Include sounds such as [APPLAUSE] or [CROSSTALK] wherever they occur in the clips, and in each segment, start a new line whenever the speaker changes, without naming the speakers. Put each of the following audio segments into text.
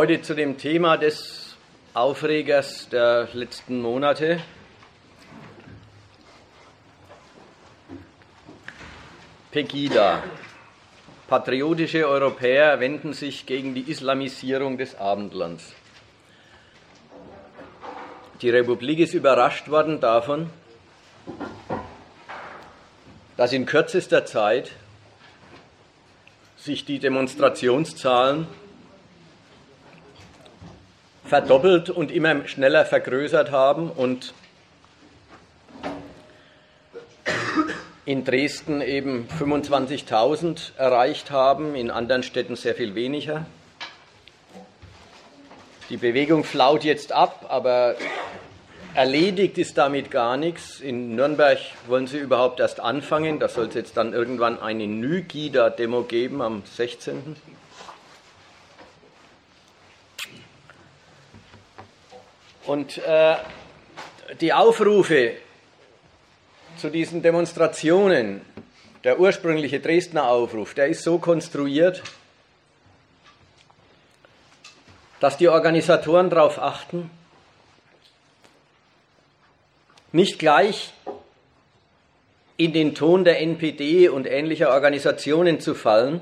Heute zu dem Thema des Aufregers der letzten Monate. Pegida. Patriotische Europäer wenden sich gegen die Islamisierung des Abendlands. Die Republik ist überrascht worden davon, dass in kürzester Zeit sich die Demonstrationszahlen verdoppelt und immer schneller vergrößert haben und in Dresden eben 25.000 erreicht haben, in anderen Städten sehr viel weniger. Die Bewegung flaut jetzt ab, aber erledigt ist damit gar nichts. In Nürnberg wollen sie überhaupt erst anfangen. Da soll es jetzt dann irgendwann eine Nygida-Demo geben am 16. Und äh, die Aufrufe zu diesen Demonstrationen, der ursprüngliche Dresdner Aufruf, der ist so konstruiert, dass die Organisatoren darauf achten, nicht gleich in den Ton der NPD und ähnlicher Organisationen zu fallen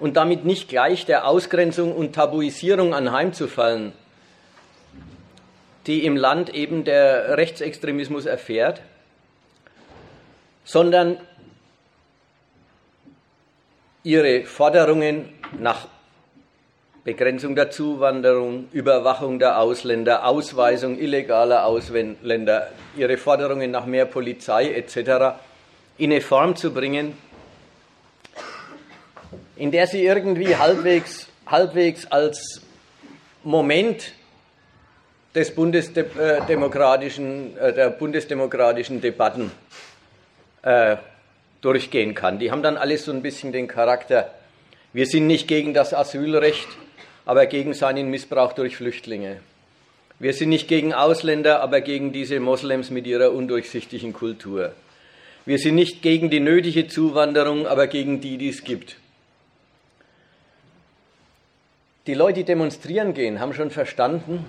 und damit nicht gleich der Ausgrenzung und Tabuisierung anheimzufallen, die im Land eben der Rechtsextremismus erfährt, sondern ihre Forderungen nach Begrenzung der Zuwanderung, Überwachung der Ausländer, Ausweisung illegaler Ausländer, ihre Forderungen nach mehr Polizei etc. in eine Form zu bringen, in der sie irgendwie halbwegs, halbwegs als Moment des bundesdemokratischen, äh, der bundesdemokratischen Debatten äh, durchgehen kann. Die haben dann alles so ein bisschen den Charakter, wir sind nicht gegen das Asylrecht, aber gegen seinen Missbrauch durch Flüchtlinge. Wir sind nicht gegen Ausländer, aber gegen diese Moslems mit ihrer undurchsichtigen Kultur. Wir sind nicht gegen die nötige Zuwanderung, aber gegen die, die es gibt. Die Leute, die demonstrieren gehen, haben schon verstanden,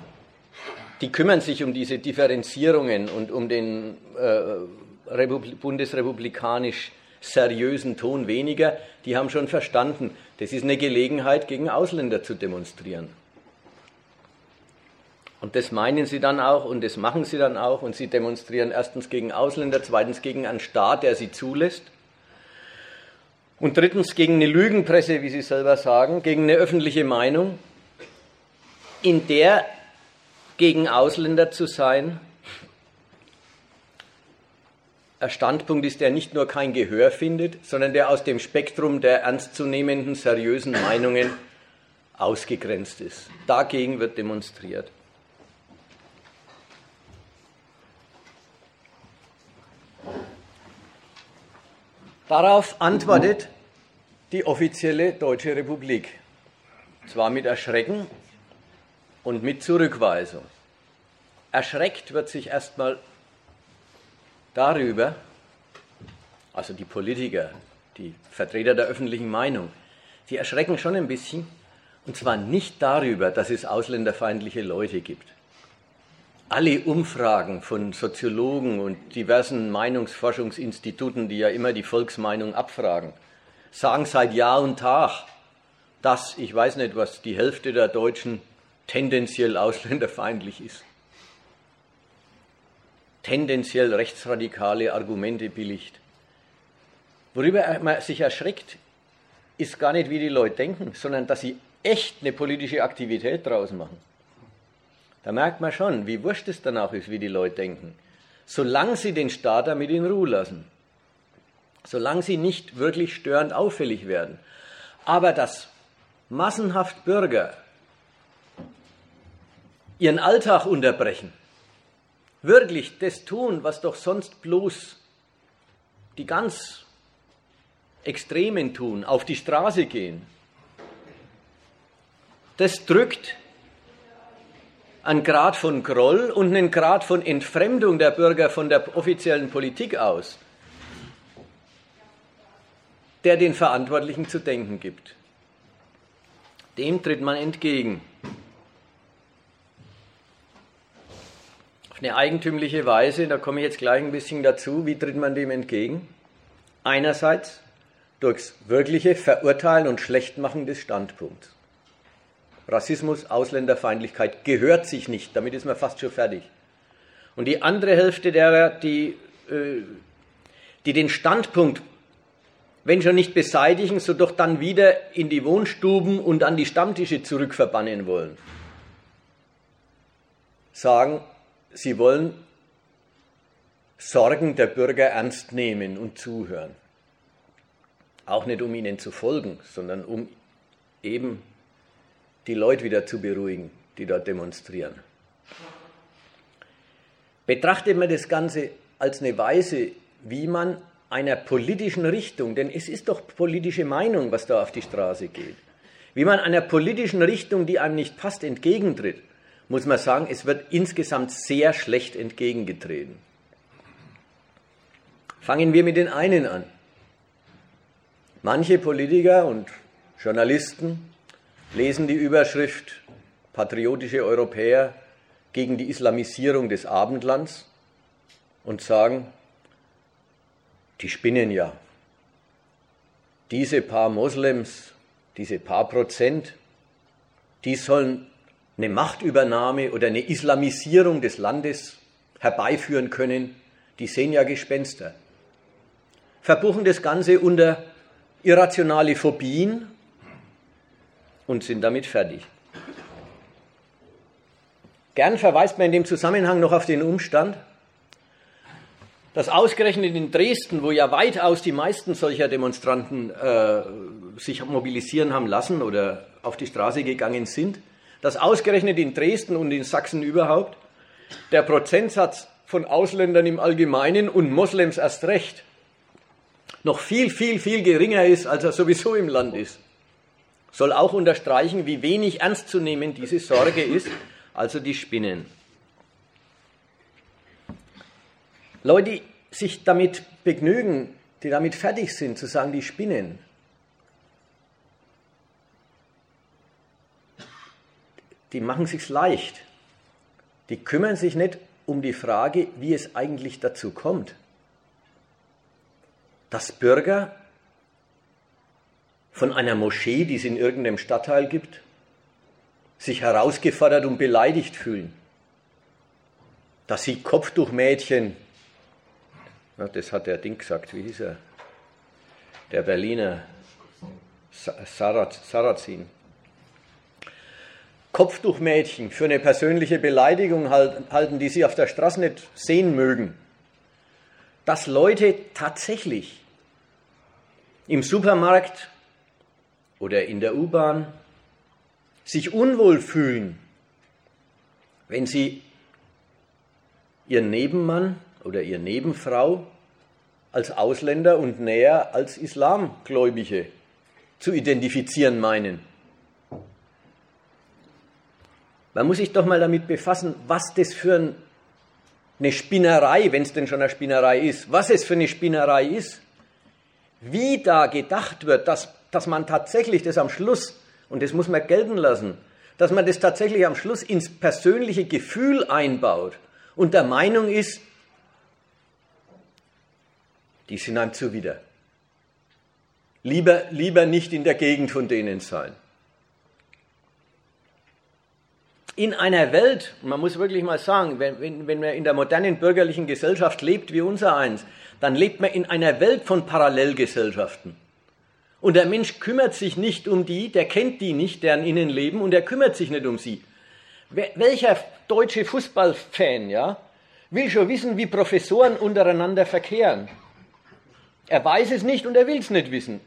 die kümmern sich um diese Differenzierungen und um den äh, bundesrepublikanisch seriösen Ton weniger. Die haben schon verstanden, das ist eine Gelegenheit, gegen Ausländer zu demonstrieren. Und das meinen sie dann auch und das machen sie dann auch und sie demonstrieren erstens gegen Ausländer, zweitens gegen einen Staat, der sie zulässt und drittens gegen eine Lügenpresse, wie sie selber sagen, gegen eine öffentliche Meinung, in der gegen Ausländer zu sein ein Standpunkt ist, der nicht nur kein Gehör findet, sondern der aus dem Spektrum der ernstzunehmenden, seriösen Meinungen ausgegrenzt ist. Dagegen wird demonstriert. Darauf antwortet die offizielle Deutsche Republik. Zwar mit Erschrecken und mit Zurückweisung. Erschreckt wird sich erstmal darüber, also die Politiker, die Vertreter der öffentlichen Meinung, die erschrecken schon ein bisschen, und zwar nicht darüber, dass es ausländerfeindliche Leute gibt. Alle Umfragen von Soziologen und diversen Meinungsforschungsinstituten, die ja immer die Volksmeinung abfragen, sagen seit Jahr und Tag, dass, ich weiß nicht was, die Hälfte der Deutschen tendenziell ausländerfeindlich ist tendenziell rechtsradikale Argumente billigt. Worüber man sich erschreckt, ist gar nicht, wie die Leute denken, sondern dass sie echt eine politische Aktivität draus machen. Da merkt man schon, wie wurscht es danach ist, wie die Leute denken. Solange sie den Staat damit in Ruhe lassen. Solange sie nicht wirklich störend auffällig werden. Aber dass massenhaft Bürger ihren Alltag unterbrechen, wirklich das tun, was doch sonst bloß die ganz Extremen tun, auf die Straße gehen, das drückt einen Grad von Groll und einen Grad von Entfremdung der Bürger von der offiziellen Politik aus, der den Verantwortlichen zu denken gibt. Dem tritt man entgegen. Auf eine eigentümliche Weise, da komme ich jetzt gleich ein bisschen dazu, wie tritt man dem entgegen? Einerseits durchs wirkliche Verurteilen und Schlechtmachen des Standpunkts. Rassismus, Ausländerfeindlichkeit gehört sich nicht, damit ist man fast schon fertig. Und die andere Hälfte derer, die, äh, die den Standpunkt, wenn schon nicht beseitigen, so doch dann wieder in die Wohnstuben und an die Stammtische zurückverbannen wollen, sagen, sie wollen Sorgen der Bürger ernst nehmen und zuhören. Auch nicht um ihnen zu folgen, sondern um eben die Leute wieder zu beruhigen, die dort demonstrieren. Betrachtet man das Ganze als eine Weise, wie man einer politischen Richtung, denn es ist doch politische Meinung, was da auf die Straße geht, wie man einer politischen Richtung, die einem nicht passt, entgegentritt, muss man sagen, es wird insgesamt sehr schlecht entgegengetreten. Fangen wir mit den einen an. Manche Politiker und Journalisten lesen die Überschrift Patriotische Europäer gegen die Islamisierung des Abendlands und sagen, die spinnen ja. Diese paar Moslems, diese paar Prozent, die sollen eine Machtübernahme oder eine Islamisierung des Landes herbeiführen können, die sehen ja Gespenster. Verbuchen das Ganze unter irrationale Phobien und sind damit fertig. Gern verweist man in dem Zusammenhang noch auf den Umstand, dass ausgerechnet in Dresden, wo ja weitaus die meisten solcher Demonstranten äh, sich mobilisieren haben lassen oder auf die Straße gegangen sind, dass ausgerechnet in Dresden und in Sachsen überhaupt der Prozentsatz von Ausländern im Allgemeinen und Moslems erst recht noch viel, viel, viel geringer ist, als er sowieso im Land ist. Soll auch unterstreichen, wie wenig ernst zu nehmen diese Sorge ist, also die Spinnen. Leute, die sich damit begnügen, die damit fertig sind, zu sagen, die Spinnen, die machen sich's leicht. Die kümmern sich nicht um die Frage, wie es eigentlich dazu kommt, dass Bürger von einer Moschee, die es in irgendeinem Stadtteil gibt, sich herausgefordert und beleidigt fühlen. Dass sie Kopftuchmädchen, na, das hat der Ding gesagt, wie hieß er? Der Berliner Sarrazin. Kopftuchmädchen für eine persönliche Beleidigung halten, die sie auf der Straße nicht sehen mögen. Dass Leute tatsächlich im Supermarkt oder in der U-Bahn sich unwohl fühlen, wenn sie ihren Nebenmann oder ihre Nebenfrau als Ausländer und näher als Islamgläubige zu identifizieren meinen. Man muss sich doch mal damit befassen, was das für eine Spinnerei, wenn es denn schon eine Spinnerei ist, was es für eine Spinnerei ist, wie da gedacht wird, dass, dass man tatsächlich das am Schluss, und das muss man gelten lassen, dass man das tatsächlich am Schluss ins persönliche Gefühl einbaut und der Meinung ist, die sind einem zuwider. Lieber, lieber nicht in der Gegend von denen sein in einer Welt, man muss wirklich mal sagen, wenn, wenn, wenn man in der modernen bürgerlichen Gesellschaft lebt wie unser eins, dann lebt man in einer Welt von Parallelgesellschaften. Und der Mensch kümmert sich nicht um die, der kennt die nicht, deren innen leben, und er kümmert sich nicht um sie. Welcher deutsche Fußballfan, ja, will schon wissen, wie Professoren untereinander verkehren? Er weiß es nicht und er will es nicht wissen.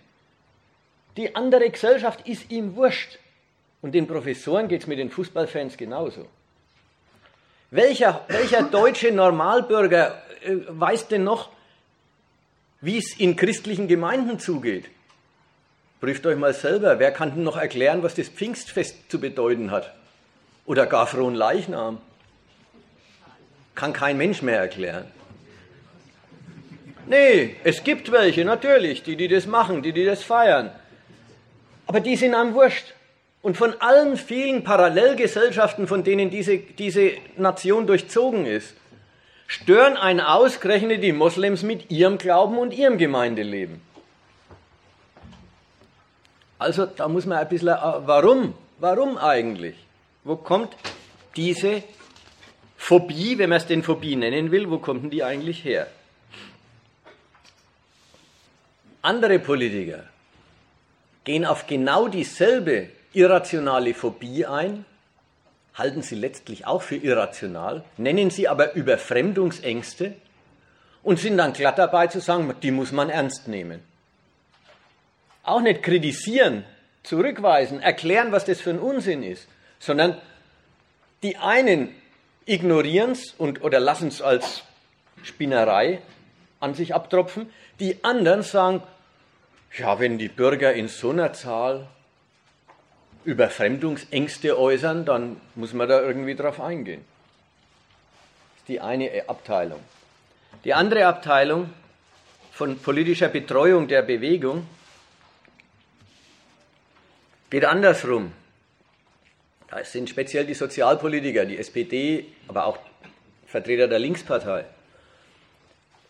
Die andere Gesellschaft ist ihm wurscht. Und den Professoren geht es mit den Fußballfans genauso. Welcher, welcher deutsche Normalbürger äh, weiß denn noch, wie es in christlichen Gemeinden zugeht? Prüft euch mal selber, wer kann denn noch erklären, was das Pfingstfest zu bedeuten hat? Oder gar frohen Leichnam? Kann kein Mensch mehr erklären. Nee, es gibt welche, natürlich, die, die das machen, die, die das feiern. Aber die sind am Wurscht. Und von allen vielen Parallelgesellschaften, von denen diese, diese Nation durchzogen ist, stören einen ausgerechnet die Moslems mit ihrem Glauben und ihrem Gemeindeleben. Also da muss man ein bisschen, äh, warum? Warum eigentlich? Wo kommt diese Phobie, wenn man es denn Phobie nennen will, wo kommt denn die eigentlich her? Andere Politiker gehen auf genau dieselbe irrationale Phobie ein, halten sie letztlich auch für irrational, nennen sie aber Überfremdungsängste und sind dann glatt dabei zu sagen, die muss man ernst nehmen. Auch nicht kritisieren, zurückweisen, erklären, was das für ein Unsinn ist, sondern die einen ignorieren es oder lassen es als Spinnerei an sich abtropfen, die anderen sagen, ja, wenn die Bürger in so einer Zahl Überfremdungsängste äußern, dann muss man da irgendwie drauf eingehen. Das ist die eine Abteilung. Die andere Abteilung von politischer Betreuung der Bewegung geht andersrum. Da sind speziell die Sozialpolitiker, die SPD, aber auch Vertreter der Linkspartei.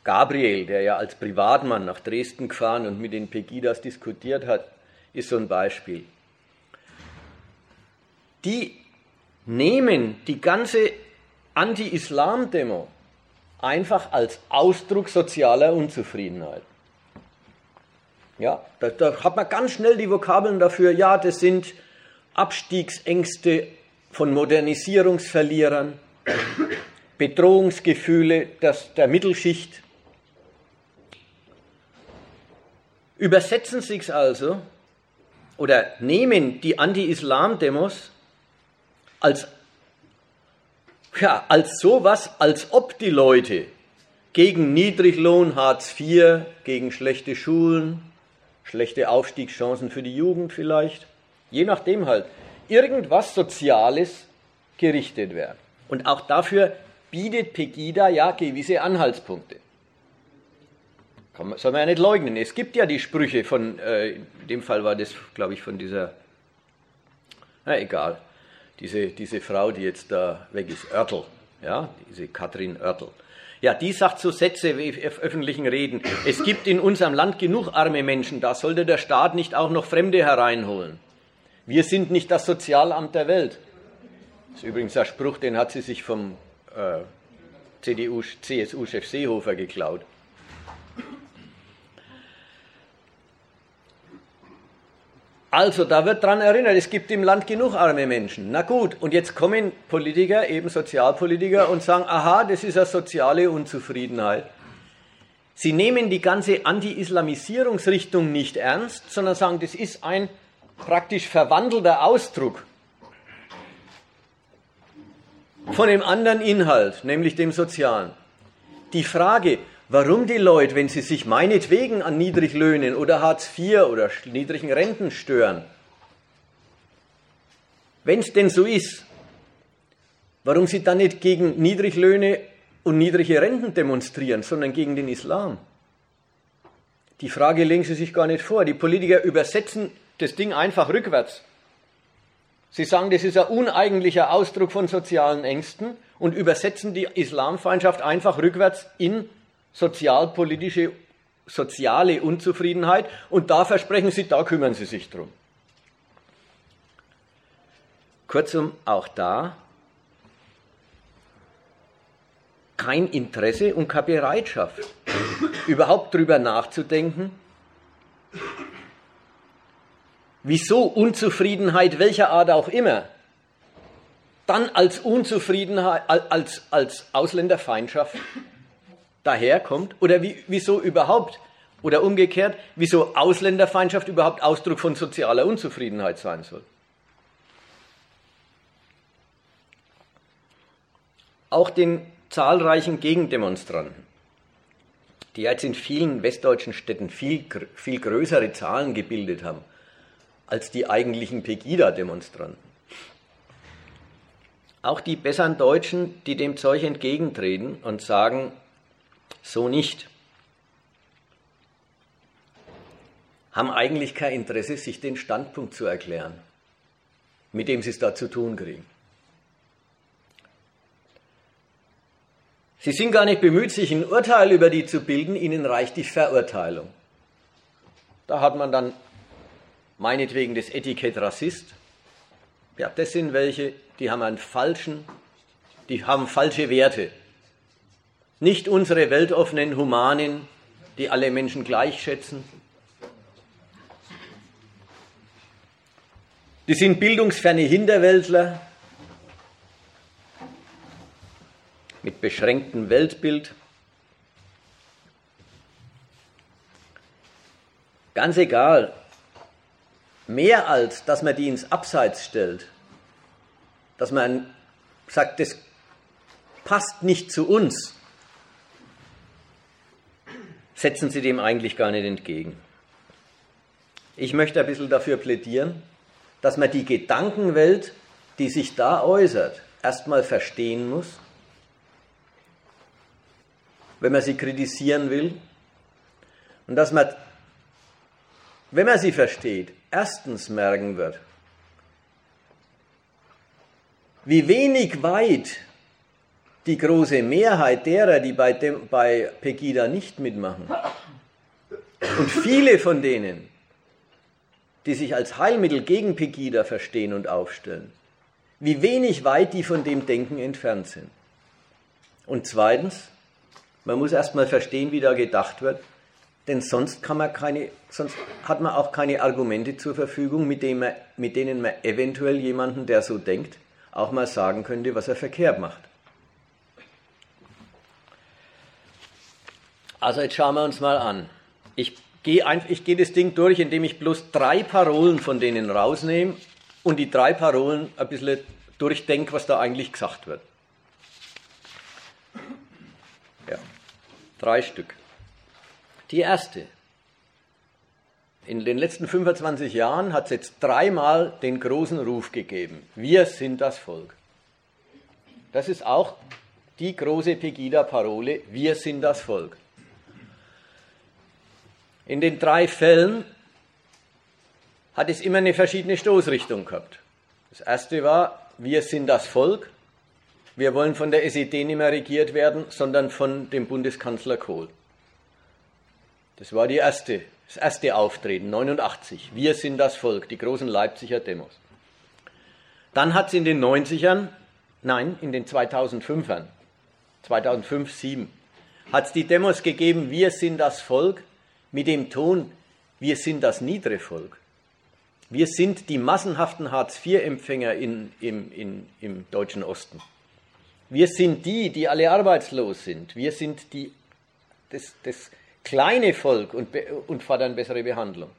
Gabriel, der ja als Privatmann nach Dresden gefahren und mit den Pegidas diskutiert hat, ist so ein Beispiel die nehmen die ganze Anti-Islam-Demo einfach als Ausdruck sozialer Unzufriedenheit. Ja, da, da, hat man ganz schnell die Vokabeln dafür. Ja, das sind Abstiegsängste von Modernisierungsverlierern, Bedrohungsgefühle das, der Mittelschicht. Übersetzen es also oder nehmen die Anti-Islam-Demos als, ja, als sowas, als ob die Leute gegen Niedriglohn, Hartz IV, gegen schlechte Schulen, schlechte Aufstiegschancen für die Jugend vielleicht, je nachdem halt, irgendwas Soziales gerichtet werden. Und auch dafür bietet Pegida ja gewisse Anhaltspunkte. Soll man ja nicht leugnen. Es gibt ja die Sprüche von, äh, in dem Fall war das, glaube ich, von dieser, na egal, diese, diese Frau, die jetzt da weg ist, Oertel, ja, diese Katrin Oertel. Ja, die sagt so Sätze wie öffentlichen Reden. Es gibt in unserem Land genug arme Menschen, da sollte der Staat nicht auch noch Fremde hereinholen. Wir sind nicht das Sozialamt der Welt. Das ist übrigens der Spruch, den hat sie sich vom äh, CDU, CSU-Chef Seehofer geklaut. Also, da wird dran erinnert, es gibt im Land genug arme Menschen. Na gut, und jetzt kommen Politiker, eben Sozialpolitiker, und sagen, aha, das ist eine soziale Unzufriedenheit. Sie nehmen die ganze Anti-Islamisierungsrichtung nicht ernst, sondern sagen, das ist ein praktisch verwandelter Ausdruck von dem anderen Inhalt, nämlich dem Sozialen. Die Frage, warum die Leute, wenn sie sich meinetwegen an Niedriglöhnen oder Hartz IV oder niedrigen Renten stören, wenn es denn so ist, warum sie dann nicht gegen Niedriglöhne und niedrige Renten demonstrieren, sondern gegen den Islam? Die Frage legen sie sich gar nicht vor. Die Politiker übersetzen das Ding einfach rückwärts. Sie sagen, das ist ein uneigentlicher Ausdruck von sozialen Ängsten und übersetzen die Islamfeindschaft einfach rückwärts in sozialpolitische, soziale Unzufriedenheit und da versprechen Sie, da kümmern Sie sich drum. Kurzum, auch da kein Interesse und keine Bereitschaft, [COUGHS] überhaupt darüber nachzudenken, wieso Unzufriedenheit welcher Art auch immer dann als Unzufriedenheit, als, als Ausländerfeindschaft daherkommt oder wie, wieso überhaupt oder umgekehrt, wieso Ausländerfeindschaft überhaupt Ausdruck von sozialer Unzufriedenheit sein soll. Auch den zahlreichen Gegendemonstranten, die jetzt in vielen westdeutschen Städten viel, viel größere Zahlen gebildet haben als die eigentlichen Pegida-Demonstranten. Auch die besseren Deutschen, die dem Zeug entgegentreten und sagen, so nicht. Haben eigentlich kein Interesse, sich den Standpunkt zu erklären, mit dem sie es da zu tun kriegen. Sie sind gar nicht bemüht, sich ein Urteil über die zu bilden, ihnen reicht die Verurteilung. Da hat man dann meinetwegen das Etikett Rassist. Ja, das sind welche, die haben einen falschen, die haben falsche Werte. Nicht unsere weltoffenen Humanen, die alle Menschen gleich schätzen. Die sind bildungsferne Hinterwäldler mit beschränktem Weltbild. Ganz egal, mehr als, dass man die ins Abseits stellt, dass man sagt, das passt nicht zu uns, setzen sie dem eigentlich gar nicht entgegen. Ich möchte ein bisschen dafür plädieren, dass man die Gedankenwelt, die sich da äußert, erstmal verstehen muss, wenn man sie kritisieren will, und dass man, wenn man sie versteht, erstens merken wird, wie wenig weit die große Mehrheit derer, die bei, dem, bei Pegida nicht mitmachen, und viele von denen, die sich als Heilmittel gegen Pegida verstehen und aufstellen, wie wenig weit die von dem Denken entfernt sind. Und zweitens, man muss erstmal verstehen, wie da gedacht wird, denn sonst, kann man keine, sonst hat man auch keine Argumente zur Verfügung, mit denen, man, mit denen man eventuell jemanden, der so denkt, auch mal sagen könnte, was er verkehrt macht. Also jetzt schauen wir uns mal an. Ich gehe, gehe das Ding durch, indem ich bloß drei Parolen von denen rausnehme und die drei Parolen ein bisschen durchdenke, was da eigentlich gesagt wird. Ja, drei Stück. Die erste. In den letzten 25 Jahren hat es jetzt dreimal den großen Ruf gegeben. Wir sind das Volk. Das ist auch die große Pegida-Parole. Wir sind das Volk. In den drei Fällen hat es immer eine verschiedene Stoßrichtung gehabt. Das erste war, wir sind das Volk. Wir wollen von der SED nicht mehr regiert werden, sondern von dem Bundeskanzler Kohl. Das war die erste, das erste Auftreten, 89. Wir sind das Volk, die großen Leipziger Demos. Dann hat es in den 90ern, nein, in den 2005ern, 2005, 2007, hat es die Demos gegeben, wir sind das Volk, mit dem Ton, wir sind das niedere Volk. Wir sind die massenhaften Hartz-IV-Empfänger in, im, in, im deutschen Osten. Wir sind die, die alle arbeitslos sind. Wir sind die, das, das kleine Volk und, und fordern bessere Behandlung.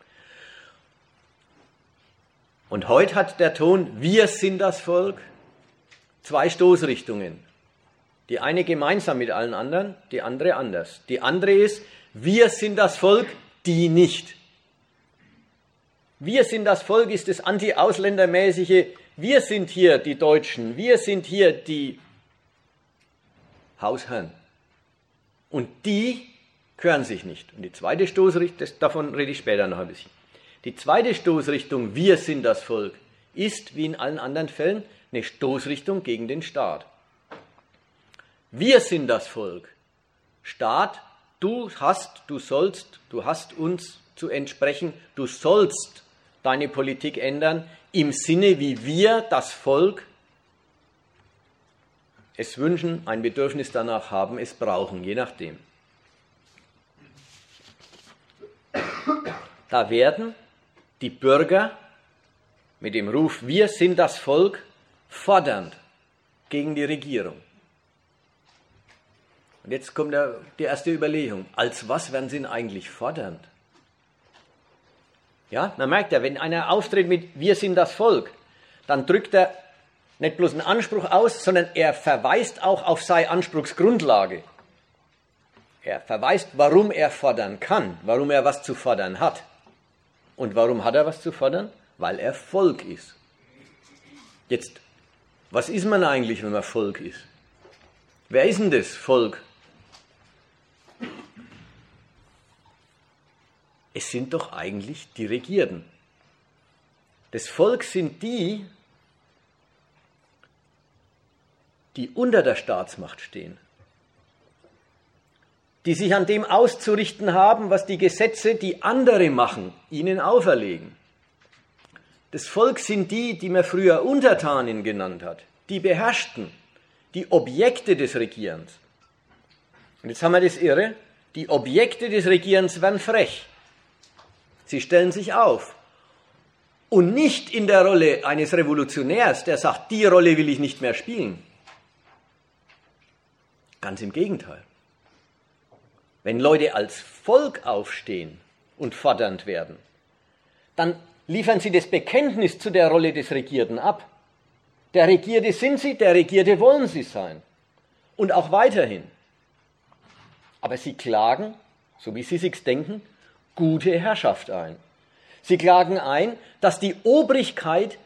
Und heute hat der Ton, wir sind das Volk, zwei Stoßrichtungen. Die eine gemeinsam mit allen anderen, die andere anders. Die andere ist, wir sind das Volk, die nicht. Wir sind das Volk ist das anti-ausländermäßige, wir sind hier die Deutschen, wir sind hier die Hausherren. Und die hören sich nicht. Und die zweite Stoßrichtung, davon rede ich später noch ein bisschen. Die zweite Stoßrichtung, wir sind das Volk, ist, wie in allen anderen Fällen, eine Stoßrichtung gegen den Staat. Wir sind das Volk. Staat, du hast, du sollst, du hast uns zu entsprechen, du sollst deine Politik ändern im Sinne, wie wir, das Volk, es wünschen, ein Bedürfnis danach haben, es brauchen, je nachdem. Da werden die Bürger mit dem Ruf Wir sind das Volk fordernd gegen die Regierung. Jetzt kommt die erste Überlegung. Als was werden sie denn eigentlich fordernd? Ja, man merkt ja, wenn einer auftritt mit Wir sind das Volk, dann drückt er nicht bloß einen Anspruch aus, sondern er verweist auch auf seine Anspruchsgrundlage. Er verweist, warum er fordern kann, warum er was zu fordern hat. Und warum hat er was zu fordern? Weil er Volk ist. Jetzt, was ist man eigentlich, wenn man Volk ist? Wer ist denn das Volk? Es sind doch eigentlich die Regierten. Das Volk sind die, die unter der Staatsmacht stehen. die sich an dem auszurichten haben, was die Gesetze, die andere machen, ihnen auferlegen. Das Volk sind die, die man früher Untertanen genannt hat, die Beherrschten, die Objekte des Regierens. Und jetzt haben wir das Irre, die Objekte des Regierens werden frech. Sie stellen sich auf. Und nicht in der Rolle eines Revolutionärs, der sagt, die Rolle will ich nicht mehr spielen. Ganz im Gegenteil. Wenn Leute als Volk aufstehen und fordernd werden, dann liefern sie das Bekenntnis zu der Rolle des Regierten ab. Der Regierte sind sie, der Regierte wollen sie sein. Und auch weiterhin. Aber sie klagen, so wie sie sich denken, gute Herrschaft ein. Sie klagen ein, dass die Obrigkeit,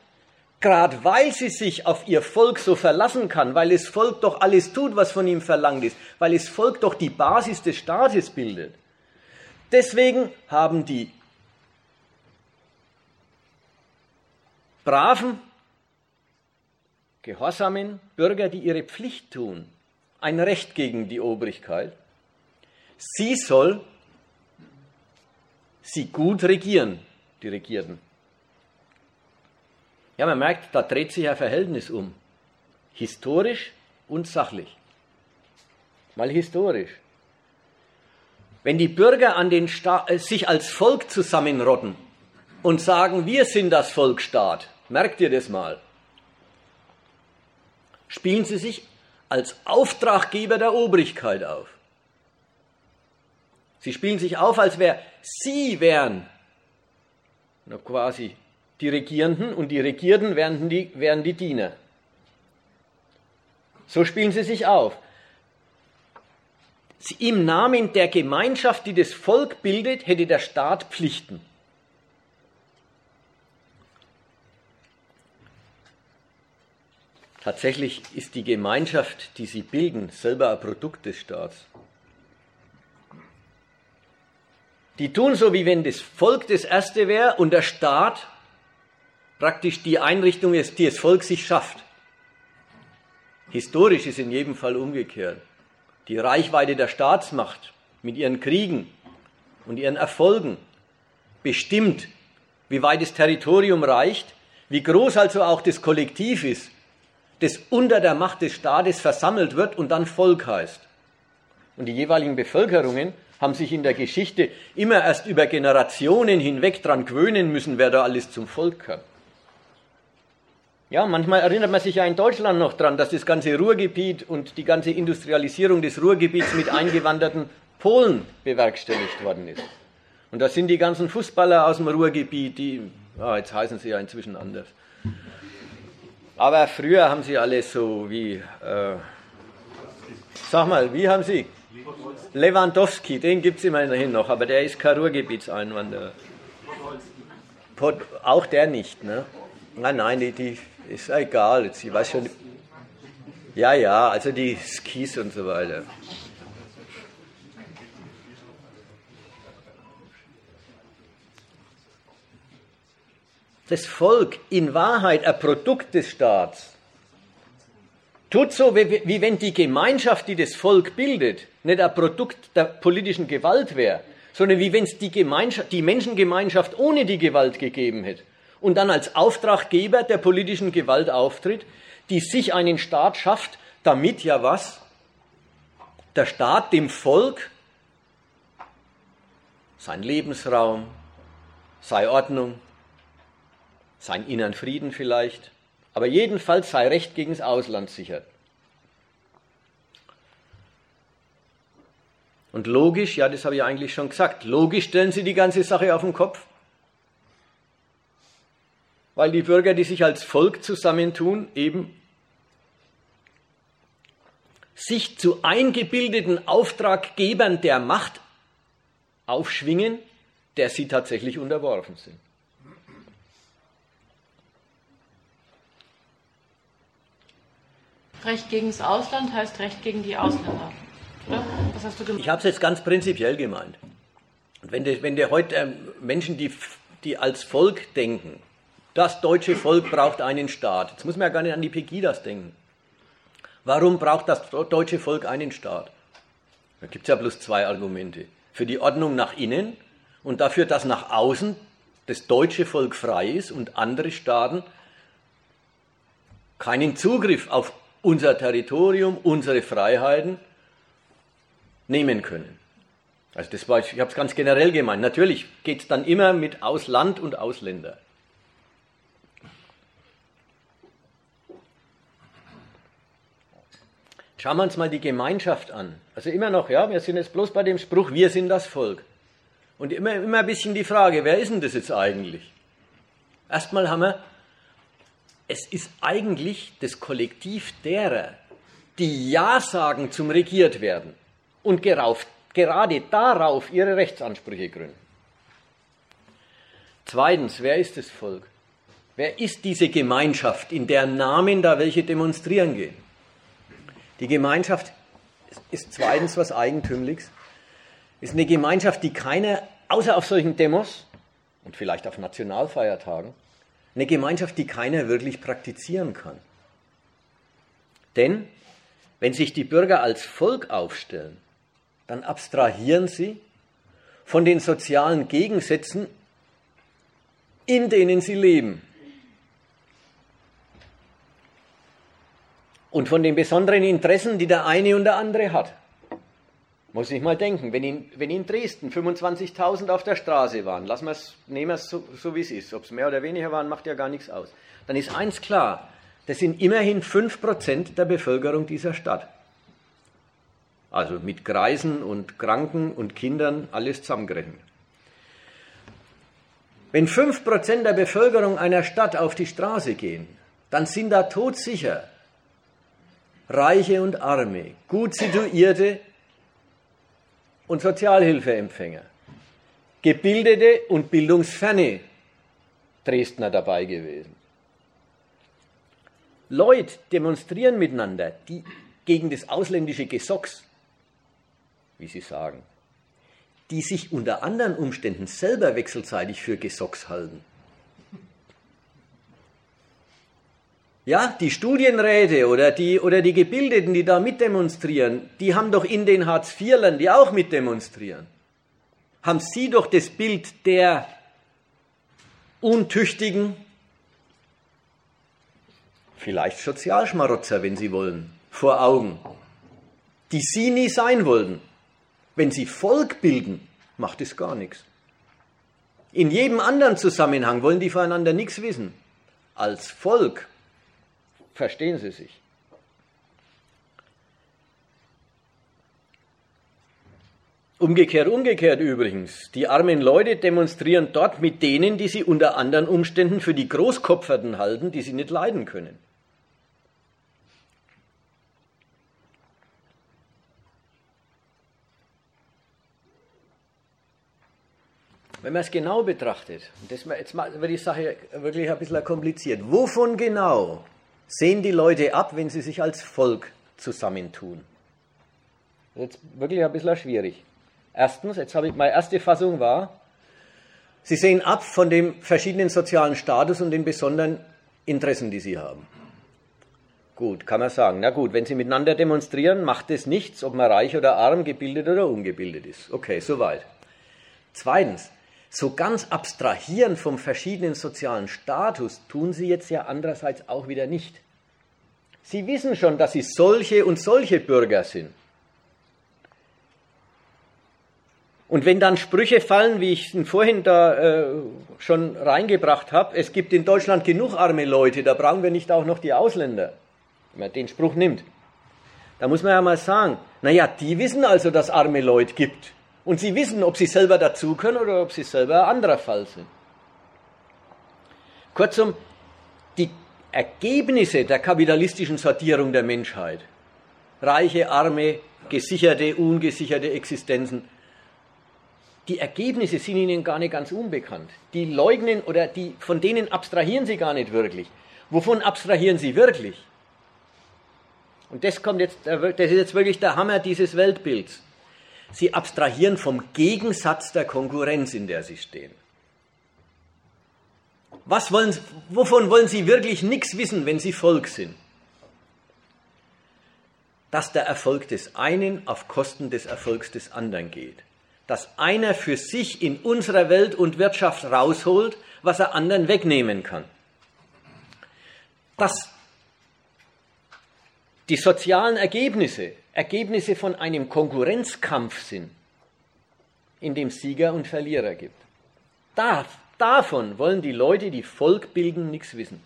gerade weil sie sich auf ihr Volk so verlassen kann, weil das Volk doch alles tut, was von ihm verlangt ist, weil das Volk doch die Basis des Staates bildet. Deswegen haben die braven, gehorsamen Bürger, die ihre Pflicht tun, ein Recht gegen die Obrigkeit. Sie soll sie gut regieren, die Regierten. Ja, man merkt, da dreht sich ein Verhältnis um. Historisch und sachlich. Mal historisch. Wenn die Bürger an den Sta äh, sich als Volk zusammenrotten und sagen, wir sind das Volksstaat, merkt ihr das mal, spielen sie sich als Auftraggeber der Obrigkeit auf. Sie spielen sich auf, als wäre sie wären quasi die Regierenden und die Regierten wären die, wären die Diener. So spielen sie sich auf. Im Namen der Gemeinschaft, die das Volk bildet, hätte der Staat Pflichten. Tatsächlich ist die Gemeinschaft, die sie bilden, selber ein Produkt des Staats. Die tun so, wie wenn das Volk das Erste wäre und der Staat praktisch die Einrichtung ist, die das Volk sich schafft. Historisch ist in jedem Fall umgekehrt. Die Reichweite der Staatsmacht mit ihren Kriegen und ihren Erfolgen bestimmt, wie weit das Territorium reicht, wie groß also auch das Kollektiv ist, das unter der Macht des Staates versammelt wird und dann Volk heißt. Und die jeweiligen Bevölkerungen haben sich in der Geschichte immer erst über Generationen hinweg daran gewöhnen müssen, wer da alles zum Volk gehört. Ja, manchmal erinnert man sich ja in Deutschland noch daran, dass das ganze Ruhrgebiet und die ganze Industrialisierung des Ruhrgebiets mit eingewanderten Polen bewerkstelligt worden ist. Und da sind die ganzen Fußballer aus dem Ruhrgebiet, die, ah, jetzt heißen sie ja inzwischen anders. Aber früher haben sie alle so wie, äh, sag mal, wie haben sie? Lewandowski, den gibt es immerhin noch, aber der ist kein Ruhrgebietseinwanderer. Auch der nicht, ne? Nein, nein, die, die ist egal, ich weiß schon. Ja, ja, also die Skis und so weiter. Das Volk in Wahrheit ein Produkt des Staats tut so, wie, wie wenn die Gemeinschaft, die das Volk bildet, nicht ein Produkt der politischen Gewalt wäre, sondern wie wenn es die, die Menschengemeinschaft ohne die Gewalt gegeben hätte und dann als Auftraggeber der politischen Gewalt auftritt, die sich einen Staat schafft, damit ja was? Der Staat dem Volk sein Lebensraum, sei Ordnung, sein inneren Frieden vielleicht, aber jedenfalls sei Recht gegen das Ausland sichert. Und logisch, ja, das habe ich eigentlich schon gesagt, logisch stellen sie die ganze Sache auf den Kopf. Weil die Bürger, die sich als Volk zusammentun, eben sich zu eingebildeten Auftraggebern der Macht aufschwingen, der sie tatsächlich unterworfen sind.
Recht gegen das Ausland heißt Recht gegen die Ausländer.
Was hast du gemeint? Ich habe es jetzt ganz prinzipiell gemeint. Wenn der, wenn heute äh, Menschen, die, die als Volk denken, das deutsche Volk braucht einen Staat. Jetzt muss man ja gar nicht an die Pegidas denken. Warum braucht das deutsche Volk einen Staat? Da gibt es ja bloß zwei Argumente. Für die Ordnung nach innen und dafür, dass nach außen das deutsche Volk frei ist und andere Staaten keinen Zugriff auf unser Territorium, unsere Freiheiten nehmen können. Also das war, ich habe es ganz generell gemeint. Natürlich geht es dann immer mit Ausland und Ausländer. Schauen wir uns mal die Gemeinschaft an. Also immer noch, ja, wir sind jetzt bloß bei dem Spruch, wir sind das Volk. Und immer, immer ein bisschen die Frage, wer ist denn das jetzt eigentlich? Erstmal haben wir, es ist eigentlich das Kollektiv derer, die Ja sagen zum Regiert werden und gerauf, gerade darauf ihre Rechtsansprüche gründen. Zweitens, wer ist das Volk? Wer ist diese Gemeinschaft, in deren Namen da welche demonstrieren gehen? Die Gemeinschaft ist zweitens was Eigentümliches. Ist eine Gemeinschaft, die keiner, außer auf solchen Demos und vielleicht auf Nationalfeiertagen, eine Gemeinschaft, die keiner wirklich praktizieren kann. Denn wenn sich die Bürger als Volk aufstellen, dann abstrahieren sie von den sozialen Gegensätzen, in denen sie leben. und von den besonderen Interessen, die der eine und der andere hat. Muss ich mal denken, wenn in, wenn in Dresden 25.000 auf der Straße waren, lassen wir es, nehmen wir es so, so wie es ist, ob es mehr oder weniger waren, macht ja gar nichts aus. Dann ist eins klar, das sind immerhin 5% der Bevölkerung dieser Stadt. Also mit Greisen und Kranken und Kindern alles zusammengerechnet. Wenn 5% der Bevölkerung einer Stadt auf die Straße gehen, dann sind da todsicher Reiche und Arme, gut situierte und Sozialhilfeempfänger, gebildete und bildungsferne Dresdner dabei gewesen. Leute demonstrieren miteinander, die gegen das ausländische Gesocks, wie sie sagen, die sich unter anderen Umständen selber wechselseitig für Gesocks halten. Ja, die Studienräte oder die, oder die Gebildeten, die da mitdemonstrieren, die haben doch in den Hartz-IVlern, die auch mitdemonstrieren, haben sie doch das Bild der Untüchtigen, vielleicht Sozialschmarotzer, wenn sie wollen, vor Augen, die sie nie sein wollten. Wenn sie Volk bilden, macht es gar nichts. In jedem anderen Zusammenhang wollen die voneinander nichts wissen. Als Volk Verstehen Sie sich? Umgekehrt, umgekehrt übrigens. Die armen Leute demonstrieren dort mit denen, die sie unter anderen Umständen für die Großkopferten halten, die sie nicht leiden können. Wenn man es genau betrachtet, das, jetzt wird die Sache wirklich ein bisschen kompliziert. Wovon genau sehen die Leute ab, wenn sie sich als Volk zusammentun? Jetzt wirklich ein bisschen schwierig. Erstens, jetzt habe ich, meine erste Fassung war, sie sehen ab von dem verschiedenen sozialen Status und den besonderen Interessen, die sie haben. Gut, kann man sagen. Na gut, wenn sie miteinander demonstrieren, macht es nichts, ob man reich oder arm, gebildet oder ungebildet ist. Okay, soweit. Zweitens, so ganz abstrahieren vom verschiedenen sozialen Status tun sie jetzt ja andererseits auch wieder nicht. Sie wissen schon, dass sie solche und solche Bürger sind. Und wenn dann Sprüche fallen, wie ich es vorhin da äh, schon reingebracht habe, es gibt in Deutschland genug arme Leute, da brauchen wir nicht auch noch die Ausländer, wenn man den Spruch nimmt. Da muss man ja mal sagen, naja, die wissen also, dass arme Leute gibt. Und sie wissen, ob sie selber dazu können oder ob sie selber ein anderer Fall sind. Kurzum, die Ergebnisse der kapitalistischen Sortierung der Menschheit, reiche, arme, gesicherte, ungesicherte Existenzen, die Ergebnisse sind ihnen gar nicht ganz unbekannt. Die leugnen oder die, von denen abstrahieren sie gar nicht wirklich. Wovon abstrahieren sie wirklich? Und das kommt jetzt, das ist jetzt wirklich der Hammer dieses Weltbilds. Sie abstrahieren vom Gegensatz der Konkurrenz, in der sie stehen. Was wollen, wovon wollen Sie wirklich nichts wissen, wenn Sie Volk sind? dass der Erfolg des einen auf Kosten des Erfolgs des anderen geht. Dass einer für sich in unserer Welt und Wirtschaft rausholt, was er anderen wegnehmen kann. Dass die sozialen Ergebnisse Ergebnisse von einem Konkurrenzkampf sind, in dem Sieger und Verlierer gibt. Da, davon wollen die Leute, die Volk bilden, nichts wissen.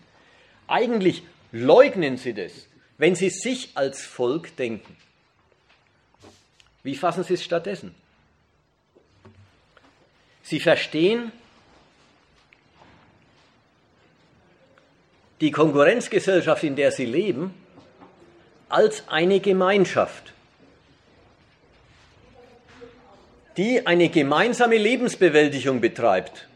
Eigentlich leugnen sie das, wenn sie sich als Volk denken. Wie fassen sie es stattdessen? Sie verstehen die Konkurrenzgesellschaft, in der sie leben, als eine Gemeinschaft, die eine gemeinsame Lebensbewältigung betreibt.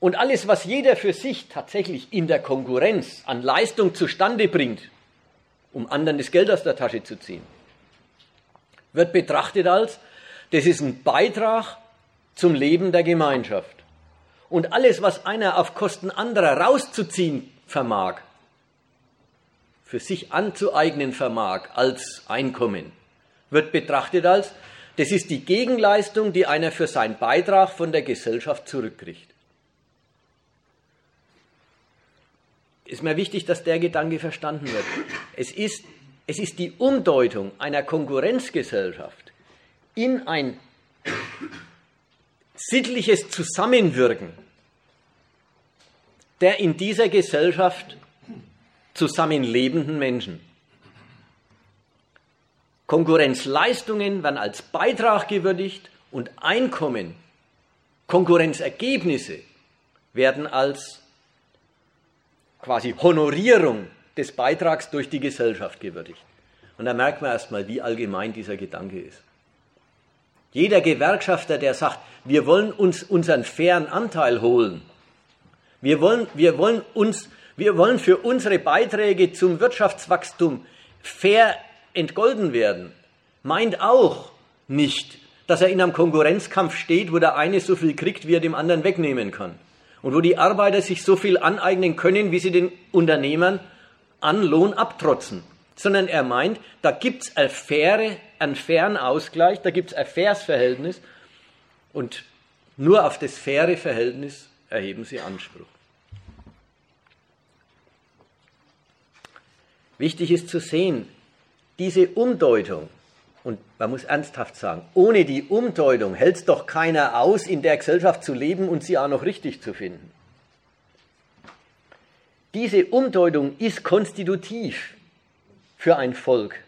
Und alles, was jeder für sich tatsächlich in der Konkurrenz an Leistung zustande bringt, um anderen das Geld aus der Tasche zu ziehen, wird betrachtet als, das ist ein Beitrag zum Leben der Gemeinschaft. Und alles, was einer auf Kosten anderer rauszuziehen vermag, für sich anzueignen vermag als Einkommen, wird betrachtet als, das ist die Gegenleistung, die einer für seinen Beitrag von der Gesellschaft zurückkriegt. Ist mir wichtig, dass der Gedanke verstanden wird. Es ist, es ist die Umdeutung einer Konkurrenzgesellschaft in ein sittliches Zusammenwirken der in dieser Gesellschaft zusammenlebenden Menschen. Konkurrenzleistungen werden als Beitrag gewürdigt und Einkommen, Konkurrenzergebnisse werden als quasi Honorierung des Beitrags durch die Gesellschaft gewürdigt. Und da merkt man erstmal, wie allgemein dieser Gedanke ist. Jeder Gewerkschafter, der sagt, wir wollen uns unseren fairen Anteil holen, wir wollen, wir wollen uns wir wollen für unsere Beiträge zum Wirtschaftswachstum fair entgolden werden. Meint auch nicht, dass er in einem Konkurrenzkampf steht, wo der eine so viel kriegt, wie er dem anderen wegnehmen kann. Und wo die Arbeiter sich so viel aneignen können, wie sie den Unternehmern an Lohn abtrotzen. Sondern er meint, da gibt's eine faire, einen fairen Ausgleich, da gibt's ein faires Verhältnis und nur auf das faire Verhältnis erheben sie Anspruch. Wichtig ist zu sehen, diese Umdeutung, und man muss ernsthaft sagen, ohne die Umdeutung hält es doch keiner aus, in der Gesellschaft zu leben und sie auch noch richtig zu finden. Diese Umdeutung ist konstitutiv für ein Volk.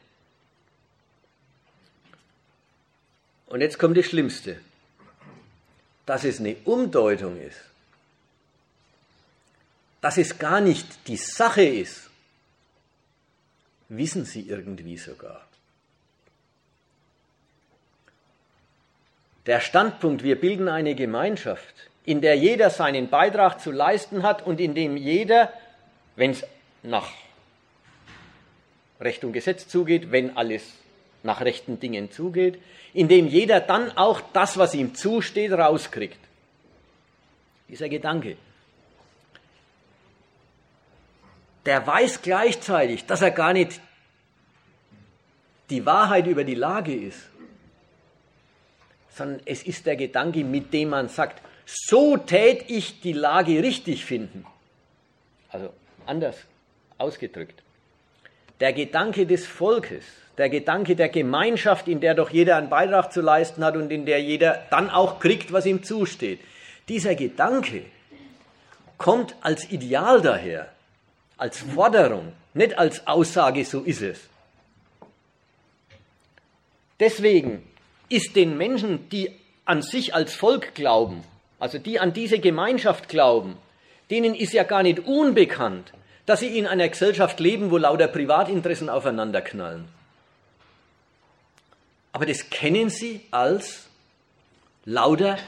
Und jetzt kommt das Schlimmste, dass es eine Umdeutung ist, dass es gar nicht die Sache ist, wissen sie irgendwie sogar. Der Standpunkt, wir bilden eine Gemeinschaft, in der jeder seinen Beitrag zu leisten hat und in dem jeder, wenn es nach Recht und Gesetz zugeht, wenn alles nach rechten Dingen zugeht, in dem jeder dann auch das, was ihm zusteht, rauskriegt. Dieser Gedanke, der weiß gleichzeitig, dass er gar nicht die Wahrheit über die Lage ist, sondern es ist der Gedanke, mit dem man sagt, so tät ich die Lage richtig finden. Also anders ausgedrückt. Der Gedanke des Volkes, der Gedanke der Gemeinschaft, in der doch jeder einen Beitrag zu leisten hat und in der jeder dann auch kriegt, was ihm zusteht. Dieser Gedanke kommt als Ideal daher als Forderung, nicht als Aussage, so ist es. Deswegen ist den Menschen, die an sich als Volk glauben, also die an diese Gemeinschaft glauben, denen ist ja gar nicht unbekannt, dass sie in einer Gesellschaft leben, wo lauter Privatinteressen aufeinanderknallen. Aber das kennen sie als lauter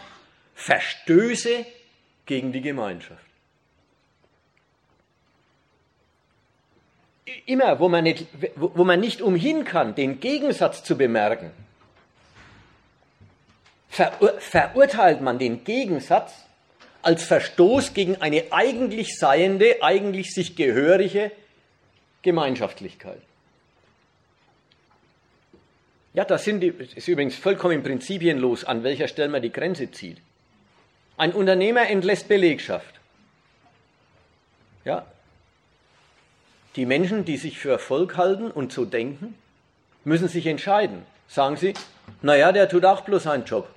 Verstöße gegen die Gemeinschaft. Immer, wo man, nicht, wo man nicht umhin kann, den Gegensatz zu bemerken, verur verurteilt man den Gegensatz als Verstoß gegen eine eigentlich seiende, eigentlich sich gehörige Gemeinschaftlichkeit. Ja, das sind die, ist übrigens vollkommen prinzipienlos, an welcher Stelle man die Grenze zieht. Ein Unternehmer entlässt Belegschaft. Ja, die Menschen, die sich für Erfolg halten und so denken, müssen sich entscheiden. Sagen sie, naja, der tut auch bloß seinen Job.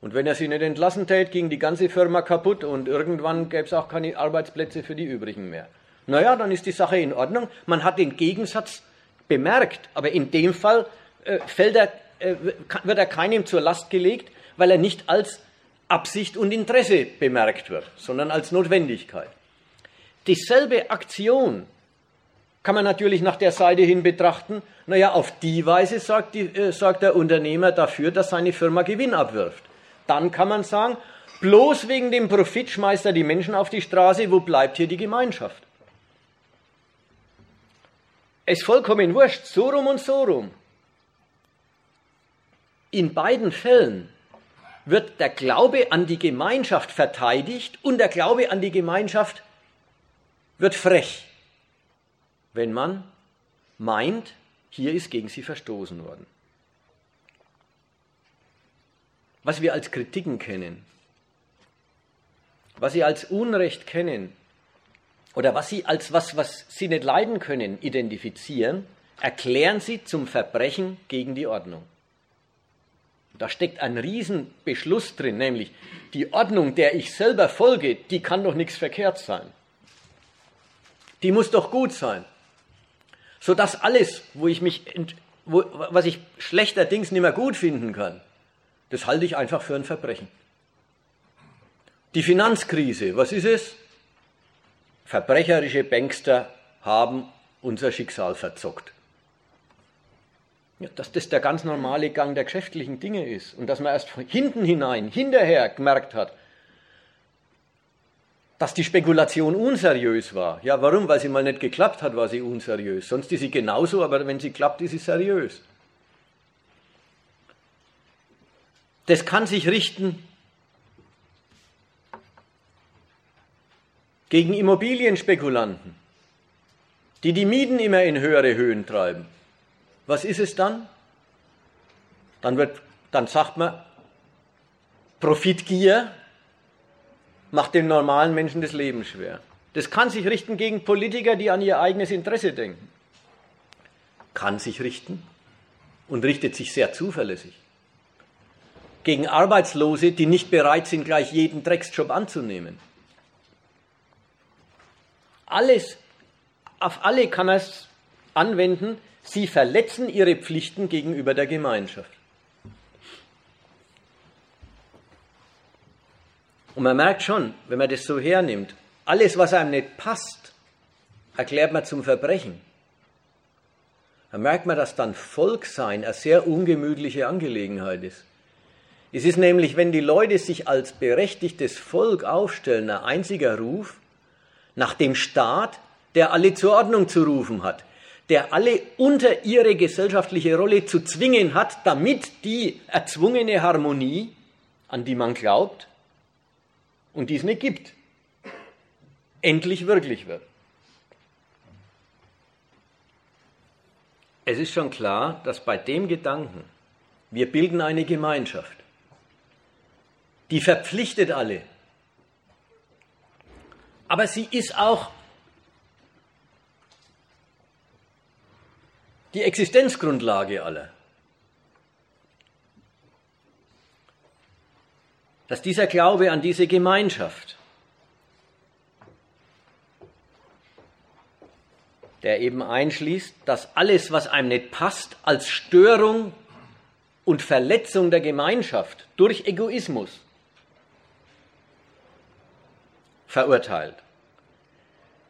Und wenn er sie nicht entlassen tät, ging die ganze Firma kaputt und irgendwann gäbe es auch keine Arbeitsplätze für die übrigen mehr. Naja, dann ist die Sache in Ordnung. Man hat den Gegensatz bemerkt, aber in dem Fall äh, er, äh, wird er keinem zur Last gelegt, weil er nicht als Absicht und Interesse bemerkt wird, sondern als Notwendigkeit. Dieselbe Aktion kann man natürlich nach der Seite hin betrachten. Naja, auf die Weise sorgt, die, äh, sorgt der Unternehmer dafür, dass seine Firma Gewinn abwirft. Dann kann man sagen, bloß wegen dem Profit schmeißt er die Menschen auf die Straße, wo bleibt hier die Gemeinschaft? Es ist vollkommen wurscht, so rum und so rum. In beiden Fällen wird der Glaube an die Gemeinschaft verteidigt und der Glaube an die Gemeinschaft wird frech, wenn man meint, hier ist gegen sie verstoßen worden. was wir als Kritiken kennen, was sie als Unrecht kennen oder was sie als was, was sie nicht leiden können, identifizieren, erklären sie zum Verbrechen gegen die Ordnung. Da steckt ein Riesenbeschluss drin, nämlich die Ordnung, der ich selber folge, die kann doch nichts verkehrt sein. Die muss doch gut sein. Sodass alles, wo ich mich, wo, was ich schlechterdings nicht mehr gut finden kann, das halte ich einfach für ein Verbrechen. Die Finanzkrise, was ist es? Verbrecherische Bankster haben unser Schicksal verzockt. Ja, dass das der ganz normale Gang der geschäftlichen Dinge ist und dass man erst von hinten hinein, hinterher gemerkt hat, dass die Spekulation unseriös war. Ja, warum? Weil sie mal nicht geklappt hat, war sie unseriös. Sonst ist sie genauso, aber wenn sie klappt, ist sie seriös. Das kann sich richten gegen Immobilienspekulanten, die die Mieten immer in höhere Höhen treiben. Was ist es dann? Dann, wird, dann sagt man, Profitgier macht dem normalen Menschen das Leben schwer. Das kann sich richten gegen Politiker, die an ihr eigenes Interesse denken. Kann sich richten und richtet sich sehr zuverlässig gegen Arbeitslose, die nicht bereit sind, gleich jeden Drecksjob anzunehmen. Alles, auf alle kann er es anwenden, sie verletzen ihre Pflichten gegenüber der Gemeinschaft. Und man merkt schon, wenn man das so hernimmt, alles, was einem nicht passt, erklärt man zum Verbrechen. Da merkt man, dass dann Volksein eine sehr ungemütliche Angelegenheit ist. Es ist nämlich, wenn die Leute sich als berechtigtes Volk aufstellen, ein einziger Ruf nach dem Staat, der alle zur Ordnung zu rufen hat, der alle unter ihre gesellschaftliche Rolle zu zwingen hat, damit die erzwungene Harmonie, an die man glaubt und die es nicht gibt, endlich wirklich wird. Es ist schon klar, dass bei dem Gedanken, wir bilden eine Gemeinschaft, die verpflichtet alle. Aber sie ist auch die Existenzgrundlage aller. Dass dieser Glaube an diese Gemeinschaft, der eben einschließt, dass alles, was einem nicht passt, als Störung und Verletzung der Gemeinschaft durch Egoismus verurteilt.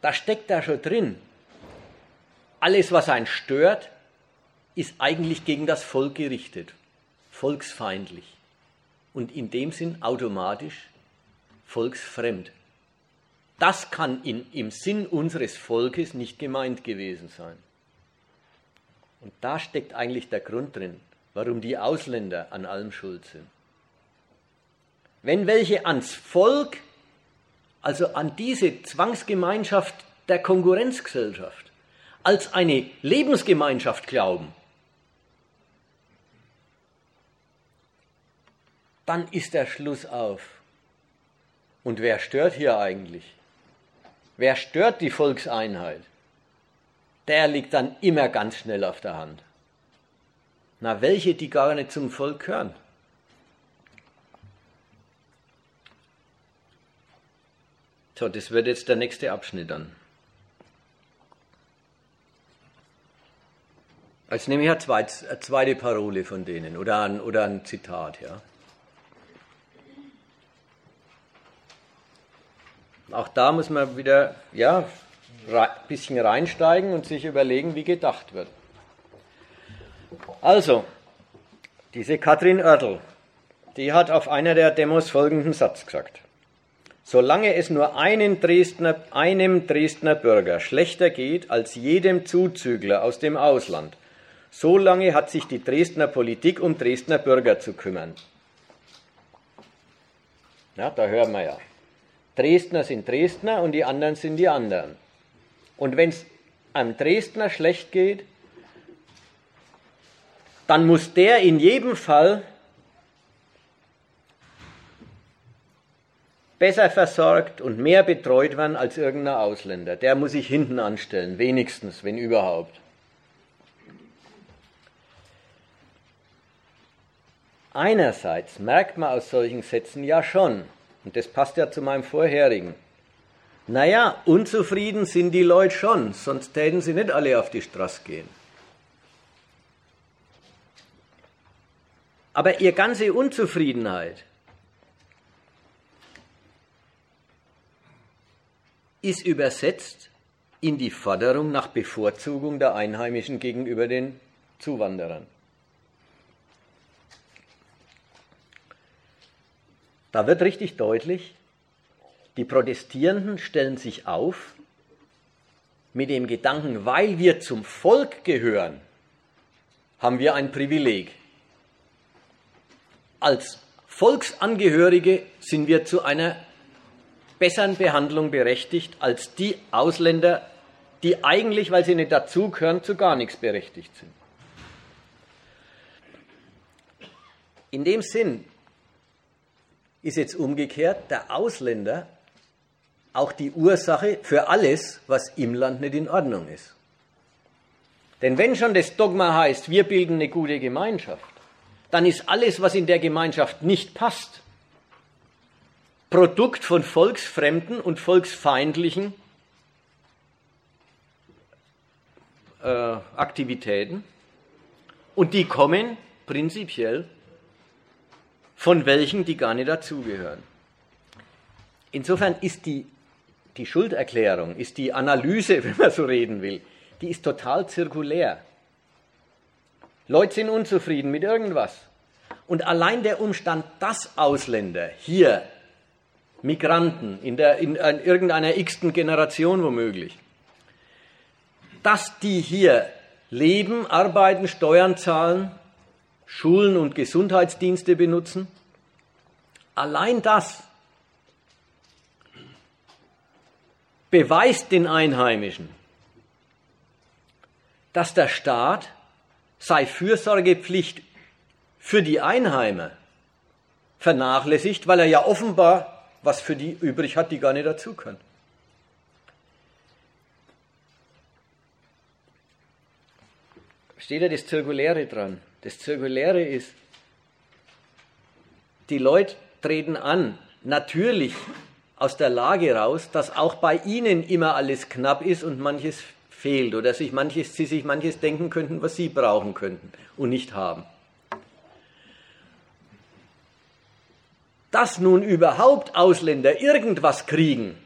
Da steckt da schon drin. Alles, was einen stört, ist eigentlich gegen das Volk gerichtet, volksfeindlich und in dem Sinn automatisch volksfremd. Das kann in, im Sinn unseres Volkes nicht gemeint gewesen sein. Und da steckt eigentlich der Grund drin, warum die Ausländer an allem schuld sind. Wenn welche ans Volk also an diese Zwangsgemeinschaft der Konkurrenzgesellschaft, als eine Lebensgemeinschaft glauben, dann ist der Schluss auf. Und wer stört hier eigentlich? Wer stört die Volkseinheit? Der liegt dann immer ganz schnell auf der Hand. Na, welche, die gar nicht zum Volk gehören? So, das wird jetzt der nächste Abschnitt dann. Als nehme ich eine zweite Parole von denen oder ein, oder ein Zitat, ja. Auch da muss man wieder ja, ein bisschen reinsteigen und sich überlegen, wie gedacht wird. Also, diese Katrin Oertel, die hat auf einer der Demos folgenden Satz gesagt. Solange es nur einem Dresdner, einem Dresdner Bürger schlechter geht als jedem Zuzügler aus dem Ausland, solange hat sich die Dresdner Politik um Dresdner Bürger zu kümmern. Ja, da hören wir ja. Dresdner sind Dresdner und die anderen sind die anderen. Und wenn es einem Dresdner schlecht geht, dann muss der in jedem Fall besser versorgt und mehr betreut werden als irgendein Ausländer. Der muss sich hinten anstellen, wenigstens, wenn überhaupt. Einerseits merkt man aus solchen Sätzen ja schon, und das passt ja zu meinem vorherigen. Naja, unzufrieden sind die Leute schon, sonst täten sie nicht alle auf die Straße gehen. Aber ihre ganze Unzufriedenheit ist übersetzt in die Forderung nach Bevorzugung der Einheimischen gegenüber den Zuwanderern. Da wird richtig deutlich, die Protestierenden stellen sich auf mit dem Gedanken, weil wir zum Volk gehören, haben wir ein Privileg. Als Volksangehörige sind wir zu einer besseren Behandlung berechtigt als die Ausländer, die eigentlich, weil sie nicht dazugehören, zu gar nichts berechtigt sind. In dem Sinn ist jetzt umgekehrt der Ausländer auch die Ursache für alles, was im Land nicht in Ordnung ist. Denn wenn schon das Dogma heißt, wir bilden eine gute Gemeinschaft, dann ist alles, was in der Gemeinschaft nicht passt, Produkt von volksfremden und volksfeindlichen äh, Aktivitäten. Und die kommen prinzipiell von welchen, die gar nicht dazugehören. Insofern ist die, die Schulderklärung, ist die Analyse, [LAUGHS] wenn man so reden will, die ist total zirkulär. Leute sind unzufrieden mit irgendwas. Und allein der Umstand, dass Ausländer hier, Migranten in, der, in, in irgendeiner x-ten Generation womöglich, dass die hier leben, arbeiten, Steuern zahlen, Schulen und Gesundheitsdienste benutzen. Allein das beweist den Einheimischen, dass der Staat sei Fürsorgepflicht für die Einheimer vernachlässigt, weil er ja offenbar was für die übrig hat, die gar nicht dazu können. Steht ja das Zirkuläre dran. Das Zirkuläre ist, die Leute treten an, natürlich aus der Lage raus, dass auch bei ihnen immer alles knapp ist und manches fehlt oder sich manches, sie sich manches denken könnten, was sie brauchen könnten und nicht haben. Dass nun überhaupt Ausländer irgendwas kriegen,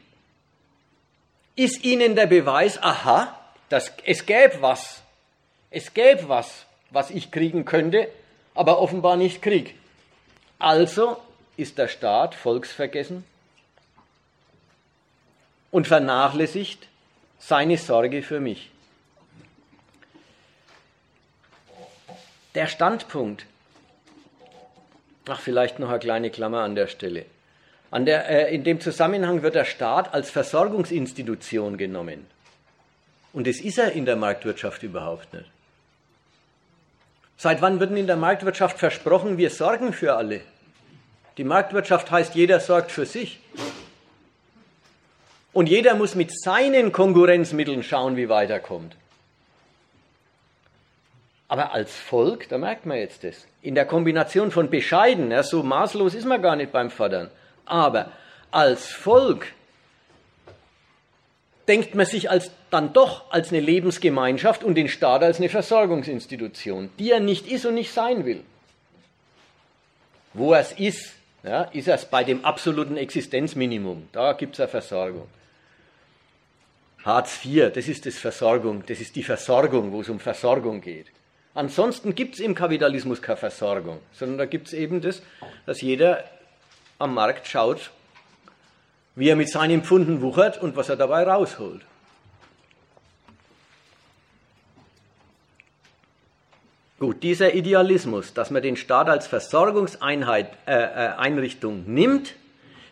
ist ihnen der Beweis, aha, das, es gäbe was. Es gäbe was, was ich kriegen könnte, aber offenbar nicht krieg. Also ist der Staat volksvergessen und vernachlässigt seine Sorge für mich. Der Standpunkt, ach vielleicht noch eine kleine Klammer an der Stelle. An der, äh, in dem Zusammenhang wird der Staat als Versorgungsinstitution genommen. Und das ist er in der Marktwirtschaft überhaupt nicht. Seit wann wird in der Marktwirtschaft versprochen, wir sorgen für alle? Die Marktwirtschaft heißt, jeder sorgt für sich. Und jeder muss mit seinen Konkurrenzmitteln schauen, wie weiterkommt. Aber als Volk, da merkt man jetzt das, in der Kombination von bescheiden, ja, so maßlos ist man gar nicht beim Fördern, aber als Volk denkt man sich als, dann doch als eine Lebensgemeinschaft und den Staat als eine Versorgungsinstitution, die er nicht ist und nicht sein will. Wo er es ist, ja, ist er es bei dem absoluten Existenzminimum. Da gibt es eine Versorgung. Hartz IV, das ist das Versorgung, das ist die Versorgung, wo es um Versorgung geht. Ansonsten gibt es im Kapitalismus keine Versorgung, sondern da gibt es eben das, dass jeder am Markt schaut, wie er mit seinen Pfunden wuchert und was er dabei rausholt. Gut, dieser Idealismus, dass man den Staat als Versorgungseinheit, äh, äh, Einrichtung nimmt,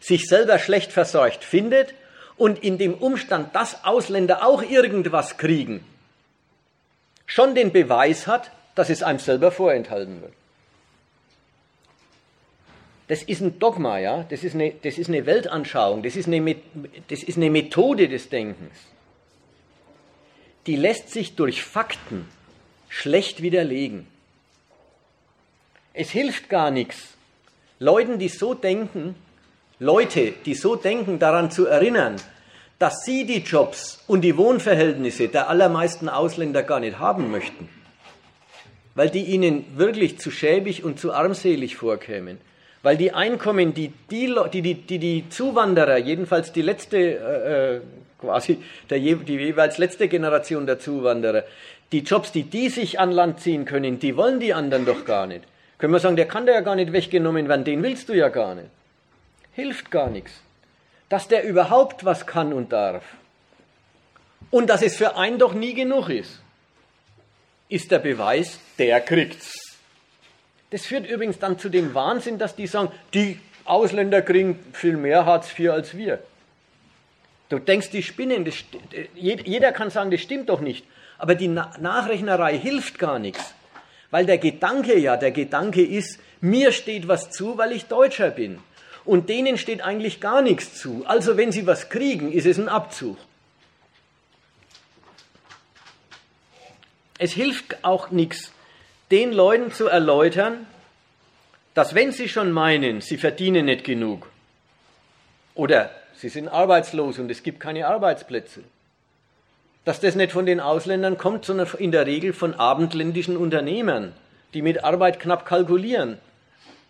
sich selber schlecht versorgt findet und in dem Umstand, dass Ausländer auch irgendwas kriegen, schon den Beweis hat, dass es einem selber vorenthalten wird. Das ist ein Dogma, ja, das ist eine, das ist eine Weltanschauung, das ist eine, das ist eine Methode des Denkens. Die lässt sich durch Fakten schlecht widerlegen. Es hilft gar nichts, Leuten, die so denken, Leute, die so denken, daran zu erinnern, dass sie die Jobs und die Wohnverhältnisse der allermeisten Ausländer gar nicht haben möchten, weil die ihnen wirklich zu schäbig und zu armselig vorkämen weil die Einkommen, die die, die, die, die, Zuwanderer, jedenfalls die letzte, äh, äh quasi der, die jeweils letzte Generation der Zuwanderer, die Jobs, die die sich an Land ziehen können, die wollen die anderen doch gar nicht. Können wir sagen, der kann da ja gar nicht weggenommen werden, den willst du ja gar nicht. Hilft gar nichts. Dass der überhaupt was kann und darf. Und dass es für einen doch nie genug ist, ist der Beweis, der kriegt's. Das führt übrigens dann zu dem Wahnsinn, dass die sagen, die Ausländer kriegen viel mehr Hartz IV als wir. Du denkst, die spinnen. Das, jeder kann sagen, das stimmt doch nicht. Aber die Nachrechnerei hilft gar nichts. Weil der Gedanke ja, der Gedanke ist, mir steht was zu, weil ich Deutscher bin. Und denen steht eigentlich gar nichts zu. Also wenn sie was kriegen, ist es ein Abzug. Es hilft auch nichts, den Leuten zu erläutern, dass wenn sie schon meinen, sie verdienen nicht genug oder sie sind arbeitslos und es gibt keine Arbeitsplätze, dass das nicht von den Ausländern kommt, sondern in der Regel von abendländischen Unternehmern, die mit Arbeit knapp kalkulieren,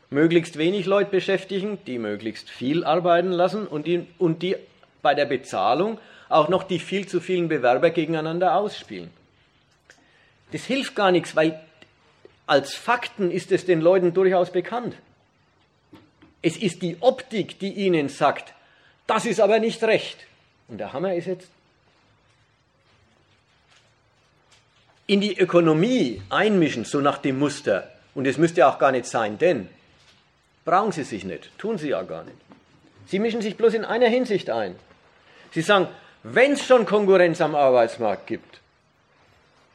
möglichst wenig Leute beschäftigen, die möglichst viel arbeiten lassen und die, und die bei der Bezahlung auch noch die viel zu vielen Bewerber gegeneinander ausspielen. Das hilft gar nichts, weil als Fakten ist es den Leuten durchaus bekannt. Es ist die Optik, die ihnen sagt, das ist aber nicht recht. Und der Hammer ist jetzt, in die Ökonomie einmischen, so nach dem Muster, und es müsste auch gar nicht sein, denn brauchen sie sich nicht, tun sie ja gar nicht. Sie mischen sich bloß in einer Hinsicht ein. Sie sagen, wenn es schon Konkurrenz am Arbeitsmarkt gibt,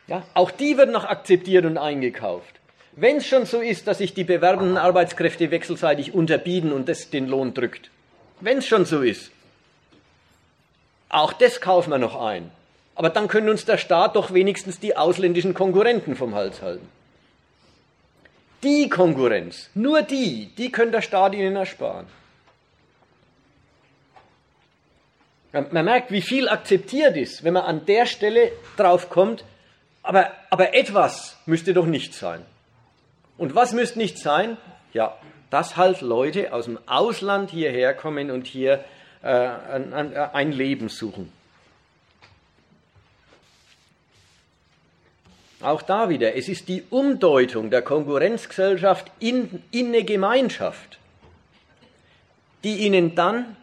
ja, auch die wird noch akzeptiert und eingekauft. Wenn es schon so ist, dass sich die bewerbenden Arbeitskräfte wechselseitig unterbieten und das den Lohn drückt, wenn es schon so ist, auch das kaufen wir noch ein. Aber dann können uns der Staat doch wenigstens die ausländischen Konkurrenten vom Hals halten. Die Konkurrenz, nur die, die können der Staat ihnen ersparen. Man merkt, wie viel akzeptiert ist, wenn man an der Stelle drauf kommt, aber, aber etwas müsste doch nicht sein. Und was müsste nicht sein? Ja, dass halt Leute aus dem Ausland hierher kommen und hier äh, ein, ein Leben suchen. Auch da wieder, es ist die Umdeutung der Konkurrenzgesellschaft in, in eine Gemeinschaft, die ihnen dann,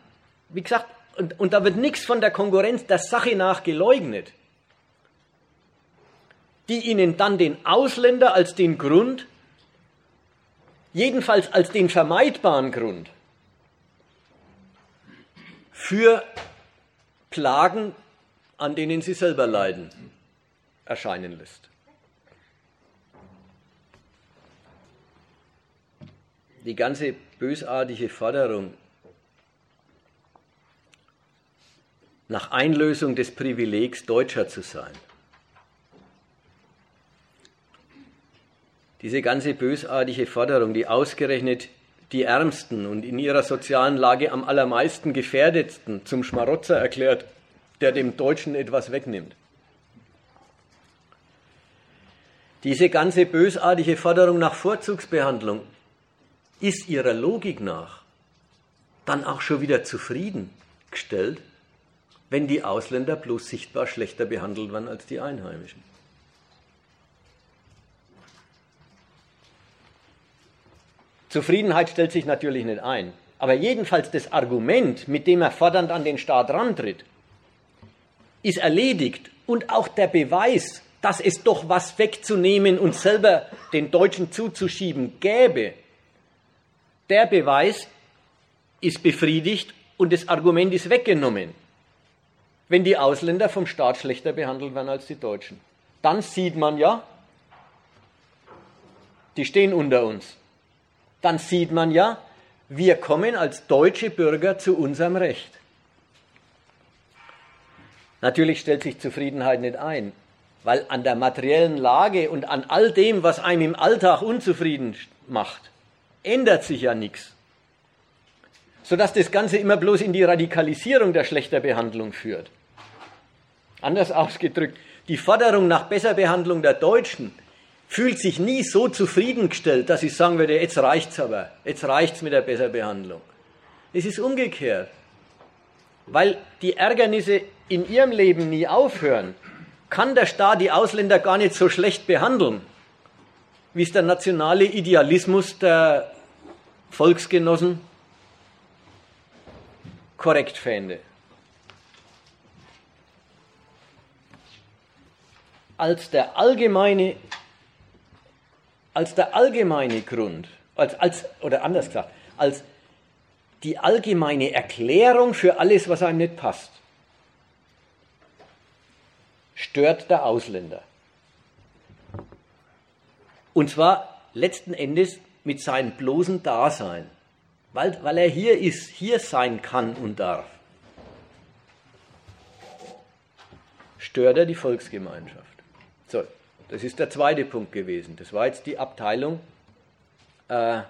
wie gesagt, und, und da wird nichts von der Konkurrenz der Sache nach geleugnet, die ihnen dann den Ausländer als den Grund jedenfalls als den vermeidbaren Grund für Plagen an denen sie selber leiden, erscheinen lässt. Die ganze bösartige Forderung nach Einlösung des Privilegs, Deutscher zu sein. Diese ganze bösartige Forderung, die ausgerechnet die Ärmsten und in ihrer sozialen Lage am allermeisten gefährdetsten zum Schmarotzer erklärt, der dem Deutschen etwas wegnimmt. Diese ganze bösartige Forderung nach Vorzugsbehandlung ist ihrer Logik nach dann auch schon wieder zufriedengestellt, wenn die Ausländer bloß sichtbar schlechter behandelt werden als die Einheimischen. Zufriedenheit stellt sich natürlich nicht ein, aber jedenfalls das Argument, mit dem er fordernd an den Staat rantritt, ist erledigt und auch der Beweis, dass es doch was wegzunehmen und selber den Deutschen zuzuschieben gäbe, der Beweis ist befriedigt und das Argument ist weggenommen wenn die Ausländer vom Staat schlechter behandelt werden als die Deutschen. Dann sieht man ja, die stehen unter uns. Dann sieht man ja, wir kommen als deutsche Bürger zu unserem Recht. Natürlich stellt sich Zufriedenheit nicht ein, weil an der materiellen Lage und an all dem, was einem im Alltag unzufrieden macht, ändert sich ja nichts. Sodass das Ganze immer bloß in die Radikalisierung der Schlechterbehandlung führt. Anders ausgedrückt, die Forderung nach Besserbehandlung der Deutschen fühlt sich nie so zufriedengestellt, dass ich sagen würde, jetzt reicht's aber, jetzt reicht's mit der Besserbehandlung. Es ist umgekehrt. Weil die Ärgernisse in ihrem Leben nie aufhören, kann der Staat die Ausländer gar nicht so schlecht behandeln, wie es der nationale Idealismus der Volksgenossen korrekt fände. als der allgemeine, als der allgemeine Grund, als, als, oder anders gesagt, als die allgemeine Erklärung für alles, was einem nicht passt, stört der Ausländer. Und zwar letzten Endes mit seinem bloßen Dasein, weil, weil er hier ist, hier sein kann und darf. Stört er die Volksgemeinschaft. Das ist der zweite Punkt gewesen. Das war jetzt die Abteilung äh,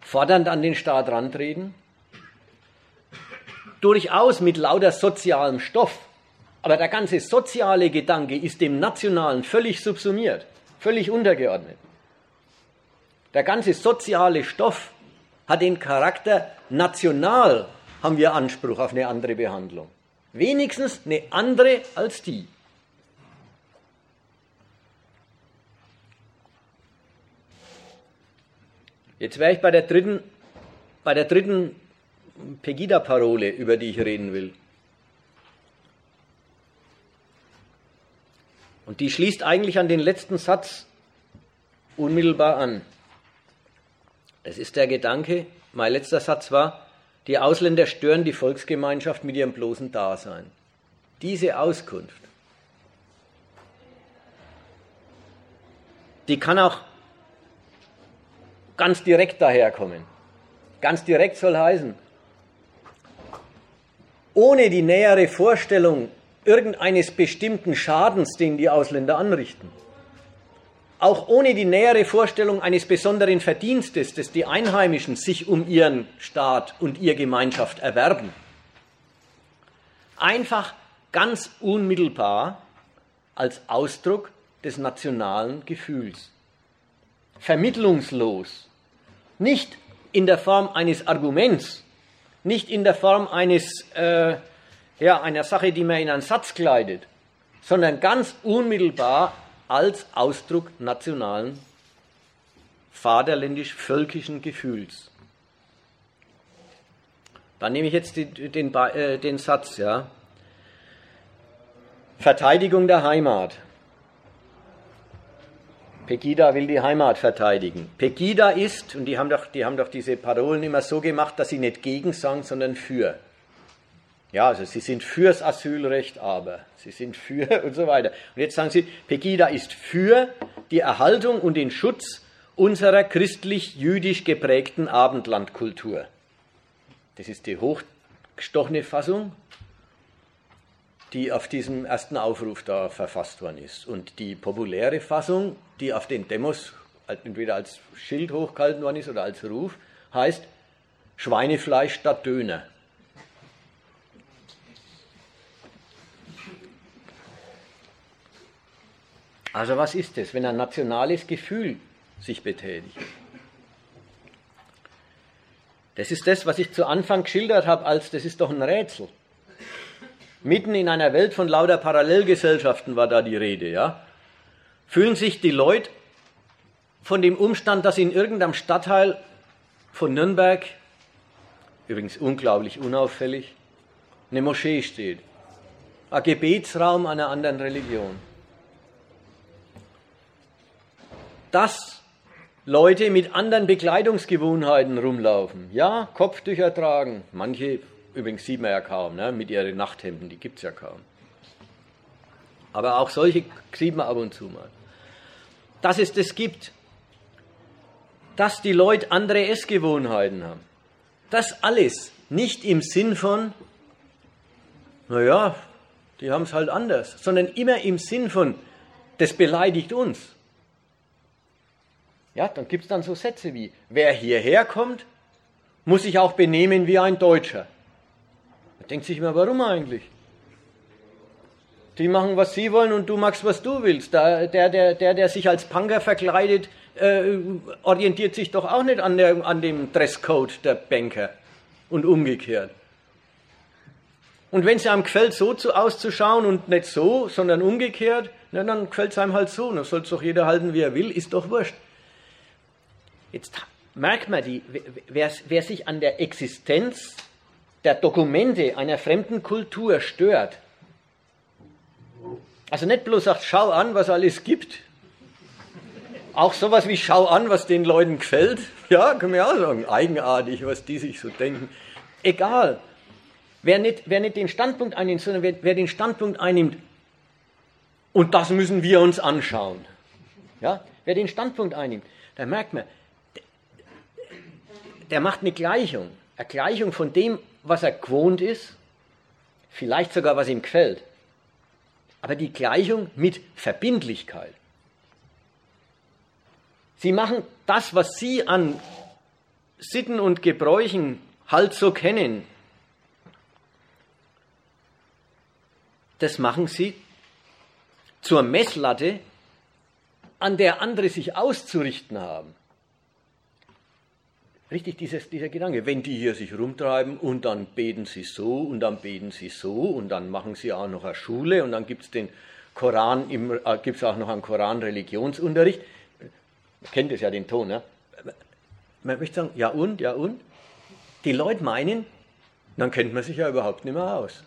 fordernd an den Staat rantreten, durchaus mit lauter sozialem Stoff, aber der ganze soziale Gedanke ist dem Nationalen völlig subsumiert, völlig untergeordnet. Der ganze soziale Stoff hat den Charakter national, haben wir Anspruch auf eine andere Behandlung. Wenigstens eine andere als die. Jetzt wäre ich bei der dritten, bei der dritten Pegida-Parole, über die ich reden will. Und die schließt eigentlich an den letzten Satz unmittelbar an. Das ist der Gedanke, mein letzter Satz war, die Ausländer stören die Volksgemeinschaft mit ihrem bloßen Dasein. Diese Auskunft, die kann auch ganz direkt daherkommen. Ganz direkt soll heißen, ohne die nähere Vorstellung irgendeines bestimmten Schadens, den die Ausländer anrichten auch ohne die nähere Vorstellung eines besonderen Verdienstes, das die Einheimischen sich um ihren Staat und ihre Gemeinschaft erwerben. Einfach ganz unmittelbar als Ausdruck des nationalen Gefühls. Vermittlungslos. Nicht in der Form eines Arguments, nicht in der Form eines, äh, ja, einer Sache, die man in einen Satz kleidet, sondern ganz unmittelbar als Ausdruck nationalen, vaterländisch-völkischen Gefühls. Dann nehme ich jetzt den, den, äh, den Satz, ja. Verteidigung der Heimat. Pegida will die Heimat verteidigen. Pegida ist, und die haben, doch, die haben doch diese Parolen immer so gemacht, dass sie nicht gegen sagen, sondern für. Ja, also sie sind fürs Asylrecht, aber sie sind für [LAUGHS] und so weiter. Und jetzt sagen sie, Pegida ist für die Erhaltung und den Schutz unserer christlich-jüdisch geprägten Abendlandkultur. Das ist die hochgestochene Fassung, die auf diesem ersten Aufruf da verfasst worden ist. Und die populäre Fassung, die auf den Demos entweder als Schild hochgehalten worden ist oder als Ruf, heißt Schweinefleisch statt Döner. Also was ist das, wenn ein nationales Gefühl sich betätigt? Das ist das, was ich zu Anfang geschildert habe, als das ist doch ein Rätsel. Mitten in einer Welt von lauter Parallelgesellschaften war da die Rede, ja. Fühlen sich die Leute von dem Umstand, dass in irgendeinem Stadtteil von Nürnberg, übrigens unglaublich unauffällig, eine Moschee steht, ein Gebetsraum einer anderen Religion. Dass Leute mit anderen Bekleidungsgewohnheiten rumlaufen, ja, Kopftücher tragen, manche übrigens sieht man ja kaum, ne, mit ihren Nachthemden, die gibt es ja kaum. Aber auch solche sieht man ab und zu mal. Dass es das gibt, dass die Leute andere Essgewohnheiten haben. Das alles nicht im Sinn von, naja, die haben es halt anders, sondern immer im Sinn von, das beleidigt uns. Ja, dann gibt es dann so Sätze wie, wer hierher kommt, muss sich auch benehmen wie ein Deutscher. Da denkt sich immer, warum eigentlich? Die machen, was sie wollen und du machst, was du willst. Der, der, der, der sich als Punker verkleidet, äh, orientiert sich doch auch nicht an, der, an dem Dresscode der Banker und umgekehrt. Und wenn es einem gefällt, so zu, auszuschauen und nicht so, sondern umgekehrt, na, dann gefällt es einem halt so. Dann soll es doch jeder halten, wie er will, ist doch wurscht. Jetzt merkt man, die, wer, wer sich an der Existenz der Dokumente einer fremden Kultur stört, also nicht bloß sagt, schau an, was alles gibt, auch sowas wie schau an, was den Leuten gefällt, ja, können wir auch sagen, eigenartig, was die sich so denken. Egal. Wer nicht, wer nicht den Standpunkt einnimmt, sondern wer, wer den Standpunkt einnimmt, und das müssen wir uns anschauen. Ja, wer den Standpunkt einnimmt, da merkt man, der macht eine Gleichung. Eine Gleichung von dem, was er gewohnt ist, vielleicht sogar was ihm gefällt. Aber die Gleichung mit Verbindlichkeit. Sie machen das, was Sie an Sitten und Gebräuchen halt so kennen, das machen Sie zur Messlatte, an der andere sich auszurichten haben. Richtig, dieses, dieser Gedanke, wenn die hier sich rumtreiben und dann beten sie so und dann beten sie so und dann machen sie auch noch eine Schule und dann gibt es den Koran, äh, gibt es auch noch einen Koran-Religionsunterricht. Kennt es ja den Ton, ne? Man möchte sagen, ja und, ja und? Die Leute meinen, dann kennt man sich ja überhaupt nicht mehr aus.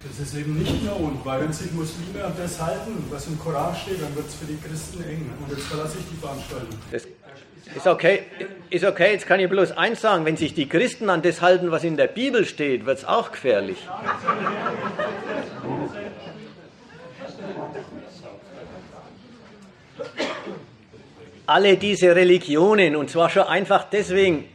Das ist eben nicht nur und, weil wenn sich Muslime an das halten, was im Koran steht, dann wird es für die Christen eng. Und jetzt verlasse ich die Veranstaltung.
Das ist okay, ist okay, jetzt kann ich bloß eins sagen, wenn sich die Christen an das halten, was in der Bibel steht, wird es auch gefährlich. Alle diese Religionen, und zwar schon einfach deswegen,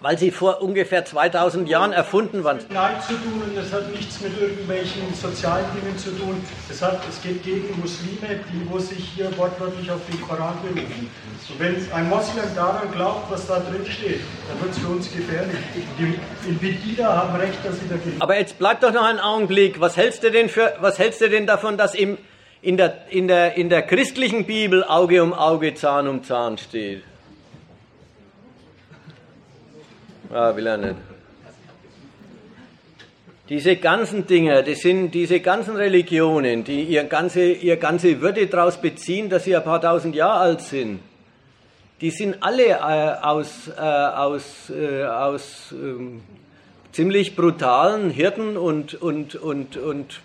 weil sie vor ungefähr 2000 Jahren erfunden waren.
Nein zu tun und das hat nichts mit irgendwelchen sozialen Dingen zu tun. Es, hat, es geht gegen Muslime, die wo sich hier wortwörtlich auf den Koran berufen. Und wenn ein Moslem daran glaubt, was da drin steht, dann wird es für uns gefährlich. Die Bediener haben recht, dass sie dagegen.
Aber jetzt bleib doch noch einen Augenblick. Was hältst du denn für, was hältst du denn davon, dass im, in der, in der, in der christlichen Bibel Auge um Auge, Zahn um Zahn steht? Ah, will er nicht. Diese ganzen Dinge, das sind diese ganzen Religionen, die ihr ganze, ihr ganze Würde daraus beziehen, dass sie ein paar tausend Jahre alt sind. Die sind alle äh, aus, äh, aus, äh, aus ähm, ziemlich brutalen Hirten und, und, und, und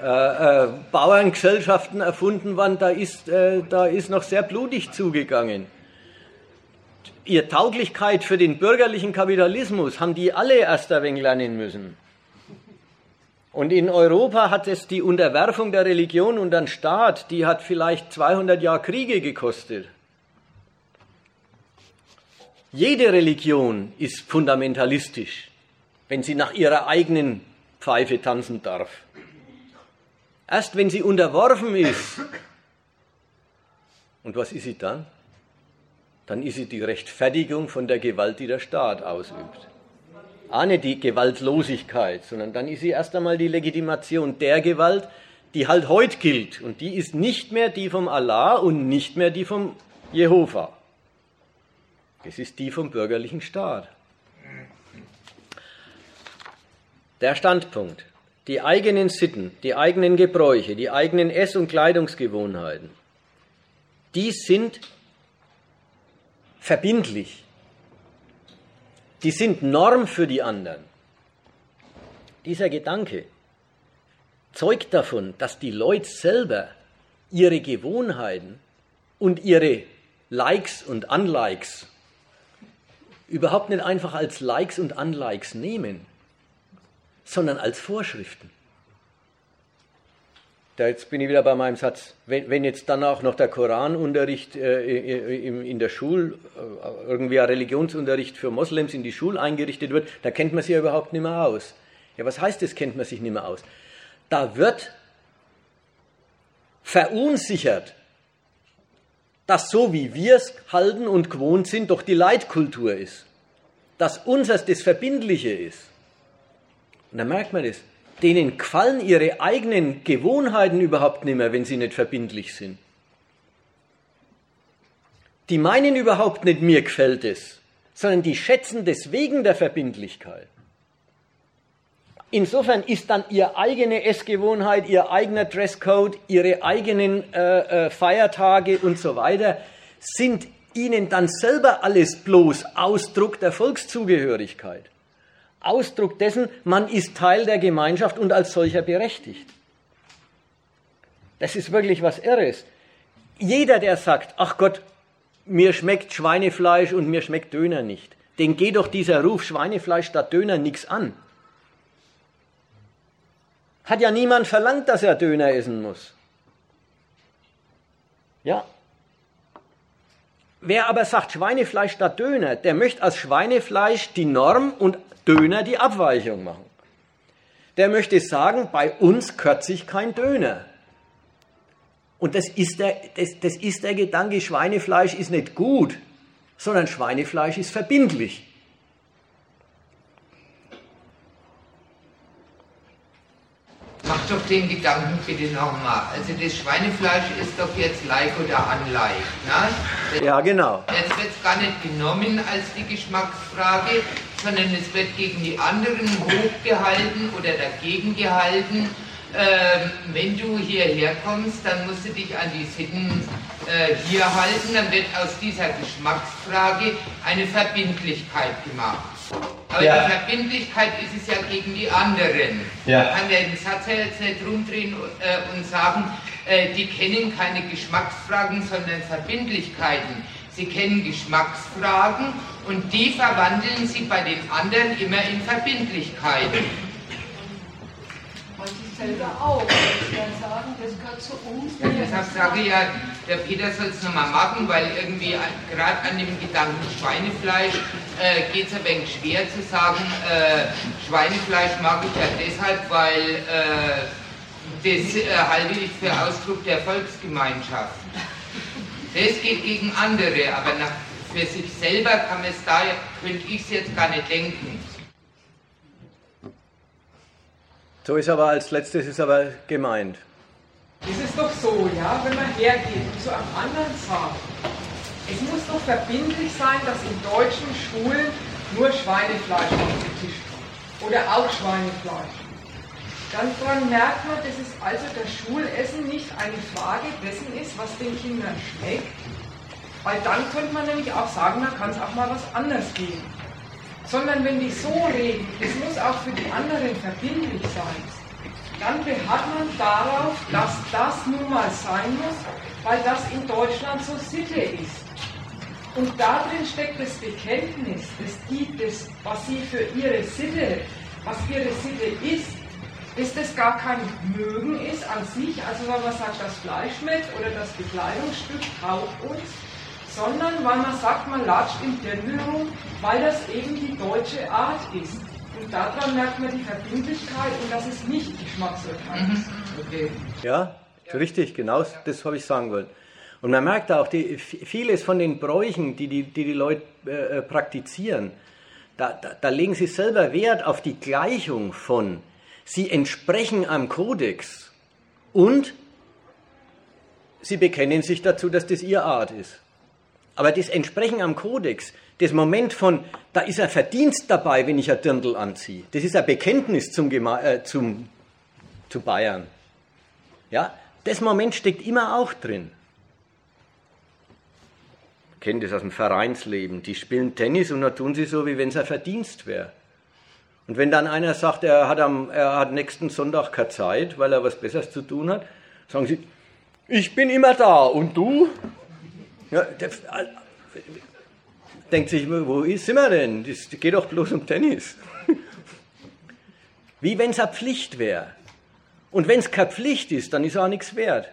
äh, äh, Bauerngesellschaften erfunden waren, da ist, äh, da ist noch sehr blutig zugegangen. Ihre Tauglichkeit für den bürgerlichen Kapitalismus haben die alle erst ein wenig lernen müssen. Und in Europa hat es die Unterwerfung der Religion und den Staat, die hat vielleicht 200 Jahre Kriege gekostet. Jede Religion ist fundamentalistisch, wenn sie nach ihrer eigenen Pfeife tanzen darf. Erst wenn sie unterworfen ist, und was ist sie dann? Dann ist sie die Rechtfertigung von der Gewalt, die der Staat ausübt. Auch nicht die Gewaltlosigkeit, sondern dann ist sie erst einmal die Legitimation der Gewalt, die halt heute gilt. Und die ist nicht mehr die vom Allah und nicht mehr die vom Jehova. Es ist die vom bürgerlichen Staat. Der Standpunkt, die eigenen Sitten, die eigenen Gebräuche, die eigenen Ess- und Kleidungsgewohnheiten, die sind verbindlich. Die sind Norm für die anderen. Dieser Gedanke zeugt davon, dass die Leute selber ihre Gewohnheiten und ihre Likes und Unlikes überhaupt nicht einfach als Likes und Unlikes nehmen, sondern als Vorschriften. Da jetzt bin ich wieder bei meinem Satz. Wenn, wenn jetzt dann auch noch der Koranunterricht äh, in, in der Schule, äh, irgendwie ein Religionsunterricht für Moslems in die Schule eingerichtet wird, da kennt man sich ja überhaupt nicht mehr aus. Ja, was heißt das, kennt man sich nicht mehr aus? Da wird verunsichert, dass so wie wir es halten und gewohnt sind, doch die Leitkultur ist. Dass unseres das Verbindliche ist. Und dann merkt man das. Denen gefallen ihre eigenen Gewohnheiten überhaupt nicht mehr, wenn sie nicht verbindlich sind. Die meinen überhaupt nicht, mir gefällt es, sondern die schätzen deswegen der Verbindlichkeit. Insofern ist dann ihre eigene Essgewohnheit, ihr eigener Dresscode, ihre eigenen äh, äh, Feiertage und so weiter, sind ihnen dann selber alles bloß Ausdruck der Volkszugehörigkeit. Ausdruck dessen, man ist Teil der Gemeinschaft und als solcher berechtigt. Das ist wirklich was Irres. Jeder, der sagt, ach Gott, mir schmeckt Schweinefleisch und mir schmeckt Döner nicht, den geht doch dieser Ruf Schweinefleisch statt Döner nichts an. Hat ja niemand verlangt, dass er Döner essen muss. Ja. Wer aber sagt Schweinefleisch statt Döner, der möchte als Schweinefleisch die Norm und Döner die Abweichung machen. Der möchte sagen, bei uns kürzt sich kein Döner. Und das ist, der, das, das ist der Gedanke, Schweinefleisch ist nicht gut, sondern Schweinefleisch ist verbindlich.
Doch den Gedanken bitte nochmal. Also das Schweinefleisch ist doch jetzt Like oder Unlike. Ne?
Ja, genau.
Jetzt wird es gar nicht genommen als die Geschmacksfrage, sondern es wird gegen die anderen hochgehalten oder dagegen gehalten. Ähm, wenn du hierher kommst, dann musst du dich an die Sitten äh, hier halten, dann wird aus dieser Geschmacksfrage eine Verbindlichkeit gemacht. Aber ja. die Verbindlichkeit ist es ja gegen die anderen. Ja. Man kann ja den Satz jetzt nicht rumdrehen äh, und sagen, äh, die kennen keine Geschmacksfragen, sondern Verbindlichkeiten. Sie kennen Geschmacksfragen und die verwandeln sie bei den anderen immer in Verbindlichkeiten
selber auch. Ich sagen, das gehört zu uns. Ja,
deshalb sage ich ja, der Peter soll es nochmal machen, weil irgendwie gerade an dem Gedanken Schweinefleisch äh, geht es ein wenig schwer zu sagen, äh, Schweinefleisch mag ich ja deshalb, weil äh, das äh, halte ich für Ausdruck der Volksgemeinschaft. Das geht gegen andere, aber nach, für sich selber kann es da, könnte ich es jetzt gar nicht denken.
So ist aber als letztes ist aber gemeint.
Es ist doch so, ja, wenn man hergeht und zu einem anderen sagt, es muss doch verbindlich sein, dass in deutschen Schulen nur Schweinefleisch auf den Tisch kommt. Oder auch Schweinefleisch. Dann daran merkt man, dass es also das Schulessen nicht eine Frage dessen ist, was den Kindern schmeckt. Weil dann könnte man nämlich auch sagen, dann kann es auch mal was anderes geben sondern wenn die so reden, es muss auch für die anderen verbindlich sein. Dann beharrt man darauf, dass das nun mal sein muss, weil das in Deutschland so Sitte ist. Und darin steckt das Bekenntnis, dass die, das, was sie für ihre Sitte, was ihre Sitte ist, dass das gar kein Mögen ist an sich, also wenn man sagt, das Fleisch schmeckt oder das Bekleidungsstück taugt uns, sondern weil man sagt, man latscht Dirndl rum, weil das eben die deutsche Art ist. Und daran merkt man die Verbindlichkeit und das ist nicht Geschmacksurteil. Mhm.
Okay. Ja, richtig, genau das habe ich sagen wollen. Und man merkt auch, die, vieles von den Bräuchen, die die, die, die Leute äh, äh, praktizieren, da, da, da legen sie selber Wert auf die Gleichung von, sie entsprechen einem Kodex und sie bekennen sich dazu, dass das ihre Art ist. Aber das Entsprechen am Kodex, das Moment von, da ist ein Verdienst dabei, wenn ich ein Dirndl anziehe, das ist ein Bekenntnis zum, äh, zum, zu Bayern. Ja, das Moment steckt immer auch drin kennt das aus dem Vereinsleben. Die spielen Tennis und dann tun sie so, wie wenn es ein Verdienst wäre. Und wenn dann einer sagt, er hat, am, er hat nächsten Sonntag keine Zeit, weil er was Besseres zu tun hat, sagen sie, ich bin immer da und du? Ja, der, denkt sich, wo ist, sind wir denn? Das geht doch bloß um Tennis. [LAUGHS] Wie wenn es eine Pflicht wäre. Und wenn es keine Pflicht ist, dann ist auch nichts wert.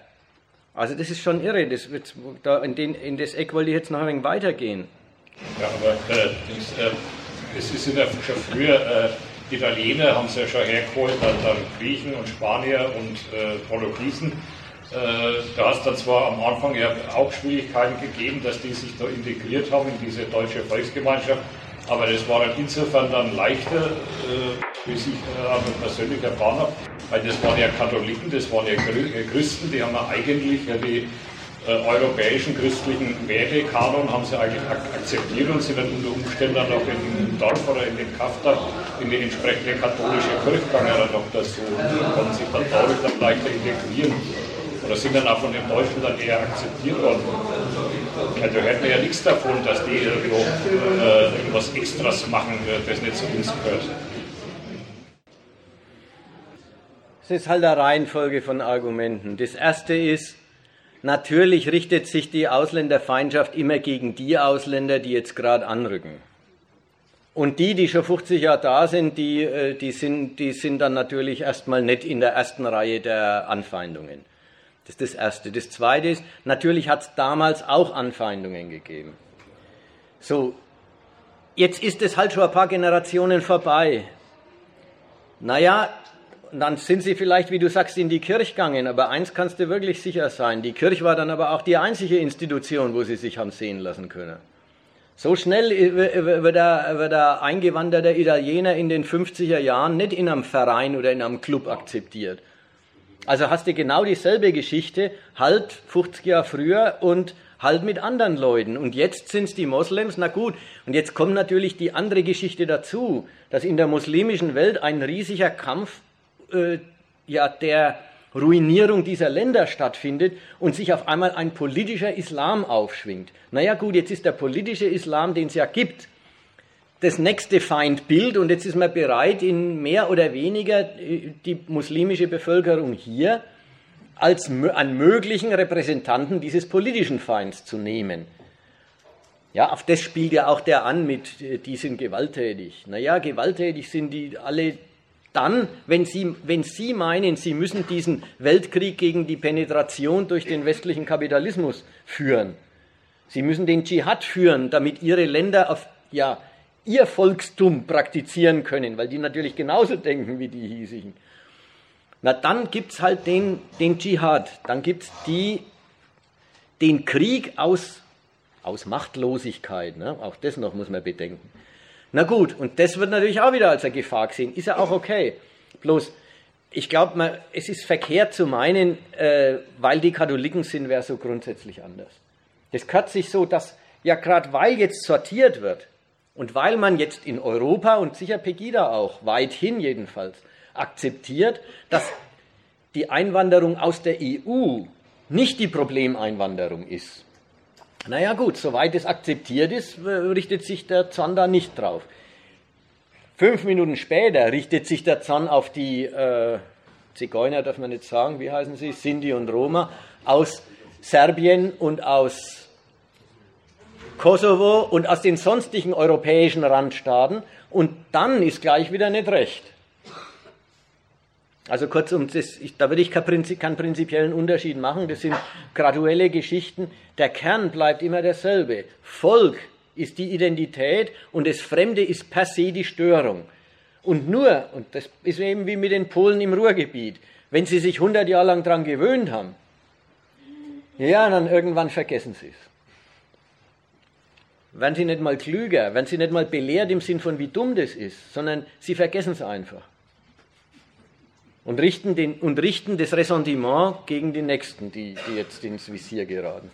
Also das ist schon irre. Das wird, da in, den, in das Eck wollte ich jetzt noch ein wenig weitergehen.
Ja, aber äh, das, äh, es ist ja schon früher, äh, Italiener haben es ja schon hergeholt, dann, dann Griechen und Spanier und äh, Portugiesen. Äh, da hat es dann zwar am Anfang ja auch Schwierigkeiten gegeben, dass die sich da integriert haben in diese deutsche Volksgemeinschaft, aber das war dann insofern dann leichter, äh, wie ich äh, persönlich erfahren habe, weil das waren ja Katholiken, das waren ja Christen, die haben ja eigentlich die europäischen christlichen Wertekanon haben sie eigentlich ak akzeptiert und sind dann unter Umständen dann auch in Dorf oder in dem Kaff in die entsprechende katholische Kirche gegangen dann noch dazu und konnten sich dann dadurch dann leichter integrieren. Oder sind dann auch von den Deutschen dann eher akzeptiert worden. Also hört man ja nichts davon, dass die irgendwo äh, irgendwas Extras machen, äh, das nicht zu uns gehört.
Es ist halt eine Reihenfolge von Argumenten. Das erste ist, natürlich richtet sich die Ausländerfeindschaft immer gegen die Ausländer, die jetzt gerade anrücken. Und die, die schon 50 Jahre da sind, die, äh, die, sind, die sind dann natürlich erstmal nicht in der ersten Reihe der Anfeindungen. Das ist das Erste. Das Zweite ist, natürlich hat es damals auch Anfeindungen gegeben. So, jetzt ist es halt schon ein paar Generationen vorbei. Naja, dann sind sie vielleicht, wie du sagst, in die Kirche gegangen, aber eins kannst du wirklich sicher sein, die Kirche war dann aber auch die einzige Institution, wo sie sich haben sehen lassen können. So schnell wird der, wird der eingewanderte Italiener in den 50er Jahren nicht in einem Verein oder in einem Club akzeptiert. Also hast du genau dieselbe Geschichte, halt 50 Jahre früher und halt mit anderen Leuten. Und jetzt sind es die Moslems, na gut. Und jetzt kommt natürlich die andere Geschichte dazu, dass in der muslimischen Welt ein riesiger Kampf äh, ja, der Ruinierung dieser Länder stattfindet und sich auf einmal ein politischer Islam aufschwingt. Naja gut, jetzt ist der politische Islam, den es ja gibt, das nächste Feindbild und jetzt ist man bereit, in mehr oder weniger äh, die muslimische Bevölkerung hier als einen möglichen Repräsentanten dieses politischen Feinds zu nehmen. Ja, auf das spielt ja auch der an mit, äh, die sind gewalttätig. Naja, gewalttätig sind die alle dann, wenn Sie, wenn Sie meinen, Sie müssen diesen Weltkrieg gegen die Penetration durch den westlichen Kapitalismus führen. Sie müssen den Dschihad führen, damit Ihre Länder auf, ja, ihr Volkstum praktizieren können, weil die natürlich genauso denken wie die hiesigen. Na, dann gibt es halt den, den Dschihad, dann gibt es den Krieg aus, aus Machtlosigkeit, ne? auch das noch muss man bedenken. Na gut, und das wird natürlich auch wieder als eine Gefahr gesehen. Ist ja auch okay. Bloß, ich glaube, es ist verkehrt zu meinen, äh, weil die Katholiken sind, wäre so grundsätzlich anders. Das gehört sich so, dass ja gerade weil jetzt sortiert wird und weil man jetzt in Europa und sicher Pegida auch, weithin jedenfalls, akzeptiert, dass die Einwanderung aus der EU nicht die Problemeinwanderung ist, naja gut, soweit es akzeptiert ist, richtet sich der Zahn da nicht drauf. Fünf Minuten später richtet sich der Zahn auf die, äh, Zigeuner darf man nicht sagen, wie heißen sie, Sinti und Roma, aus Serbien und aus Kosovo und aus den sonstigen europäischen Randstaaten und dann ist gleich wieder nicht recht. Also kurzum, das, ich, da würde ich keinen, Prinzip, keinen prinzipiellen Unterschied machen. Das sind graduelle Geschichten. Der Kern bleibt immer derselbe. Volk ist die Identität und das Fremde ist per se die Störung. Und nur, und das ist eben wie mit den Polen im Ruhrgebiet, wenn sie sich 100 Jahre lang daran gewöhnt haben, ja, dann irgendwann vergessen sie es. Werden sie nicht mal klüger, werden sie nicht mal belehrt im Sinn von, wie dumm das ist, sondern sie vergessen es einfach. Und richten, den, und richten das Ressentiment gegen die Nächsten, die, die jetzt ins Visier geraten.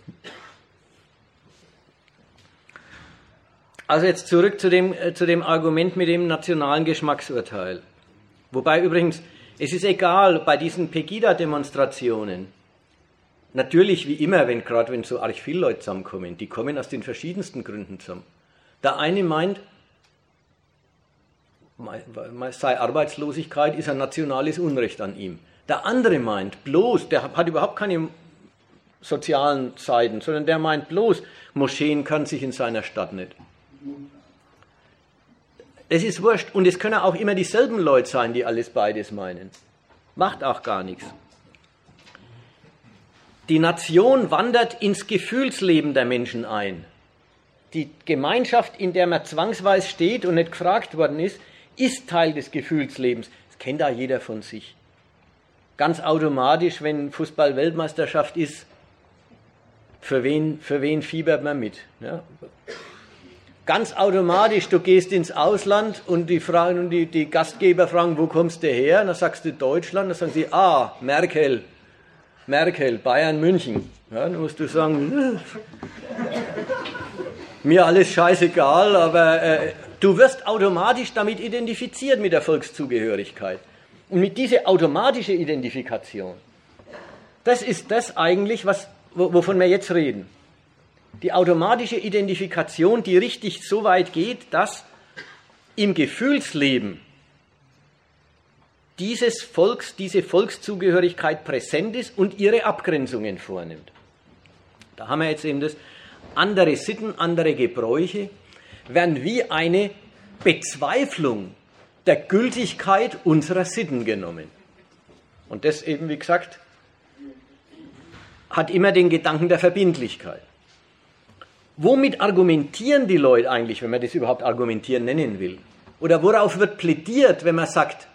Also jetzt zurück zu dem, äh, zu dem Argument mit dem nationalen Geschmacksurteil. Wobei übrigens, es ist egal bei diesen Pegida-Demonstrationen. Natürlich wie immer, wenn gerade wenn so arg viele Leute zusammenkommen, die kommen aus den verschiedensten Gründen zusammen. Der eine meint, sei Arbeitslosigkeit ist ein nationales Unrecht an ihm. Der andere meint bloß, der hat überhaupt keine sozialen Seiten, sondern der meint bloß, Moscheen kann sich in seiner Stadt nicht. Es ist wurscht. Und es können auch immer dieselben Leute sein, die alles beides meinen. Macht auch gar nichts. Die Nation wandert ins Gefühlsleben der Menschen ein. Die Gemeinschaft, in der man zwangsweise steht und nicht gefragt worden ist, ist Teil des Gefühlslebens. Das kennt da jeder von sich. Ganz automatisch, wenn Fußball-Weltmeisterschaft ist, für wen, für wen fiebert man mit? Ja? ganz automatisch, du gehst ins Ausland und die, fragen, die, die Gastgeber fragen, wo kommst du her? Und dann sagst du Deutschland, dann sagen sie, ah, Merkel, Merkel, Bayern, München. Ja, dann musst du sagen, mir alles scheißegal, aber äh, du wirst automatisch damit identifiziert mit der Volkszugehörigkeit. Und mit dieser automatischen Identifikation, das ist das eigentlich, was, wovon wir jetzt reden die automatische Identifikation, die richtig so weit geht, dass im Gefühlsleben dieses Volks, diese Volkszugehörigkeit präsent ist und ihre Abgrenzungen vornimmt. Da haben wir jetzt eben das, andere Sitten, andere Gebräuche werden wie eine Bezweiflung der Gültigkeit unserer Sitten genommen. Und das eben, wie gesagt, hat immer den Gedanken der Verbindlichkeit. Womit argumentieren die Leute eigentlich, wenn man das überhaupt argumentieren nennen will? Oder worauf wird plädiert, wenn man sagt,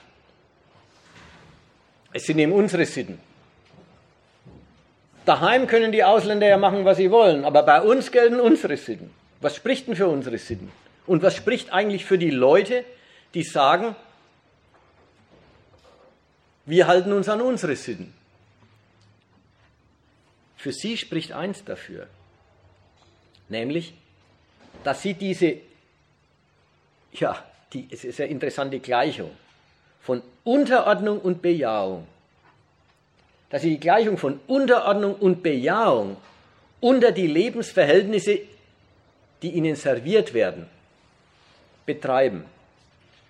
es sind eben unsere Sitten. Daheim können die Ausländer ja machen, was sie wollen, aber bei uns gelten unsere Sitten. Was spricht denn für unsere Sitten? Und was spricht eigentlich für die Leute, die sagen, wir halten uns an unsere Sitten? Für sie spricht eins dafür. Nämlich, dass sie diese, ja, die, es ist eine interessante Gleichung von Unterordnung und Bejahung, dass sie die Gleichung von Unterordnung und Bejahung unter die Lebensverhältnisse, die ihnen serviert werden, betreiben.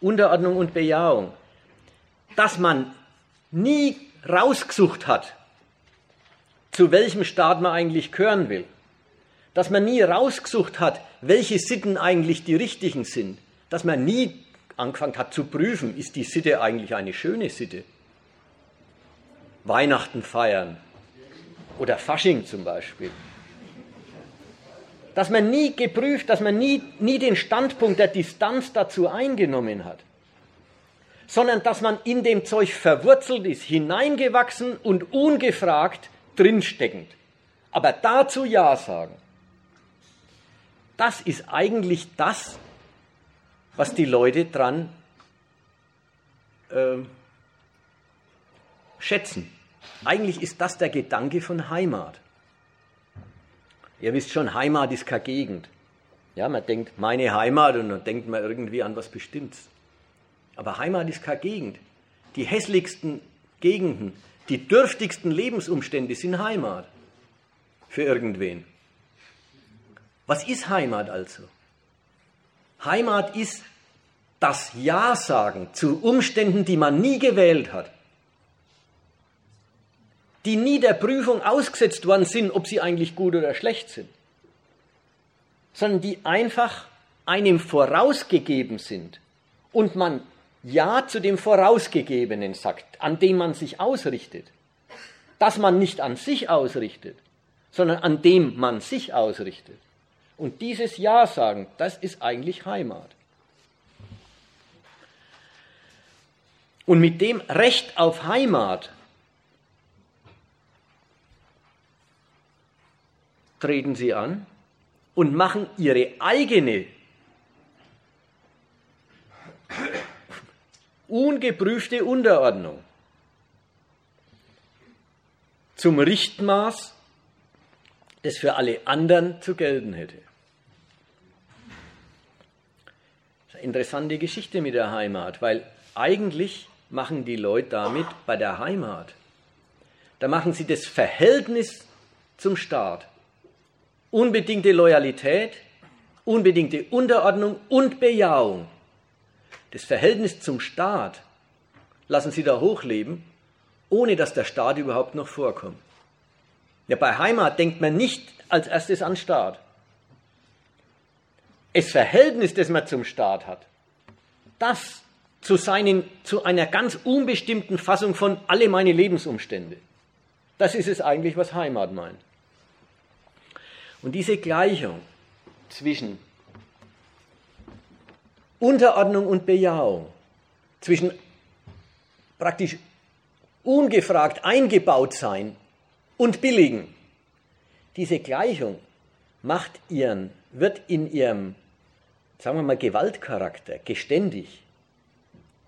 Unterordnung und Bejahung. Dass man nie rausgesucht hat, zu welchem Staat man eigentlich gehören will dass man nie rausgesucht hat, welche Sitten eigentlich die richtigen sind, dass man nie angefangen hat zu prüfen, ist die Sitte eigentlich eine schöne Sitte. Weihnachten feiern oder Fasching zum Beispiel. Dass man nie geprüft, dass man nie, nie den Standpunkt der Distanz dazu eingenommen hat, sondern dass man in dem Zeug verwurzelt ist, hineingewachsen und ungefragt drinsteckend. Aber dazu Ja sagen. Das ist eigentlich das, was die Leute dran äh, schätzen. Eigentlich ist das der Gedanke von Heimat. Ihr wisst schon, Heimat ist keine Gegend. Ja, man denkt, meine Heimat und dann denkt man irgendwie an was Bestimmtes. Aber Heimat ist keine Gegend. Die hässlichsten Gegenden, die dürftigsten Lebensumstände sind Heimat für irgendwen. Was ist Heimat also? Heimat ist das Ja sagen zu Umständen, die man nie gewählt hat. die nie der Prüfung ausgesetzt worden sind, ob sie eigentlich gut oder schlecht sind, sondern die einfach einem vorausgegeben sind und man Ja zu dem Vorausgegebenen sagt, an dem man sich ausrichtet, dass man nicht an sich ausrichtet, sondern an dem man sich ausrichtet. Und dieses Ja sagen, das ist eigentlich Heimat. Und mit dem Recht auf Heimat treten sie an und machen ihre eigene ungeprüfte Unterordnung zum Richtmaß, das für alle anderen zu gelten hätte. Das ist eine interessante Geschichte mit der Heimat, weil eigentlich machen die Leute damit bei der Heimat, da machen sie das Verhältnis zum Staat, unbedingte Loyalität, unbedingte Unterordnung und Bejahung. Das Verhältnis zum Staat lassen sie da hochleben, ohne dass der Staat überhaupt noch vorkommt. Ja, bei Heimat denkt man nicht als erstes an Staat. Das Verhältnis, das man zum Staat hat, das zu, seinen, zu einer ganz unbestimmten Fassung von alle meine Lebensumstände, das ist es eigentlich, was Heimat meint. Und diese Gleichung zwischen Unterordnung und Bejahung, zwischen praktisch ungefragt eingebaut sein und billigen, diese Gleichung macht ihren, wird in ihrem, sagen wir mal, Gewaltcharakter geständig.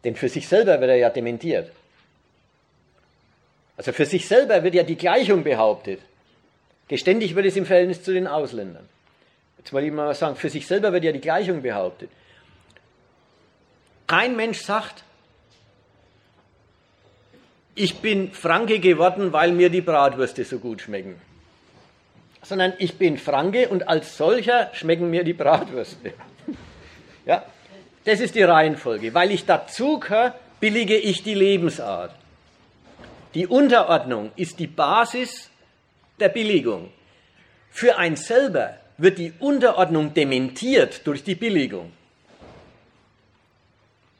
Denn für sich selber wird er ja dementiert. Also für sich selber wird ja die Gleichung behauptet. Geständig wird es im Verhältnis zu den Ausländern. Jetzt wollte ich mal sagen, für sich selber wird ja die Gleichung behauptet. Kein Mensch sagt, ich bin Franke geworden, weil mir die Bratwürste so gut schmecken. Sondern ich bin Franke und als solcher schmecken mir die Bratwürste. Ja, das ist die Reihenfolge. Weil ich dazugehöre, billige ich die Lebensart. Die Unterordnung ist die Basis der Billigung. Für ein selber wird die Unterordnung dementiert durch die Billigung.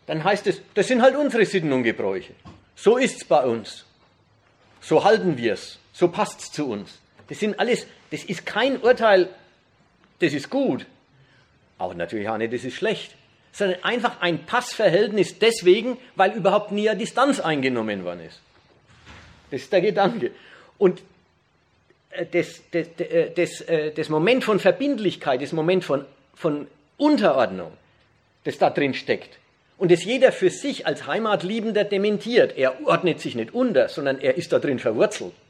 Dann heißt es, das sind halt unsere Sitten und Gebräuche. So ist's bei uns. So halten wir's. So passt's zu uns. Das sind alles, das ist kein Urteil, das ist gut. Auch natürlich auch nicht, das ist schlecht. Sondern einfach ein Passverhältnis deswegen, weil überhaupt nie eine Distanz eingenommen worden ist. Das ist der Gedanke. Und äh, das, das, äh, das, äh, das Moment von Verbindlichkeit, das Moment von, von Unterordnung, das da drin steckt, und das jeder für sich als Heimatliebender dementiert. Er ordnet sich nicht unter, sondern er ist da drin verwurzelt. [LAUGHS]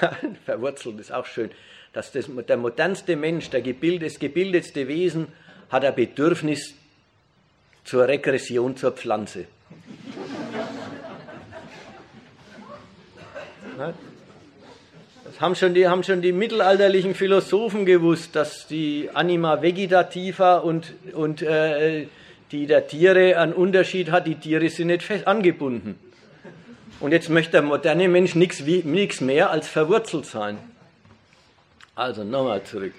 Ja, verwurzelt ist auch schön. Dass das, der modernste Mensch, der gebild, das gebildetste Wesen, hat ein Bedürfnis zur Regression zur Pflanze. [LAUGHS] Das haben schon, die, haben schon die mittelalterlichen Philosophen gewusst, dass die Anima vegetativa und, und äh, die der Tiere einen Unterschied hat. Die Tiere sind nicht fest angebunden. Und jetzt möchte der moderne Mensch nichts mehr als verwurzelt sein. Also nochmal zurück.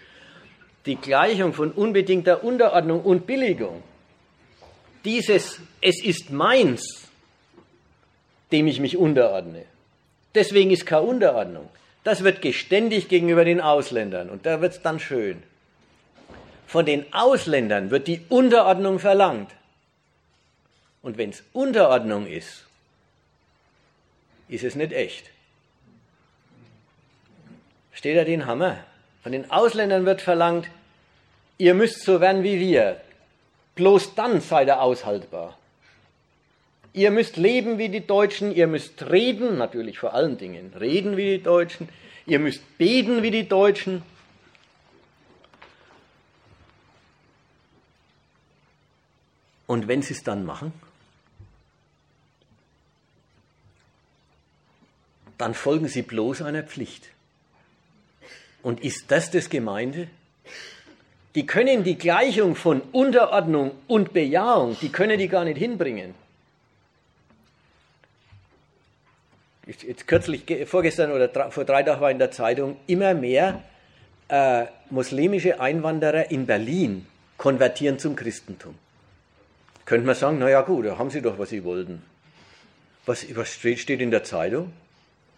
Die Gleichung von unbedingter Unterordnung und Billigung, dieses Es ist meins, dem ich mich unterordne, Deswegen ist keine Unterordnung. Das wird geständig gegenüber den Ausländern und da wird es dann schön. Von den Ausländern wird die Unterordnung verlangt. Und wenn es Unterordnung ist, ist es nicht echt. Steht da den Hammer? Von den Ausländern wird verlangt, ihr müsst so werden wie wir. Bloß dann seid ihr aushaltbar. Ihr müsst leben wie die Deutschen, ihr müsst reden, natürlich vor allen Dingen reden wie die Deutschen, ihr müsst beten wie die Deutschen. Und wenn sie es dann machen, dann folgen sie bloß einer Pflicht. Und ist das das Gemeinde? Die können die Gleichung von Unterordnung und Bejahung, die können die gar nicht hinbringen. jetzt kürzlich, vorgestern oder vor drei Tagen war in der Zeitung, immer mehr äh, muslimische Einwanderer in Berlin konvertieren zum Christentum. Könnte man sagen, naja gut, da haben sie doch, was sie wollten. Was, was steht in der Zeitung?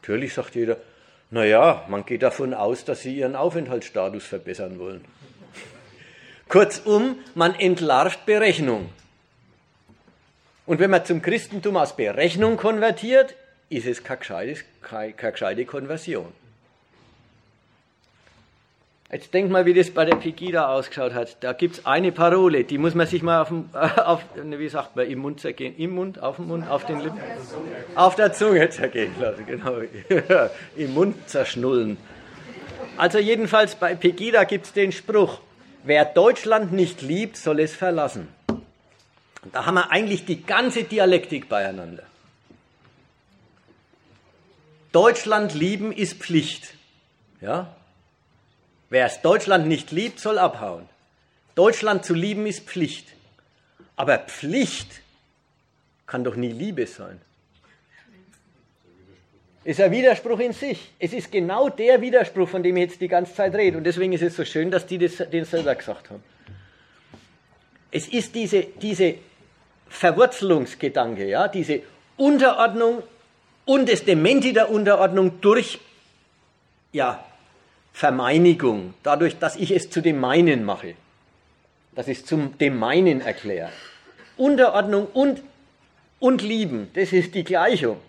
Natürlich sagt jeder, naja, man geht davon aus, dass sie ihren Aufenthaltsstatus verbessern wollen. [LAUGHS] Kurzum, man entlarvt Berechnung. Und wenn man zum Christentum aus Berechnung konvertiert, ist es keine gescheite, Konversion. Jetzt denk mal, wie das bei der Pegida ausgeschaut hat. Da gibt es eine Parole, die muss man sich mal auf, dem, [LAUGHS] auf wie sagt man, im Mund zergehen. Im Mund, auf dem Mund, auf den Lippen? Auf der Zunge zergehen lassen, [LAUGHS] genau. [LAUGHS] Im Mund zerschnullen. Also jedenfalls bei Pegida gibt es den Spruch, wer Deutschland nicht liebt, soll es verlassen. Da haben wir eigentlich die ganze Dialektik beieinander. Deutschland lieben ist Pflicht. Ja? Wer es Deutschland nicht liebt, soll abhauen. Deutschland zu lieben ist Pflicht. Aber Pflicht kann doch nie Liebe sein. Ist ein Widerspruch in sich. Es ist genau der Widerspruch, von dem ich jetzt die ganze Zeit rede. Und deswegen ist es so schön, dass die das, den selber gesagt haben. Es ist diese, diese Verwurzelungsgedanke, ja, diese Unterordnung und das Dementi der Unterordnung durch ja, Vermeinigung, dadurch, dass ich es zu dem meinen mache, dass ich es zum dem meinen erkläre. Unterordnung und, und Lieben, das ist die Gleichung.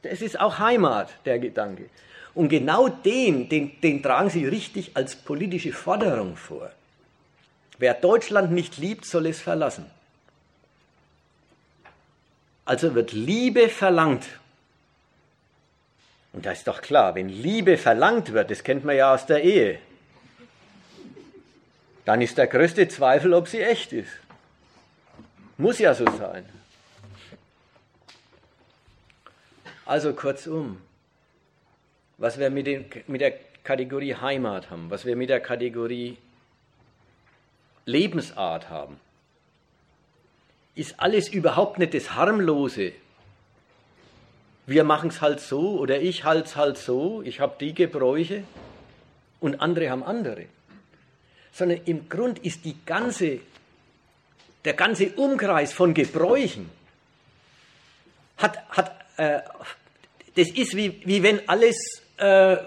Das ist auch Heimat, der Gedanke. Und genau den, den, den tragen sie richtig als politische Forderung vor. Wer Deutschland nicht liebt, soll es verlassen. Also wird Liebe verlangt und da ist doch klar, wenn Liebe verlangt wird, das kennt man ja aus der Ehe, dann ist der größte Zweifel, ob sie echt ist. Muss ja so sein. Also kurzum, was wir mit, den, mit der Kategorie Heimat haben, was wir mit der Kategorie Lebensart haben, ist alles überhaupt nicht das Harmlose, wir machen es halt so oder ich halte es halt so, ich habe die Gebräuche und andere haben andere. Sondern im Grund ist die ganze, der ganze Umkreis von Gebräuchen hat, hat äh, das ist wie, wie wenn alles äh,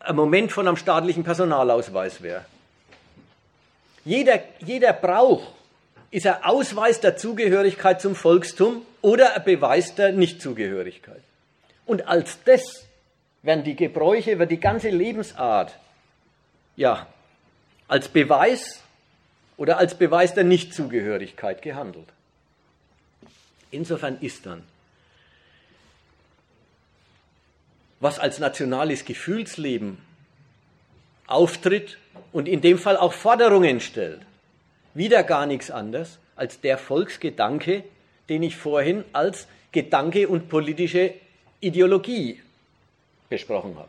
ein Moment von einem staatlichen Personalausweis wäre. Jeder, jeder Brauch ist ein Ausweis der Zugehörigkeit zum Volkstum oder ein Beweis der Nichtzugehörigkeit. Und als das werden die Gebräuche, wird die ganze Lebensart, ja, als Beweis oder als Beweis der Nichtzugehörigkeit gehandelt. Insofern ist dann, was als nationales Gefühlsleben auftritt und in dem Fall auch Forderungen stellt, wieder gar nichts anderes als der Volksgedanke, den ich vorhin als Gedanke und politische Ideologie besprochen habe.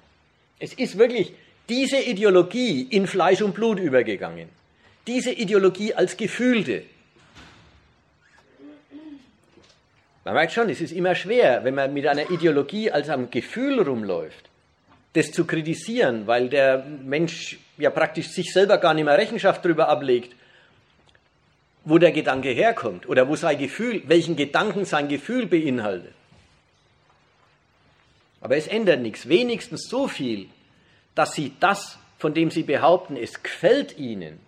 Es ist wirklich diese Ideologie in Fleisch und Blut übergegangen. Diese Ideologie als gefühlte. Man merkt schon, es ist immer schwer, wenn man mit einer Ideologie als am Gefühl rumläuft, das zu kritisieren, weil der Mensch ja praktisch sich selber gar nicht mehr Rechenschaft darüber ablegt, wo der Gedanke herkommt oder wo sein Gefühl, welchen Gedanken sein Gefühl beinhaltet. Aber es ändert nichts, wenigstens so viel, dass sie das, von dem sie behaupten, es gefällt ihnen,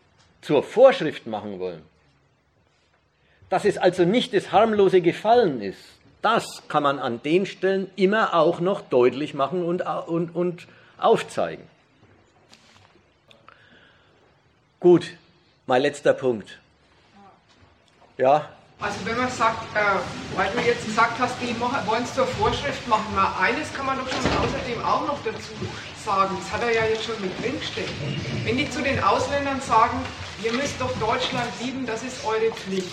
zur Vorschrift machen wollen. Dass es also nicht das harmlose Gefallen ist, das kann man an den Stellen immer auch noch deutlich machen und, und, und aufzeigen. Gut, mein letzter Punkt. Ja.
Also wenn man sagt, äh, weil du jetzt gesagt hast, die wollen es zur Vorschrift machen, mal eines kann man doch schon außerdem auch noch dazu sagen, das hat er ja jetzt schon mit drinstehen. Wenn die zu den Ausländern sagen, ihr müsst doch Deutschland lieben, das ist eure Pflicht.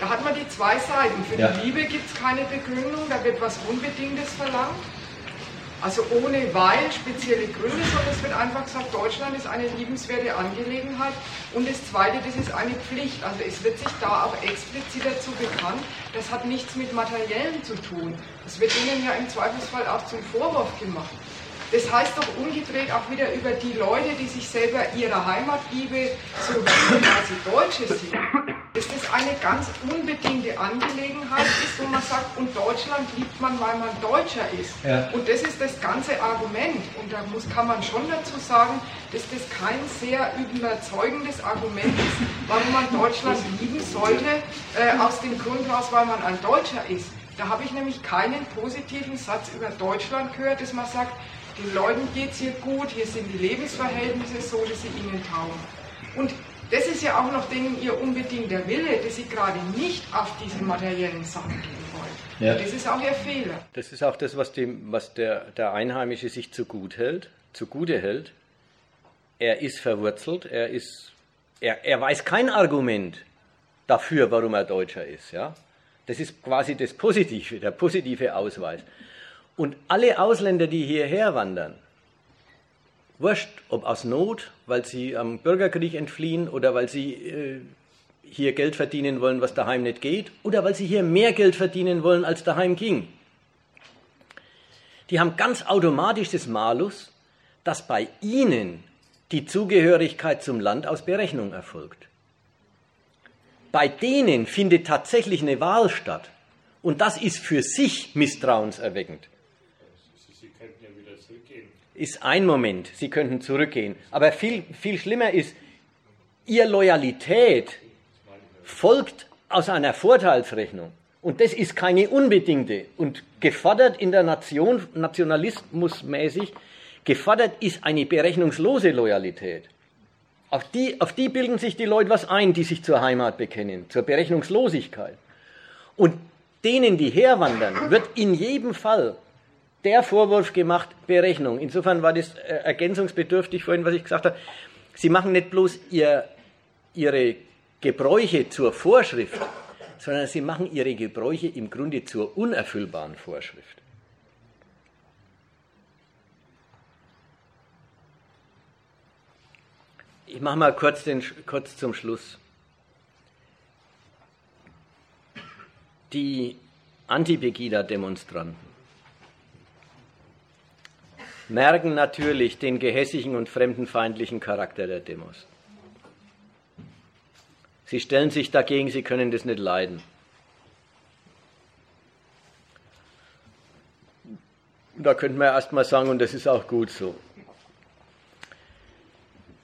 Da hat man die zwei Seiten. Für ja. die Liebe gibt es keine Begründung, da wird was Unbedingtes verlangt. Also ohne weil, spezielle Gründe, sondern es wird einfach gesagt, Deutschland ist eine liebenswerte Angelegenheit. Und das Zweite, das ist eine Pflicht. Also es wird sich da auch explizit dazu bekannt, das hat nichts mit Materiellen zu tun. Das wird ihnen ja im Zweifelsfall auch zum Vorwurf gemacht. Das heißt doch umgedreht auch wieder über die Leute, die sich selber ihrer Heimatliebe so rühmen, weil sie Deutsche sind, dass das eine ganz unbedingte Angelegenheit ist, wo man sagt, und Deutschland liebt man, weil man Deutscher ist. Ja. Und das ist das ganze Argument. Und da muss, kann man schon dazu sagen, dass das kein sehr überzeugendes Argument ist, warum man Deutschland lieben sollte, äh, aus dem Grund heraus, weil man ein Deutscher ist. Da habe ich nämlich keinen positiven Satz über Deutschland gehört, dass man sagt, den Leuten geht es hier gut, hier sind die Lebensverhältnisse so, dass sie ihnen taugen. Und das ist ja auch noch denen ihr unbedingter Wille, dass sie gerade nicht auf diese materiellen Sachen gehen wollen. Ja. das ist auch ihr Fehler.
Das ist auch das, was, dem, was der, der Einheimische sich zu gut hält, zugute hält. Er ist verwurzelt, er, ist, er, er weiß kein Argument dafür, warum er Deutscher ist. Ja? Das ist quasi das Positive, der positive Ausweis. Und alle Ausländer, die hierher wandern, wurscht, ob aus Not, weil sie am Bürgerkrieg entfliehen oder weil sie äh, hier Geld verdienen wollen, was daheim nicht geht, oder weil sie hier mehr Geld verdienen wollen, als daheim ging. Die haben ganz automatisch das Malus, dass bei ihnen die Zugehörigkeit zum Land aus Berechnung erfolgt. Bei denen findet tatsächlich eine Wahl statt. Und das ist für sich misstrauenserweckend ist ein Moment, Sie könnten zurückgehen. Aber viel, viel schlimmer ist, Ihr Loyalität folgt aus einer Vorteilsrechnung. Und das ist keine unbedingte. Und gefordert in der Nation, nationalismusmäßig, gefordert ist eine berechnungslose Loyalität. Auf die, auf die bilden sich die Leute was ein, die sich zur Heimat bekennen, zur Berechnungslosigkeit. Und denen, die herwandern, wird in jedem Fall der Vorwurf gemacht, Berechnung. Insofern war das äh, ergänzungsbedürftig vorhin, was ich gesagt habe. Sie machen nicht bloß ihr, ihre Gebräuche zur Vorschrift, sondern sie machen ihre Gebräuche im Grunde zur unerfüllbaren Vorschrift. Ich mache mal kurz, den, kurz zum Schluss. Die Anti-Pegida-Demonstranten merken natürlich den gehässigen und fremdenfeindlichen Charakter der Demos. Sie stellen sich dagegen, sie können das nicht leiden. Da könnte man erst mal sagen, und das ist auch gut so.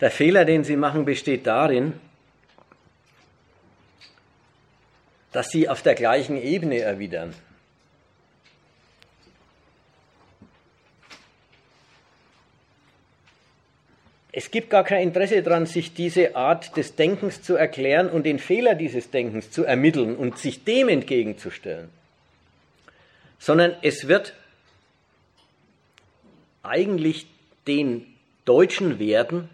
Der Fehler, den sie machen, besteht darin, dass sie auf der gleichen Ebene erwidern. Es gibt gar kein Interesse daran, sich diese Art des Denkens zu erklären und den Fehler dieses Denkens zu ermitteln und sich dem entgegenzustellen, sondern es wird eigentlich den deutschen Werten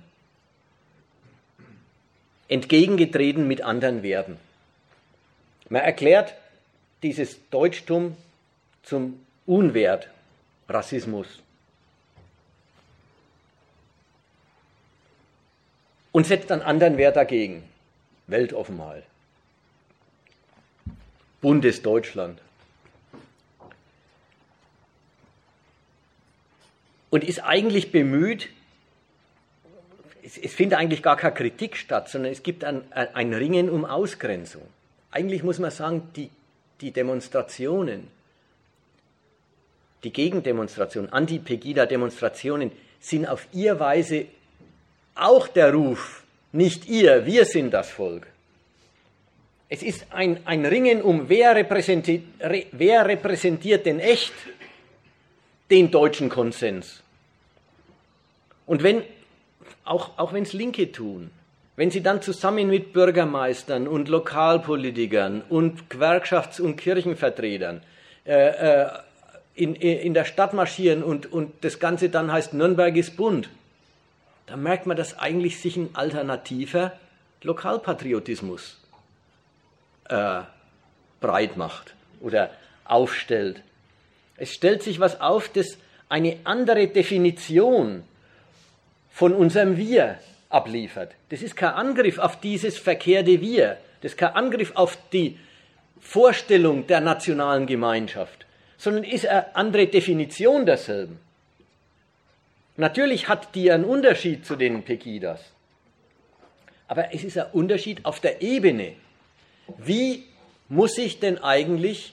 entgegengetreten mit anderen Werten. Man erklärt dieses Deutschtum zum Unwert Rassismus, und setzt einen anderen Wert dagegen. Weltoffenheit. Bundesdeutschland. Und ist eigentlich bemüht, es, es, findet eigentlich gar keine Kritik statt, sondern es gibt ein, ein Ringen um Ausgrenzung. Eigentlich muss man sagen, die, die Demonstrationen, die Gegendemonstrationen, Anti-Pegida-Demonstrationen sind auf ihre Weise auch der Ruf, nicht ihr, wir sind das Volk. Es ist ein, ein Ringen um, wer repräsentiert, wer repräsentiert denn echt den deutschen Konsens. Und wenn, auch, auch wenn es Linke tun, wenn sie dann zusammen mit Bürgermeistern und Lokalpolitikern und Gewerkschafts- und Kirchenvertretern äh, äh, in, in der Stadt marschieren und, und das Ganze dann heißt Nürnberg ist bunt, da merkt man, dass eigentlich sich ein alternativer Lokalpatriotismus äh, breit macht oder aufstellt. Es stellt sich was auf, das eine andere Definition von unserem Wir abliefert. Das ist kein Angriff auf dieses verkehrte Wir, das ist kein Angriff auf die Vorstellung der nationalen Gemeinschaft, sondern ist eine andere Definition derselben. Natürlich hat die einen Unterschied zu den Pekidas, aber es ist ein Unterschied auf der Ebene. Wie muss ich denn eigentlich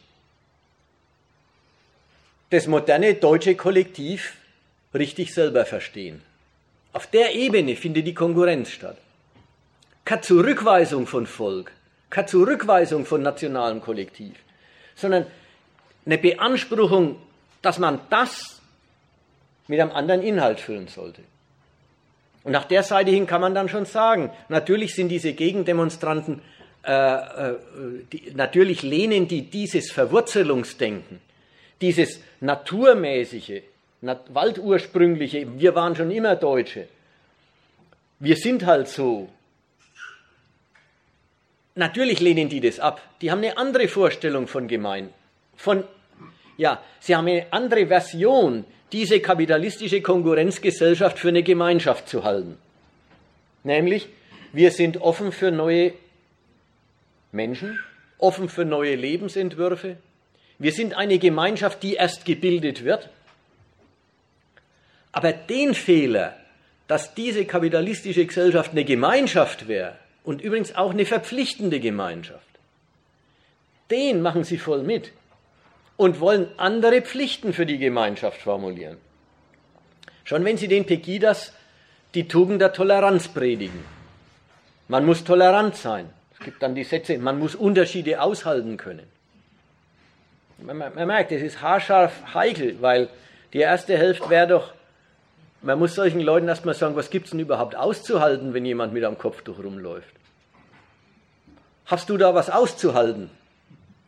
das moderne deutsche Kollektiv richtig selber verstehen? Auf der Ebene findet die Konkurrenz statt. Keine Zurückweisung von Volk, keine Zurückweisung von nationalem Kollektiv, sondern eine Beanspruchung, dass man das mit einem anderen Inhalt füllen sollte. Und nach der Seite hin kann man dann schon sagen, natürlich sind diese Gegendemonstranten, äh, äh, die, natürlich lehnen die dieses Verwurzelungsdenken, dieses naturmäßige, waldursprüngliche, wir waren schon immer Deutsche, wir sind halt so. Natürlich lehnen die das ab. Die haben eine andere Vorstellung von Gemein. Von, ja, sie haben eine andere Version, diese kapitalistische Konkurrenzgesellschaft für eine Gemeinschaft zu halten. Nämlich, wir sind offen für neue Menschen, offen für neue Lebensentwürfe. Wir sind eine Gemeinschaft, die erst gebildet wird. Aber den Fehler, dass diese kapitalistische Gesellschaft eine Gemeinschaft wäre und übrigens auch eine verpflichtende Gemeinschaft, den machen sie voll mit und wollen andere Pflichten für die Gemeinschaft formulieren. Schon wenn sie den Pekidas die Tugend der Toleranz predigen. Man muss tolerant sein. Es gibt dann die Sätze, man muss Unterschiede aushalten können. Man, man, merkt, es ist haarscharf heikel, weil die erste Hälfte wäre doch man muss solchen Leuten erstmal sagen, was gibt es denn überhaupt auszuhalten, wenn jemand mit am Kopftuch rumläuft? Hast du da was auszuhalten?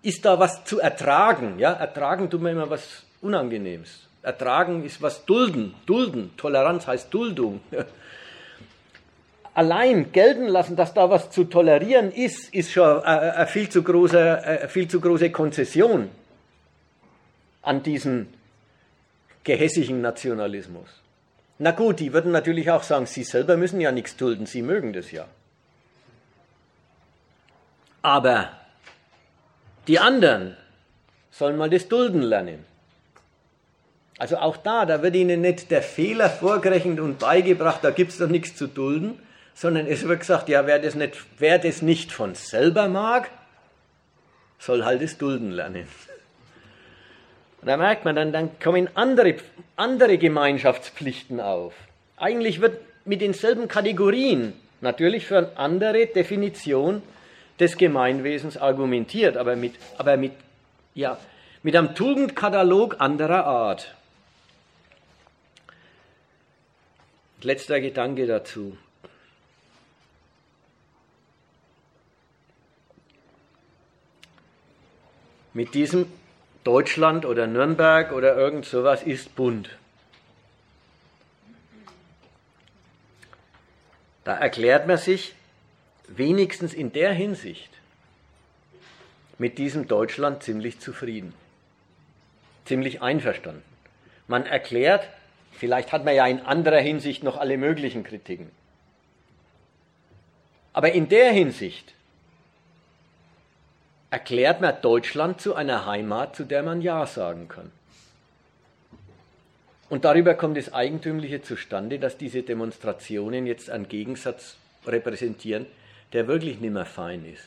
Ist da was zu ertragen? Ja, ertragen tut man immer was Unangenehmes. Ertragen ist was dulden, dulden. Toleranz heißt Duldung. [LAUGHS] Allein gelten lassen, dass da was zu tolerieren ist, ist schon eine viel zu große, eine viel zu große Konzession an diesen gehässigen Nationalismus. Na gut, die würden natürlich auch sagen, sie selber müssen ja nichts dulden, sie mögen das ja. Aber die anderen sollen mal das Dulden lernen. Also auch da, da wird ihnen nicht der Fehler vorgerechnet und beigebracht, da gibt es doch nichts zu dulden, sondern es wird gesagt, ja, wer das, nicht, wer das nicht von selber mag, soll halt das Dulden lernen. Und da merkt man, dann, dann kommen andere, andere Gemeinschaftspflichten auf. Eigentlich wird mit denselben Kategorien, natürlich für eine andere Definition des Gemeinwesens argumentiert, aber mit, aber mit, ja, mit einem Tugendkatalog anderer Art. Letzter Gedanke dazu. Mit diesem Deutschland oder Nürnberg oder irgend sowas ist bunt. Da erklärt man sich wenigstens in der Hinsicht mit diesem Deutschland ziemlich zufrieden, ziemlich einverstanden. Man erklärt, vielleicht hat man ja in anderer Hinsicht noch alle möglichen Kritiken. Aber in der Hinsicht erklärt man Deutschland zu einer Heimat, zu der man Ja sagen kann. Und darüber kommt das Eigentümliche zustande, dass diese Demonstrationen jetzt einen Gegensatz repräsentieren, der wirklich nicht mehr fein ist.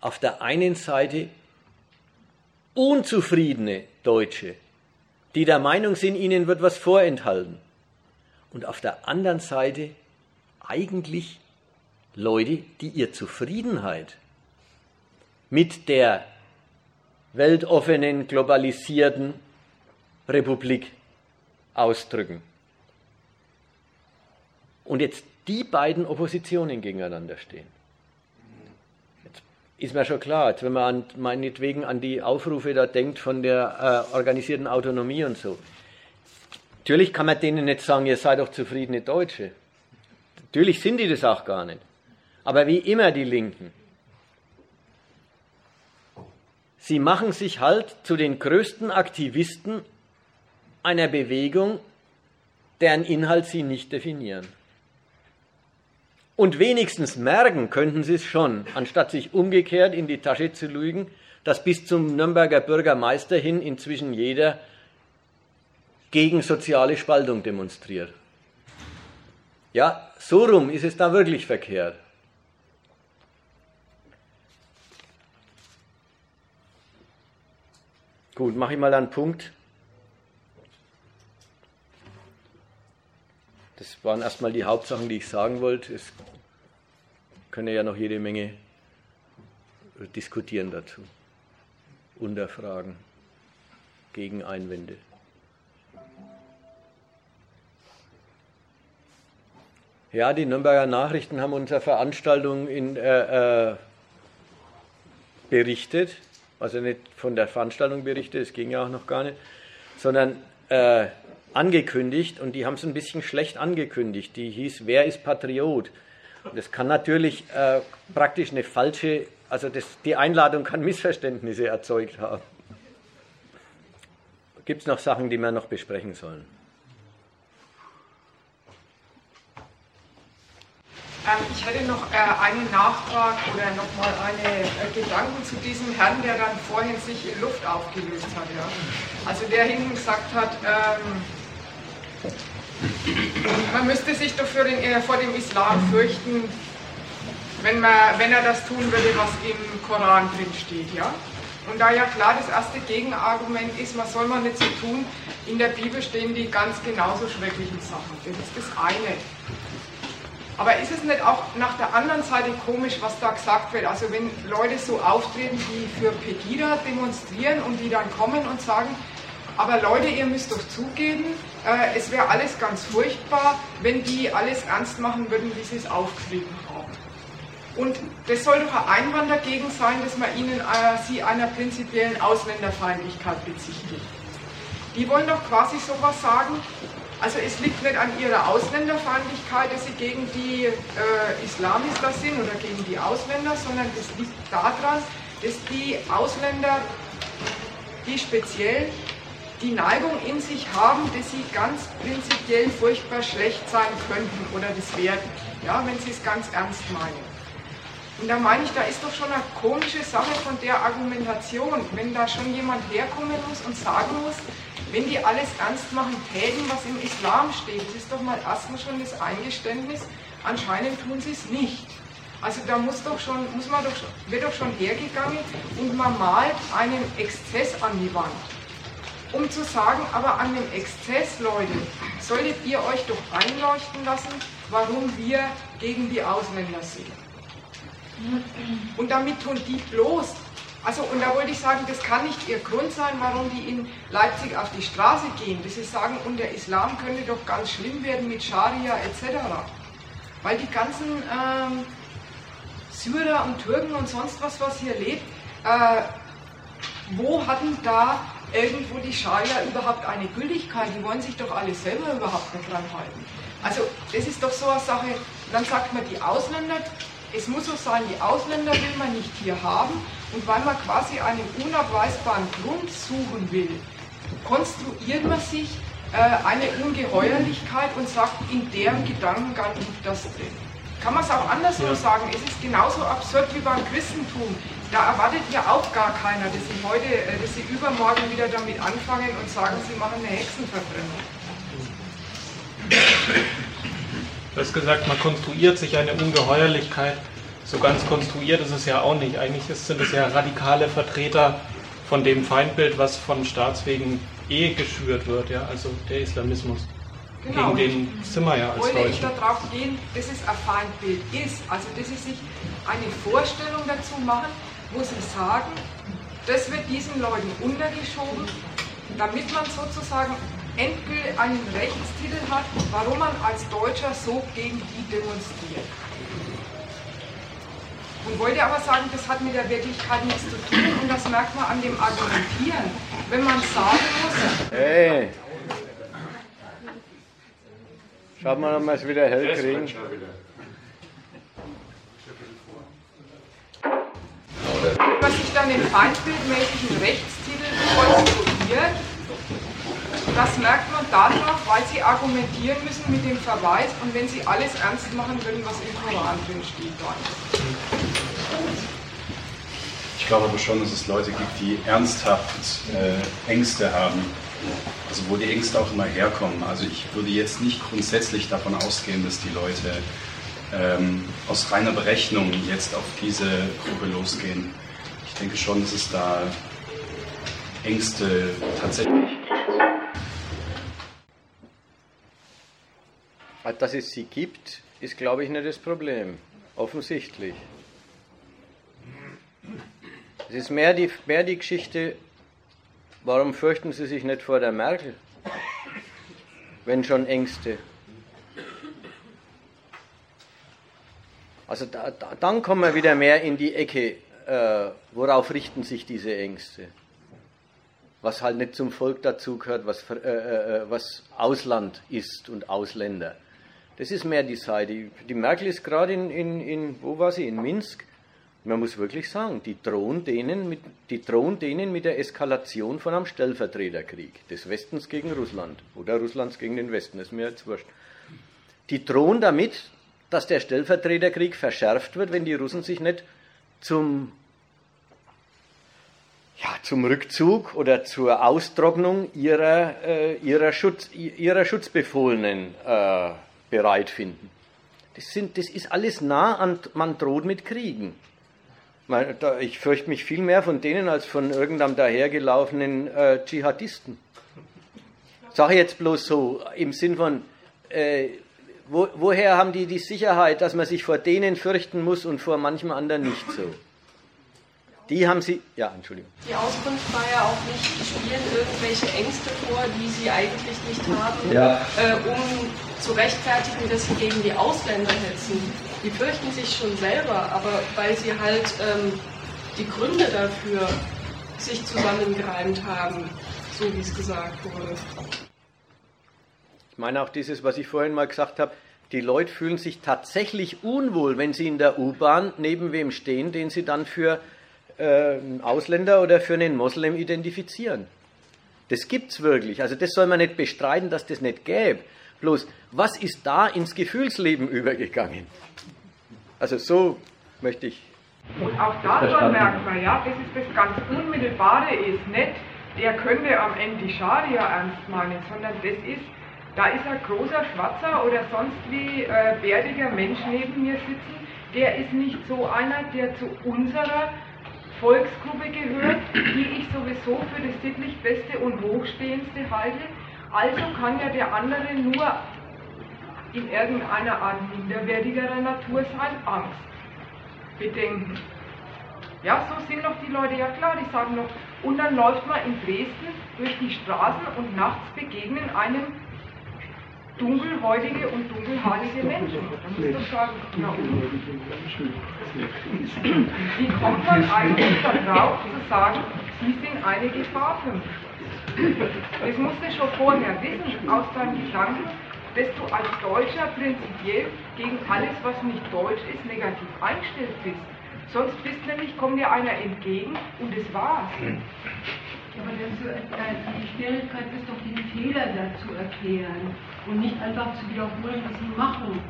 Auf der einen Seite unzufriedene Deutsche, die der Meinung sind, ihnen wird was vorenthalten. Und auf der anderen Seite eigentlich Leute, die ihr Zufriedenheit mit der weltoffenen, globalisierten Republik ausdrücken. Und jetzt die beiden Oppositionen gegeneinander stehen. Jetzt ist mir schon klar, jetzt wenn man an, meinetwegen an die Aufrufe da denkt von der äh, organisierten Autonomie und so. Natürlich kann man denen nicht sagen, ihr seid doch zufriedene Deutsche. Natürlich sind die das auch gar nicht. Aber wie immer die Linken, Sie machen sich halt zu den größten Aktivisten einer Bewegung, deren Inhalt sie nicht definieren. Und wenigstens merken könnten sie es schon, anstatt sich umgekehrt in die Tasche zu lügen, dass bis zum Nürnberger Bürgermeister hin inzwischen jeder gegen soziale Spaltung demonstriert. Ja, so rum ist es da wirklich verkehrt. Gut, mache ich mal einen Punkt. Das waren erstmal die Hauptsachen, die ich sagen wollte. Es können ja noch jede Menge diskutieren dazu. Unterfragen, Gegeneinwände. Ja, die Nürnberger Nachrichten haben unsere Veranstaltung in, äh, äh, berichtet, also nicht von der Veranstaltung berichtet, es ging ja auch noch gar nicht, sondern äh, angekündigt und die haben es ein bisschen schlecht angekündigt. Die hieß, wer ist Patriot? Das kann natürlich äh, praktisch eine falsche, also das, die Einladung kann Missverständnisse erzeugt haben. Gibt es noch Sachen, die wir noch besprechen sollen?
Ähm, ich hätte noch äh, einen Nachtrag oder nochmal eine äh, Gedanken zu diesem Herrn, der dann vorhin sich in Luft aufgelöst hat. Also der hinten gesagt hat, ähm, man müsste sich doch den, äh, vor dem Islam fürchten, wenn, man, wenn er das tun würde, was im Koran drin steht. Ja? Und da ja klar das erste Gegenargument ist, was soll man nicht so tun, in der Bibel stehen die ganz genauso schrecklichen Sachen. Das ist das eine. Aber ist es nicht auch nach der anderen Seite komisch, was da gesagt wird? Also wenn Leute so auftreten, die für Pegida demonstrieren und die dann kommen und sagen, aber Leute, ihr müsst doch zugeben, äh, es wäre alles ganz furchtbar, wenn die alles ernst machen würden, wie sie es aufgeschrieben haben. Und das soll doch ein Einwand dagegen sein, dass man ihnen äh, sie einer prinzipiellen Ausländerfeindlichkeit bezichtigt. Die wollen doch quasi sowas sagen, also es liegt nicht an ihrer Ausländerfeindlichkeit, dass sie gegen die äh, Islamister sind oder gegen die Ausländer, sondern es liegt daran, dass die Ausländer, die speziell die Neigung in sich haben, dass sie ganz prinzipiell furchtbar schlecht sein könnten oder das werden, ja, wenn sie es ganz ernst meinen. Und da meine ich, da ist doch schon eine komische Sache von der Argumentation, wenn da schon jemand herkommen muss und sagen muss, wenn die alles ernst machen täten, was im Islam steht, das ist doch mal erstmal schon das Eingeständnis, anscheinend tun sie es nicht. Also da muss doch schon, muss man doch, wird doch schon hergegangen und man malt einen Exzess an die Wand um zu sagen, aber an dem Exzess, Leute, solltet ihr euch doch einleuchten lassen, warum wir gegen die Ausländer sind. Und damit tun die bloß. Also, und da wollte ich sagen, das kann nicht ihr Grund sein, warum die in Leipzig auf die Straße gehen, dass sie sagen, und der Islam könnte doch ganz schlimm werden mit Scharia etc. Weil die ganzen ähm, Syrer und Türken und sonst was, was hier lebt, äh, wo hatten da irgendwo die Scharia überhaupt eine Gültigkeit? Die wollen sich doch alle selber überhaupt nicht dran halten. Also das ist doch so eine Sache, dann sagt man die Ausländer, es muss so sein, die Ausländer will man nicht hier haben und weil man quasi einen unabweisbaren Grund suchen will, konstruiert man sich äh, eine Ungeheuerlichkeit und sagt, in deren Gedankengang liegt das drin. Kann man es auch andersrum ja. sagen, es ist genauso absurd wie beim Christentum. Da erwartet ja auch gar keiner, dass sie heute, äh, dass sie übermorgen wieder damit anfangen und sagen, sie machen eine Hexenverbrennung.
Du hast gesagt, man konstruiert sich eine Ungeheuerlichkeit. So ganz konstruiert ist es ja auch nicht. Eigentlich sind es ja radikale Vertreter von dem Feindbild, was von Staatswegen eh geschürt wird, ja, also der Islamismus. Genau. Gegen den sind wir ja als
Wollte ich darauf gehen, dass es ein Feindbild ist. Also, dass sie sich eine Vorstellung dazu machen, wo sie sagen, das wird diesen Leuten untergeschoben, damit man sozusagen endgültig einen Rechtstitel hat, warum man als Deutscher so gegen die demonstriert. Und wollte aber sagen, das hat mit der Wirklichkeit nichts zu tun und das merkt man an dem Argumentieren. Wenn man sagen muss.
Hey! Schaut mal, ob wir es wieder hell kriegen.
Was sich dann den feindbildmäßigen Rechtstitel konstruiert, das merkt man daran, weil sie argumentieren müssen mit dem Verweis und wenn sie alles ernst machen würden, was im Koran drin steht, dann.
Ich glaube aber schon, dass es Leute gibt, die ernsthaft äh, Ängste haben. Also wo die Ängste auch immer herkommen. Also ich würde jetzt nicht grundsätzlich davon ausgehen, dass die Leute ähm, aus reiner Berechnung jetzt auf diese Gruppe losgehen. Ich denke schon, dass es da Ängste tatsächlich gibt.
Dass es sie gibt, ist, glaube ich, nicht das Problem. Offensichtlich. Es ist mehr die, mehr die Geschichte, warum fürchten Sie sich nicht vor der Merkel? Wenn schon Ängste. Also da, da, dann kommen wir wieder mehr in die Ecke, äh, worauf richten sich diese Ängste? Was halt nicht zum Volk dazugehört, was, äh, äh, was Ausland ist und Ausländer. Das ist mehr die Seite. Die Merkel ist gerade in, in, in, wo war sie? In Minsk man muss wirklich sagen, die drohen denen mit, die drohen denen mit der Eskalation von einem Stellvertreterkrieg des Westens gegen Russland oder Russlands gegen den Westen, ist mir jetzt wurscht. Die drohen damit, dass der Stellvertreterkrieg verschärft wird, wenn die Russen sich nicht zum, ja, zum Rückzug oder zur Austrocknung ihrer, äh, ihrer, Schutz, ihrer Schutzbefohlenen äh, bereit finden. Das, sind, das ist alles nah an, man droht mit Kriegen. Ich fürchte mich viel mehr von denen als von irgendeinem dahergelaufenen äh, Dschihadisten. Sage jetzt bloß so, im Sinn von, äh, wo, woher haben die die Sicherheit, dass man sich vor denen fürchten muss und vor manchem anderen nicht so? Die haben sie, ja, Entschuldigung.
Die Auskunft war ja auch nicht, spielen irgendwelche Ängste vor, die sie eigentlich nicht haben,
ja.
äh, um zu rechtfertigen, dass sie gegen die Ausländer hetzen. Die fürchten sich schon selber, aber weil sie halt ähm, die Gründe dafür sich zusammengereimt haben, so wie es gesagt wurde.
Ich meine auch dieses, was ich vorhin mal gesagt habe, die Leute fühlen sich tatsächlich unwohl, wenn sie in der U-Bahn neben wem stehen, den sie dann für äh, einen Ausländer oder für einen Moslem identifizieren. Das gibt es wirklich. Also das soll man nicht bestreiten, dass das nicht gäbe. Bloß, was ist da ins Gefühlsleben übergegangen? Also so möchte ich.
Und auch daran merkt man, ja, das ist das ganz Unmittelbare ist nicht, der könnte am Ende die Scharia ernst meinen, sondern das ist, da ist ein großer Schwarzer oder sonst wie äh, bärtiger Mensch neben mir sitzen, der ist nicht so einer, der zu unserer Volksgruppe gehört, die ich sowieso für das sittlich Beste und Hochstehendste halte. Also kann ja der andere nur in irgendeiner Art minderwertigerer Natur sein, Angst, Bedenken. Ja, so sind noch die Leute, ja klar, die sagen noch, und dann läuft man in Dresden durch die Straßen und nachts begegnen einem dunkelhäutige und dunkelhaarige Menschen. Da muss doch sagen, na Wie kommt man eigentlich darauf zu sagen, sie sind eine Gefahr für mich? Das musst du schon vorher wissen, aus deinen Gedanken, dass du als Deutscher prinzipiell gegen alles, was nicht deutsch ist, negativ eingestellt bist. Sonst bist nämlich, kommt dir einer entgegen und das war's.
Aber dazu, äh, die Schwierigkeit ist doch, den Fehler dazu erklären und nicht einfach zu wiederholen, was sie machen.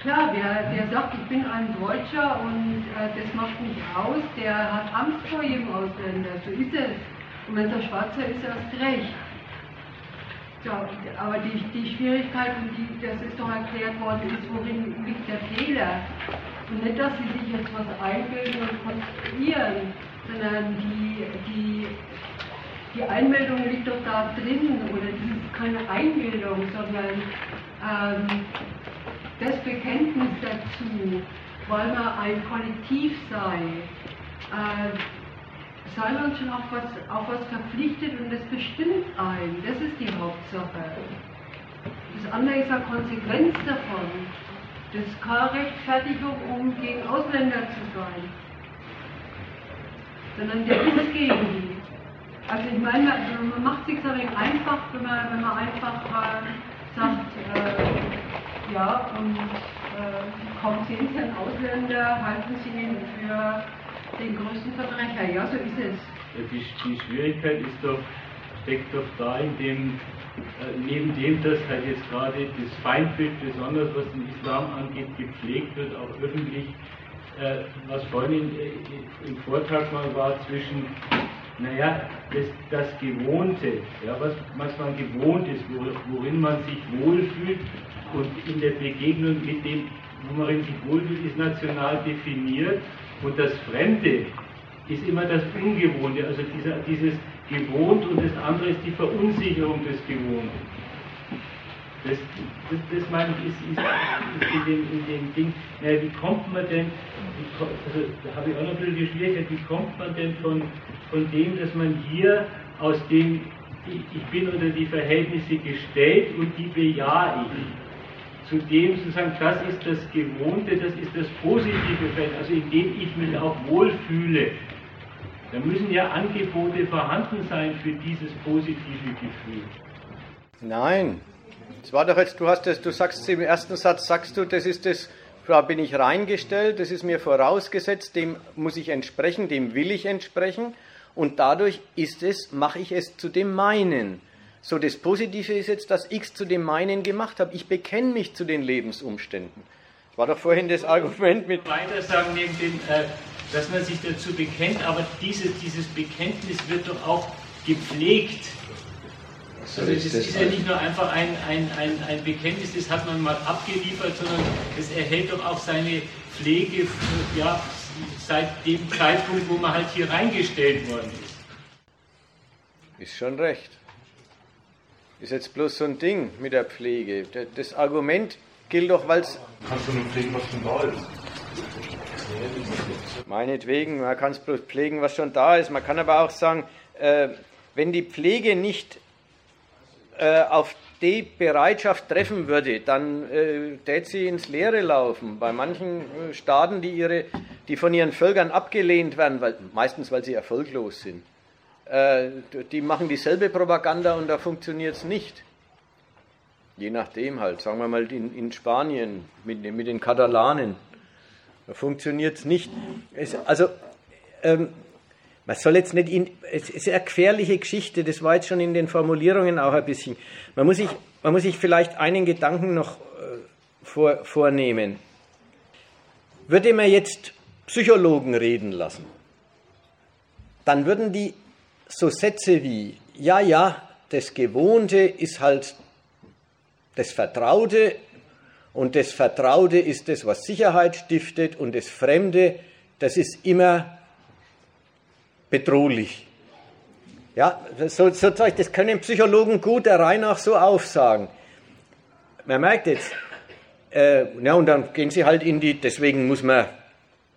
Klar, wer, wer sagt, ich bin ein Deutscher und äh, das macht mich aus, der hat Angst vor jedem Ausländer. So ist es. Und wenn er Schwarzer ist, erst recht. So, aber die, die Schwierigkeit, und die, das ist doch erklärt worden, ist, worin liegt der Fehler. Und nicht, dass sie sich jetzt was einbilden und konstruieren, sondern die, die, die Einmeldung liegt doch da drin, oder das ist keine Einbildung, sondern ähm, das Bekenntnis dazu, weil man ein Kollektiv sei, äh, sei man schon auf was, auf was verpflichtet und das bestimmt ein. Das ist die Hauptsache. Das andere ist eine Konsequenz davon. Das ist keine Rechtfertigung, um gegen Ausländer zu sein sondern der ist gegen die. Also ich meine, man macht sich so einfach, wenn man, wenn man einfach äh, sagt, äh, ja, und äh, kaum sehen Sie einen Ausländer, halten Sie ihn für den größten Verbrecher. Ja, so ist es.
Die, die Schwierigkeit ist doch, steckt doch da in dem, äh, neben dem, dass halt jetzt gerade das Feindbild, besonders was den Islam angeht, gepflegt wird, auch öffentlich, äh, was vorhin im Vortrag mal war zwischen, naja, das, das Gewohnte, ja, was, was man gewohnt ist, worin man sich wohlfühlt und in der Begegnung mit dem, wo man sich wohlfühlt, ist national definiert und das Fremde ist immer das Ungewohnte, also dieser, dieses Gewohnt und das andere ist die Verunsicherung des Gewohnten. Das, das, das meine ich, ist, ist, ist in, dem, in dem Ding, naja, wie kommt man denn, also da habe ich auch noch ein bisschen die Schwierigkeit, wie kommt man denn von, von dem, dass man hier aus dem, ich bin unter die Verhältnisse gestellt und die bejahe ich, zu dem sozusagen, das ist das Gewohnte, das ist das positive Feld, also in dem ich mich auch wohlfühle. Da müssen ja Angebote vorhanden sein für dieses positive Gefühl.
Nein, es war doch jetzt, du hast das, du sagst im ersten Satz, sagst du, das ist das, da bin ich reingestellt, das ist mir vorausgesetzt, dem muss ich entsprechen, dem will ich entsprechen und dadurch ist es, mache ich es zu dem meinen. So, das Positive ist jetzt, dass ich es zu dem meinen gemacht habe. Ich bekenne mich zu den Lebensumständen. Das war doch vorhin das Argument mit.
Weiter sagen, neben dem, äh, dass man sich dazu bekennt, aber dieses, dieses Bekenntnis wird doch auch gepflegt also das ist ja nicht nur einfach ein, ein, ein, ein Bekenntnis, das hat man mal abgeliefert, sondern es erhält doch auch seine Pflege ja, seit dem Zeitpunkt, wo man halt hier reingestellt worden ist.
Ist schon recht. Ist jetzt bloß so ein Ding mit der Pflege. Das Argument gilt doch, weil es.
Kannst du nur pflegen, was schon da ist?
Meinetwegen, man kann es bloß pflegen, was schon da ist. Man kann aber auch sagen, äh, wenn die Pflege nicht äh, auf die Bereitschaft treffen würde, dann äh, tät sie ins Leere laufen. Bei manchen äh, Staaten, die, ihre, die von ihren Völkern abgelehnt werden, weil, meistens weil sie erfolglos sind, äh, die machen dieselbe Propaganda und da funktioniert es nicht. Je nachdem halt, sagen wir mal in, in Spanien mit, mit den Katalanen, da funktioniert es nicht. Also ähm, man soll jetzt nicht in, es ist eine gefährliche Geschichte, das war jetzt schon in den Formulierungen auch ein bisschen. Man muss sich, man muss sich vielleicht einen Gedanken noch äh, vor, vornehmen. Würde man jetzt Psychologen reden lassen, dann würden die so Sätze wie, ja, ja, das Gewohnte ist halt das Vertraute und das Vertraute ist das, was Sicherheit stiftet und das Fremde, das ist immer bedrohlich. Ja, so, so Zeug, das können Psychologen gut der Reihe nach so aufsagen. Man merkt jetzt, äh, ja, und dann gehen sie halt in die, deswegen muss man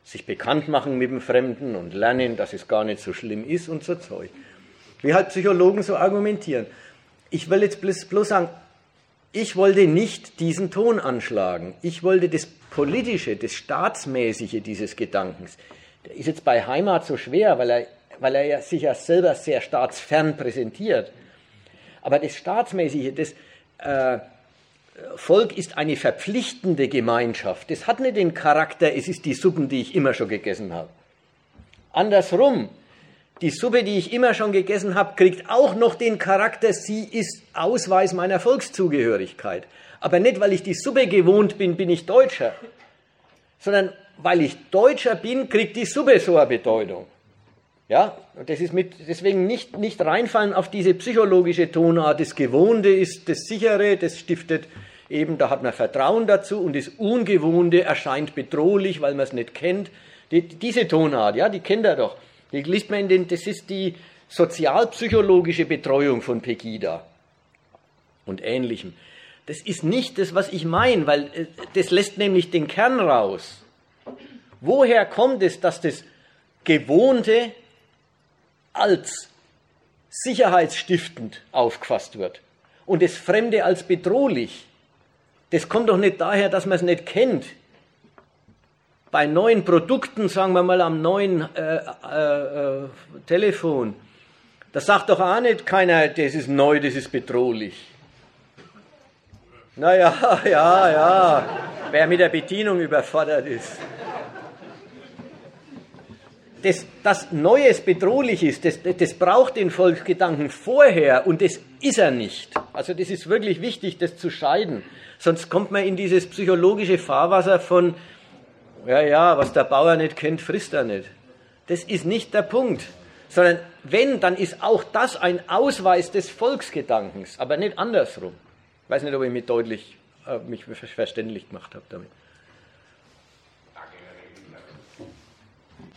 sich bekannt machen mit dem Fremden und lernen, dass es gar nicht so schlimm ist und so Zeug. Wie halt Psychologen so argumentieren. Ich will jetzt bloß, bloß sagen, ich wollte nicht diesen Ton anschlagen. Ich wollte das Politische, das Staatsmäßige dieses Gedankens. Der ist jetzt bei Heimat so schwer, weil er weil er ja sich ja selber sehr staatsfern präsentiert. Aber das Staatsmäßige, das äh, Volk ist eine verpflichtende Gemeinschaft. Das hat nicht den Charakter, es ist die Suppen, die ich immer schon gegessen habe. Andersrum, die Suppe, die ich immer schon gegessen habe, kriegt auch noch den Charakter, sie ist Ausweis meiner Volkszugehörigkeit. Aber nicht, weil ich die Suppe gewohnt bin, bin ich Deutscher, sondern weil ich Deutscher bin, kriegt die Suppe so eine Bedeutung. Ja, das ist mit, deswegen nicht, nicht reinfallen auf diese psychologische Tonart. Das Gewohnte ist das Sichere, das stiftet eben, da hat man Vertrauen dazu und das Ungewohnte erscheint bedrohlich, weil man es nicht kennt. Die, diese Tonart, ja, die kennt er doch. Die liest man in den, das ist die sozialpsychologische Betreuung von Pegida und Ähnlichem. Das ist nicht das, was ich meine, weil äh, das lässt nämlich den Kern raus. Woher kommt es, dass das Gewohnte als sicherheitsstiftend aufgefasst wird und das Fremde als bedrohlich, das kommt doch nicht daher, dass man es nicht kennt. Bei neuen Produkten, sagen wir mal am neuen äh, äh, äh, Telefon, da sagt doch auch nicht keiner, das ist neu, das ist bedrohlich. Naja, [LAUGHS] ja, ja, wer mit der Bedienung überfordert ist. Das, das Neues bedrohlich ist, das, das braucht den Volksgedanken vorher und das ist er nicht. Also das ist wirklich wichtig, das zu scheiden. Sonst kommt man in dieses psychologische Fahrwasser von, ja, ja, was der Bauer nicht kennt, frisst er nicht. Das ist nicht der Punkt. Sondern wenn, dann ist auch das ein Ausweis des Volksgedankens, aber nicht andersrum. Ich weiß nicht, ob ich mich deutlich äh, mich verständlich gemacht habe damit.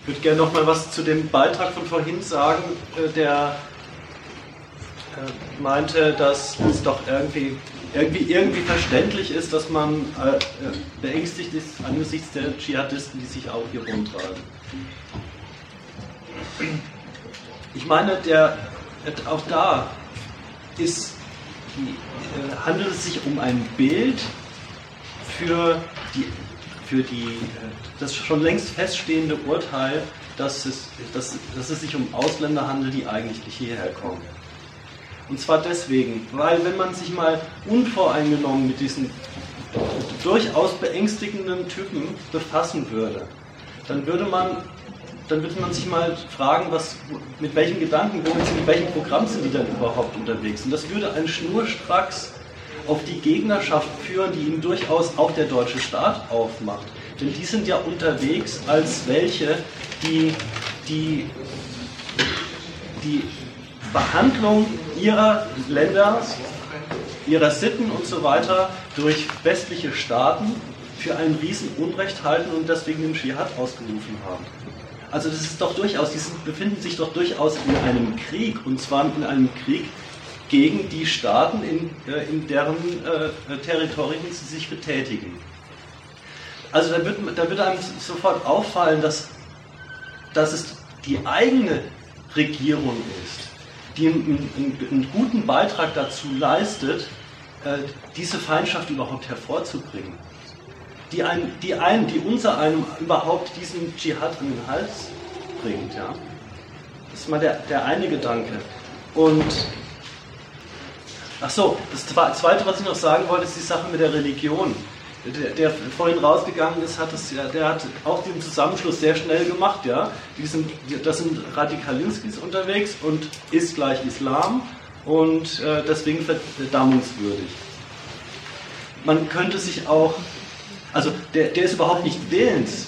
Ich würde gerne noch mal was zu dem Beitrag von vorhin sagen, äh, der äh, meinte, dass es doch irgendwie, irgendwie, irgendwie verständlich ist, dass man äh, beängstigt ist angesichts der Dschihadisten, die sich auch hier rumtragen. Ich meine, der, auch da ist, handelt es sich um ein Bild für die für die, äh, das schon längst feststehende Urteil, dass es, dass, dass es sich um Ausländer handelt, die eigentlich nicht hierher kommen. Und zwar deswegen, weil wenn man sich mal unvoreingenommen mit diesen durchaus beängstigenden Typen befassen würde, dann würde man, dann würde man sich mal fragen, was, mit welchen Gedanken, sind, mit welchem Programm sind die dann überhaupt unterwegs? Und das würde ein schnurstracks auf die Gegnerschaft führen, die ihm durchaus auch der deutsche Staat aufmacht. Denn die sind ja unterwegs als welche, die die, die Behandlung ihrer Länder, ihrer Sitten und so weiter durch westliche Staaten für ein Riesenunrecht halten und deswegen den Dschihad ausgerufen haben. Also das ist doch durchaus, die befinden sich doch durchaus in einem Krieg und zwar in einem Krieg, gegen die Staaten, in, äh, in deren äh, Territorien sie sich betätigen. Also da wird, da wird einem sofort auffallen, dass, dass es die eigene Regierung ist, die einen, einen, einen guten Beitrag dazu leistet, äh, diese Feindschaft überhaupt hervorzubringen. Die, ein, die, ein, die unser einem überhaupt diesen Dschihad an den Hals bringt. Ja? Das ist mal der, der eine Gedanke. Und Ach so, das Zweite, was ich noch sagen wollte, ist die Sache mit der Religion. Der, der vorhin rausgegangen ist, hat das, der hat auch den Zusammenschluss sehr schnell gemacht. Ja? Die sind, das sind Radikalinskis unterwegs und ist gleich Islam und äh, deswegen verdammungswürdig. Man könnte sich auch, also der, der ist überhaupt nicht willens,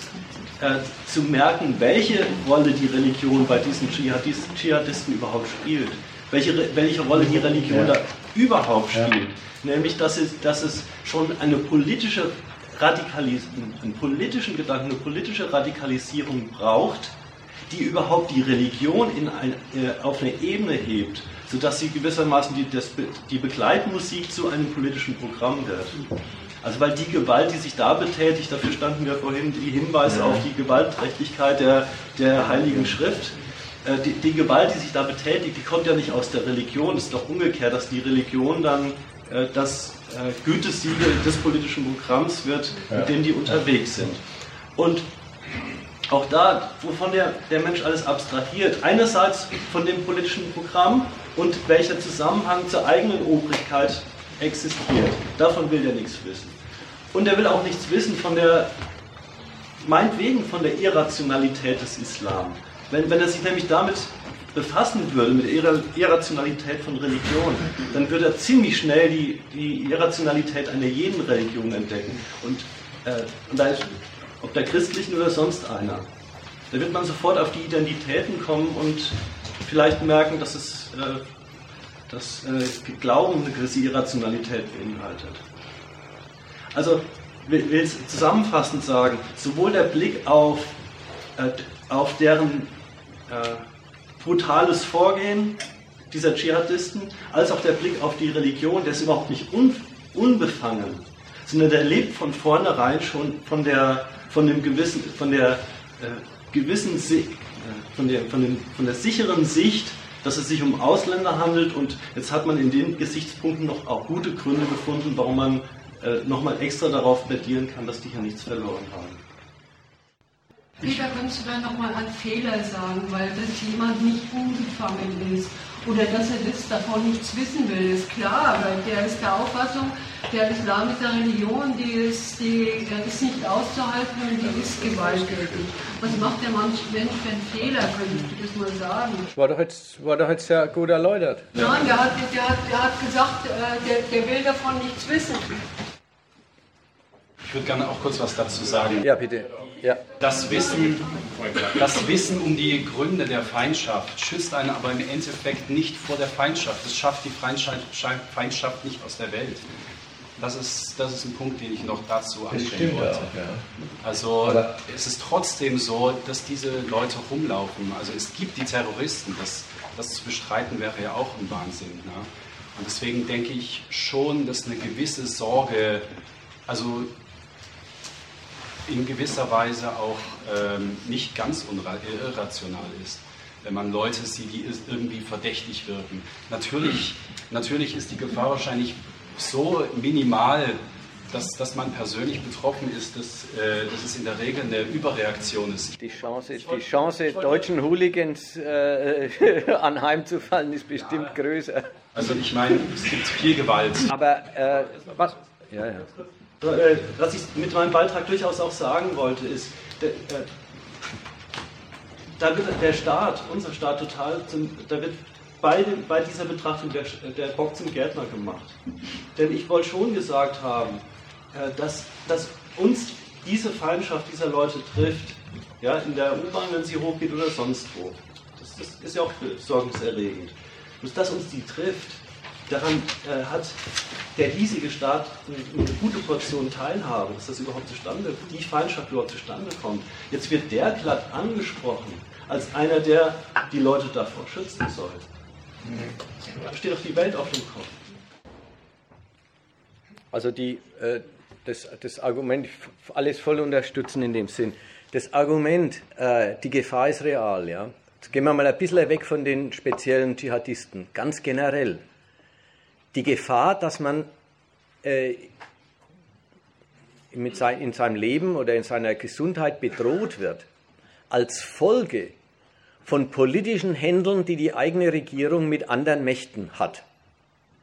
äh, zu merken, welche Rolle die Religion bei diesen Dschihadisten überhaupt spielt welche, welche Rolle die Religion ja. da überhaupt spielt. Ja. Nämlich, dass es, dass es schon eine politische Radikalisierung, einen politischen Gedanken, eine politische Radikalisierung braucht, die überhaupt die Religion in ein, äh, auf eine Ebene hebt, sodass sie gewissermaßen die, das, die Begleitmusik zu einem politischen Programm wird. Also weil die Gewalt, die sich da betätigt, dafür standen wir vorhin die Hinweise ja. auf die Gewaltträchtigkeit der, der Heiligen Schrift, die, die, Gewalt, die sich da betätigt, die kommt ja nicht aus der Religion. Es ist doch umgekehrt, dass die Religion dann äh, das äh, Gütesiegel des politischen Programms wird, ja. mit dem die unterwegs sind. Und auch da, wovon der, der Mensch alles abstrahiert, einerseits von dem politischen Programm und welcher Zusammenhang zur eigenen Obrigkeit existiert. Davon will er nichts wissen. Und er will auch nichts wissen von der, meinetwegen von der Irrationalität des Islam. Wenn, wenn er sich nämlich damit befassen würde, mit der Irrationalität von Religion, dann würde er ziemlich schnell die, die Irrationalität einer jeden Religion entdecken. Und, äh, und da ist, ob der christlichen oder sonst einer. Da wird man sofort auf die Identitäten kommen und vielleicht merken, dass es äh, dass äh, Glauben eine gewisse Irrationalität beinhaltet. Also will, will zusammenfassend sagen, sowohl der Blick auf, äh, auf deren äh, brutales Vorgehen dieser Dschihadisten, als auch der Blick auf die Religion, der ist überhaupt nicht un, unbefangen, sondern der lebt von vornherein schon von der, von dem gewissen, von der äh, gewissen, äh, von der, von, dem, von der sicheren Sicht, dass es sich um Ausländer handelt und jetzt hat man in den Gesichtspunkten noch auch gute Gründe gefunden, warum man äh, nochmal extra darauf plädieren kann, dass die hier nichts verloren haben.
Peter, kannst du da nochmal an Fehler sagen, weil das jemand nicht unbefangen ist oder dass er das davon nichts wissen will, ist klar, weil der ist der Auffassung, der Islam ist eine Religion, die ist, die ist nicht auszuhalten und die ist gewalttätig. Was macht der Mensch für einen Fehler, könntest du das mal sagen?
War doch jetzt, war doch jetzt sehr gut erläutert.
Nein, der hat, der hat, der hat gesagt, äh, der, der will davon nichts wissen.
Ich würde gerne auch kurz was dazu sagen.
Ja, bitte. Ja.
Das, Wissen, das Wissen um die Gründe der Feindschaft schützt einen aber im Endeffekt nicht vor der Feindschaft. Es schafft die Feindschaft nicht aus der Welt. Das ist, das ist ein Punkt, den ich noch dazu ansprechen wollte. Auch, ja. Also aber es ist trotzdem so, dass diese Leute rumlaufen. Also es gibt die Terroristen. Das, das zu bestreiten wäre ja auch ein Wahnsinn. Ne? Und deswegen denke ich schon, dass eine gewisse Sorge, also in gewisser Weise auch ähm, nicht ganz irrational ist, wenn man Leute sieht, die irgendwie verdächtig wirken. Natürlich, natürlich ist die Gefahr wahrscheinlich so minimal, dass, dass man persönlich betroffen ist, dass, äh, dass es in der Regel eine Überreaktion ist.
Die Chance, die Chance deutschen Hooligans äh, [LAUGHS] anheimzufallen, ist bestimmt ja, größer.
Also ich meine, es gibt viel Gewalt.
Aber äh, was? Ja, ja.
Äh, was ich mit meinem Beitrag durchaus auch sagen wollte, ist, äh, da wird der Staat, unser Staat total, zum, da wird bei, dem, bei dieser Betrachtung der, der Bock zum Gärtner gemacht. Denn ich wollte schon gesagt haben, äh, dass, dass uns diese Feindschaft dieser Leute trifft, ja, in der U-Bahn, wenn sie hochgeht oder sonst wo. Das, das ist ja auch besorgniserregend. Dass das uns die trifft, daran äh, hat der hiesige Staat eine, gute Portion Teilhabe, dass das überhaupt zustande, die Feindschaft überhaupt zustande kommt. Jetzt wird der glatt angesprochen als einer, der die Leute davor schützen soll. Da steht doch die Welt auf dem Kopf.
Also die, äh, das, das Argument, alles voll unterstützen in dem Sinn. Das Argument, äh, die Gefahr ist real, ja. Jetzt gehen wir mal ein bisschen weg von den speziellen Dschihadisten, ganz generell die Gefahr, dass man äh, sein, in seinem Leben oder in seiner Gesundheit bedroht wird, als Folge von politischen Händeln, die die eigene Regierung mit anderen Mächten hat,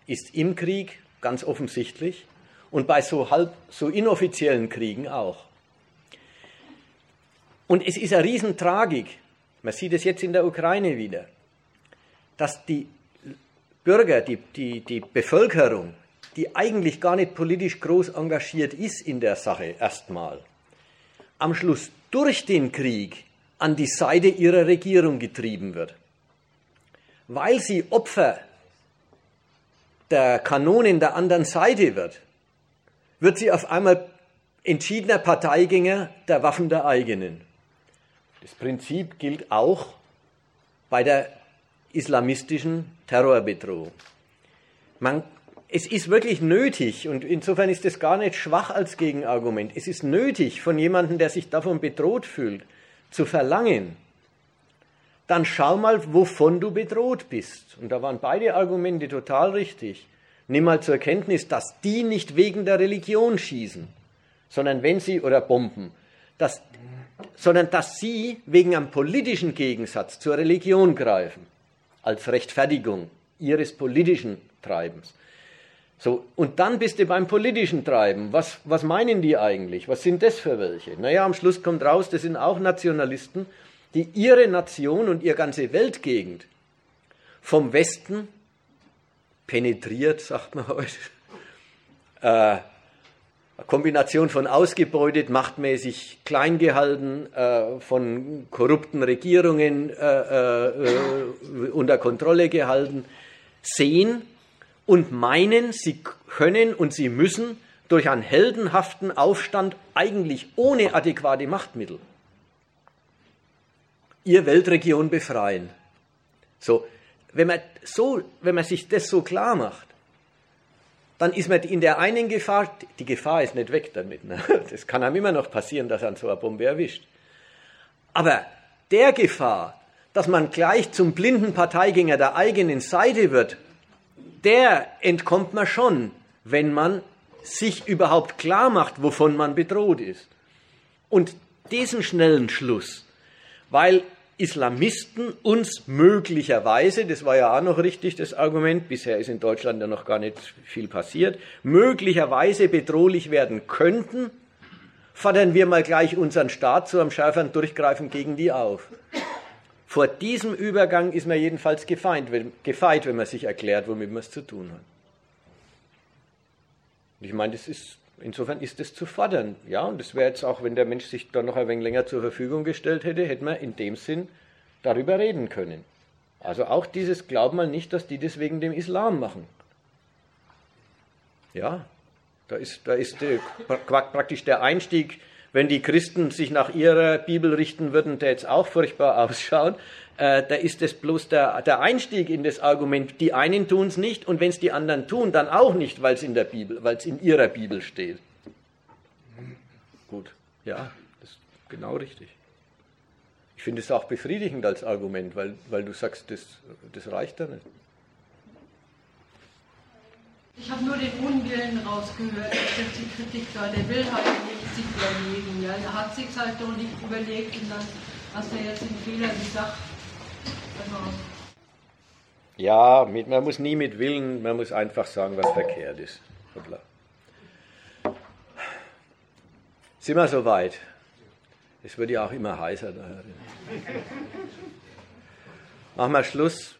ist im Krieg ganz offensichtlich und bei so halb so inoffiziellen Kriegen auch. Und es ist eine Riesentragik, man sieht es jetzt in der Ukraine wieder, dass die Bürger, die, die, die Bevölkerung, die eigentlich gar nicht politisch groß engagiert ist in der Sache erstmal, am Schluss durch den Krieg an die Seite ihrer Regierung getrieben wird. Weil sie Opfer der Kanonen der anderen Seite wird, wird sie auf einmal entschiedener Parteigänger der Waffen der eigenen. Das Prinzip gilt auch bei der islamistischen Terrorbedrohung. Man, es ist wirklich nötig, und insofern ist es gar nicht schwach als Gegenargument, es ist nötig von jemandem, der sich davon bedroht fühlt, zu verlangen, dann schau mal, wovon du bedroht bist. Und da waren beide Argumente total richtig. Nimm mal zur Kenntnis, dass die nicht wegen der Religion schießen, sondern wenn sie, oder Bomben, dass, sondern dass sie wegen einem politischen Gegensatz zur Religion greifen als Rechtfertigung ihres politischen Treibens. So, und dann bist du beim politischen Treiben. Was, was meinen die eigentlich? Was sind das für welche? Naja, am Schluss kommt raus, das sind auch Nationalisten, die ihre Nation und ihre ganze Weltgegend vom Westen penetriert, sagt man heute, äh, Kombination von ausgebeutet, machtmäßig klein gehalten, äh, von korrupten Regierungen äh, äh, unter Kontrolle gehalten, sehen und meinen, sie können und sie müssen durch einen heldenhaften Aufstand eigentlich ohne adäquate Machtmittel ihr Weltregion befreien. So, wenn man so, wenn man sich das so klar macht, dann ist man in der einen Gefahr, die Gefahr ist nicht weg damit. Ne? [LAUGHS] Das kann einem immer noch passieren, dass an so eine Bombe erwischt. Aber der Gefahr, dass man gleich zum blinden Parteigänger der eigenen Seite wird, der entkommt man schon, wenn man sich überhaupt klar macht, wovon man bedroht ist. Und diesen schnellen Schluss, weil Islamisten uns möglicherweise, das war ja auch noch richtig das Argument, bisher ist in Deutschland ja noch gar nicht viel passiert, möglicherweise bedrohlich werden könnten, fordern wir mal gleich unseren Staat zu einem schärferen Durchgreifen gegen die auf. Vor diesem Übergang ist man jedenfalls gefeit, wenn man sich erklärt, womit man es zu tun hat. Ich meine, das ist, insofern ist das zu fordern. Ja, und das wäre jetzt auch, wenn der Mensch sich da noch ein wenig länger zur Verfügung gestellt hätte, hätte man in dem Sinn darüber reden können. Also auch dieses Glaub mal nicht, dass die das wegen dem Islam machen. Ja, da ist, da ist der, praktisch der Einstieg, wenn die Christen sich nach ihrer Bibel richten würden, der jetzt auch furchtbar [LAUGHS] ausschaut, äh, da ist es bloß der, der Einstieg in das Argument, die einen tun es nicht und wenn es die anderen tun, dann auch nicht, weil es in in ihrer Bibel steht. Gut, ja, das ist genau richtig. Ich finde es auch befriedigend als Argument, weil, weil du sagst, das, das reicht da nicht.
Ich habe nur den Unwillen rausgehört, dass die Kritik da, der will halt nicht sich überlegen. Ja? Er hat sich halt doch nicht überlegt und dann hast du jetzt den Fehler gesagt.
Ja, mit, man muss nie mit Willen, man muss einfach sagen, was verkehrt ist. Hoppla. Sind wir soweit? Es wird ja auch immer heißer da. Machen wir Schluss.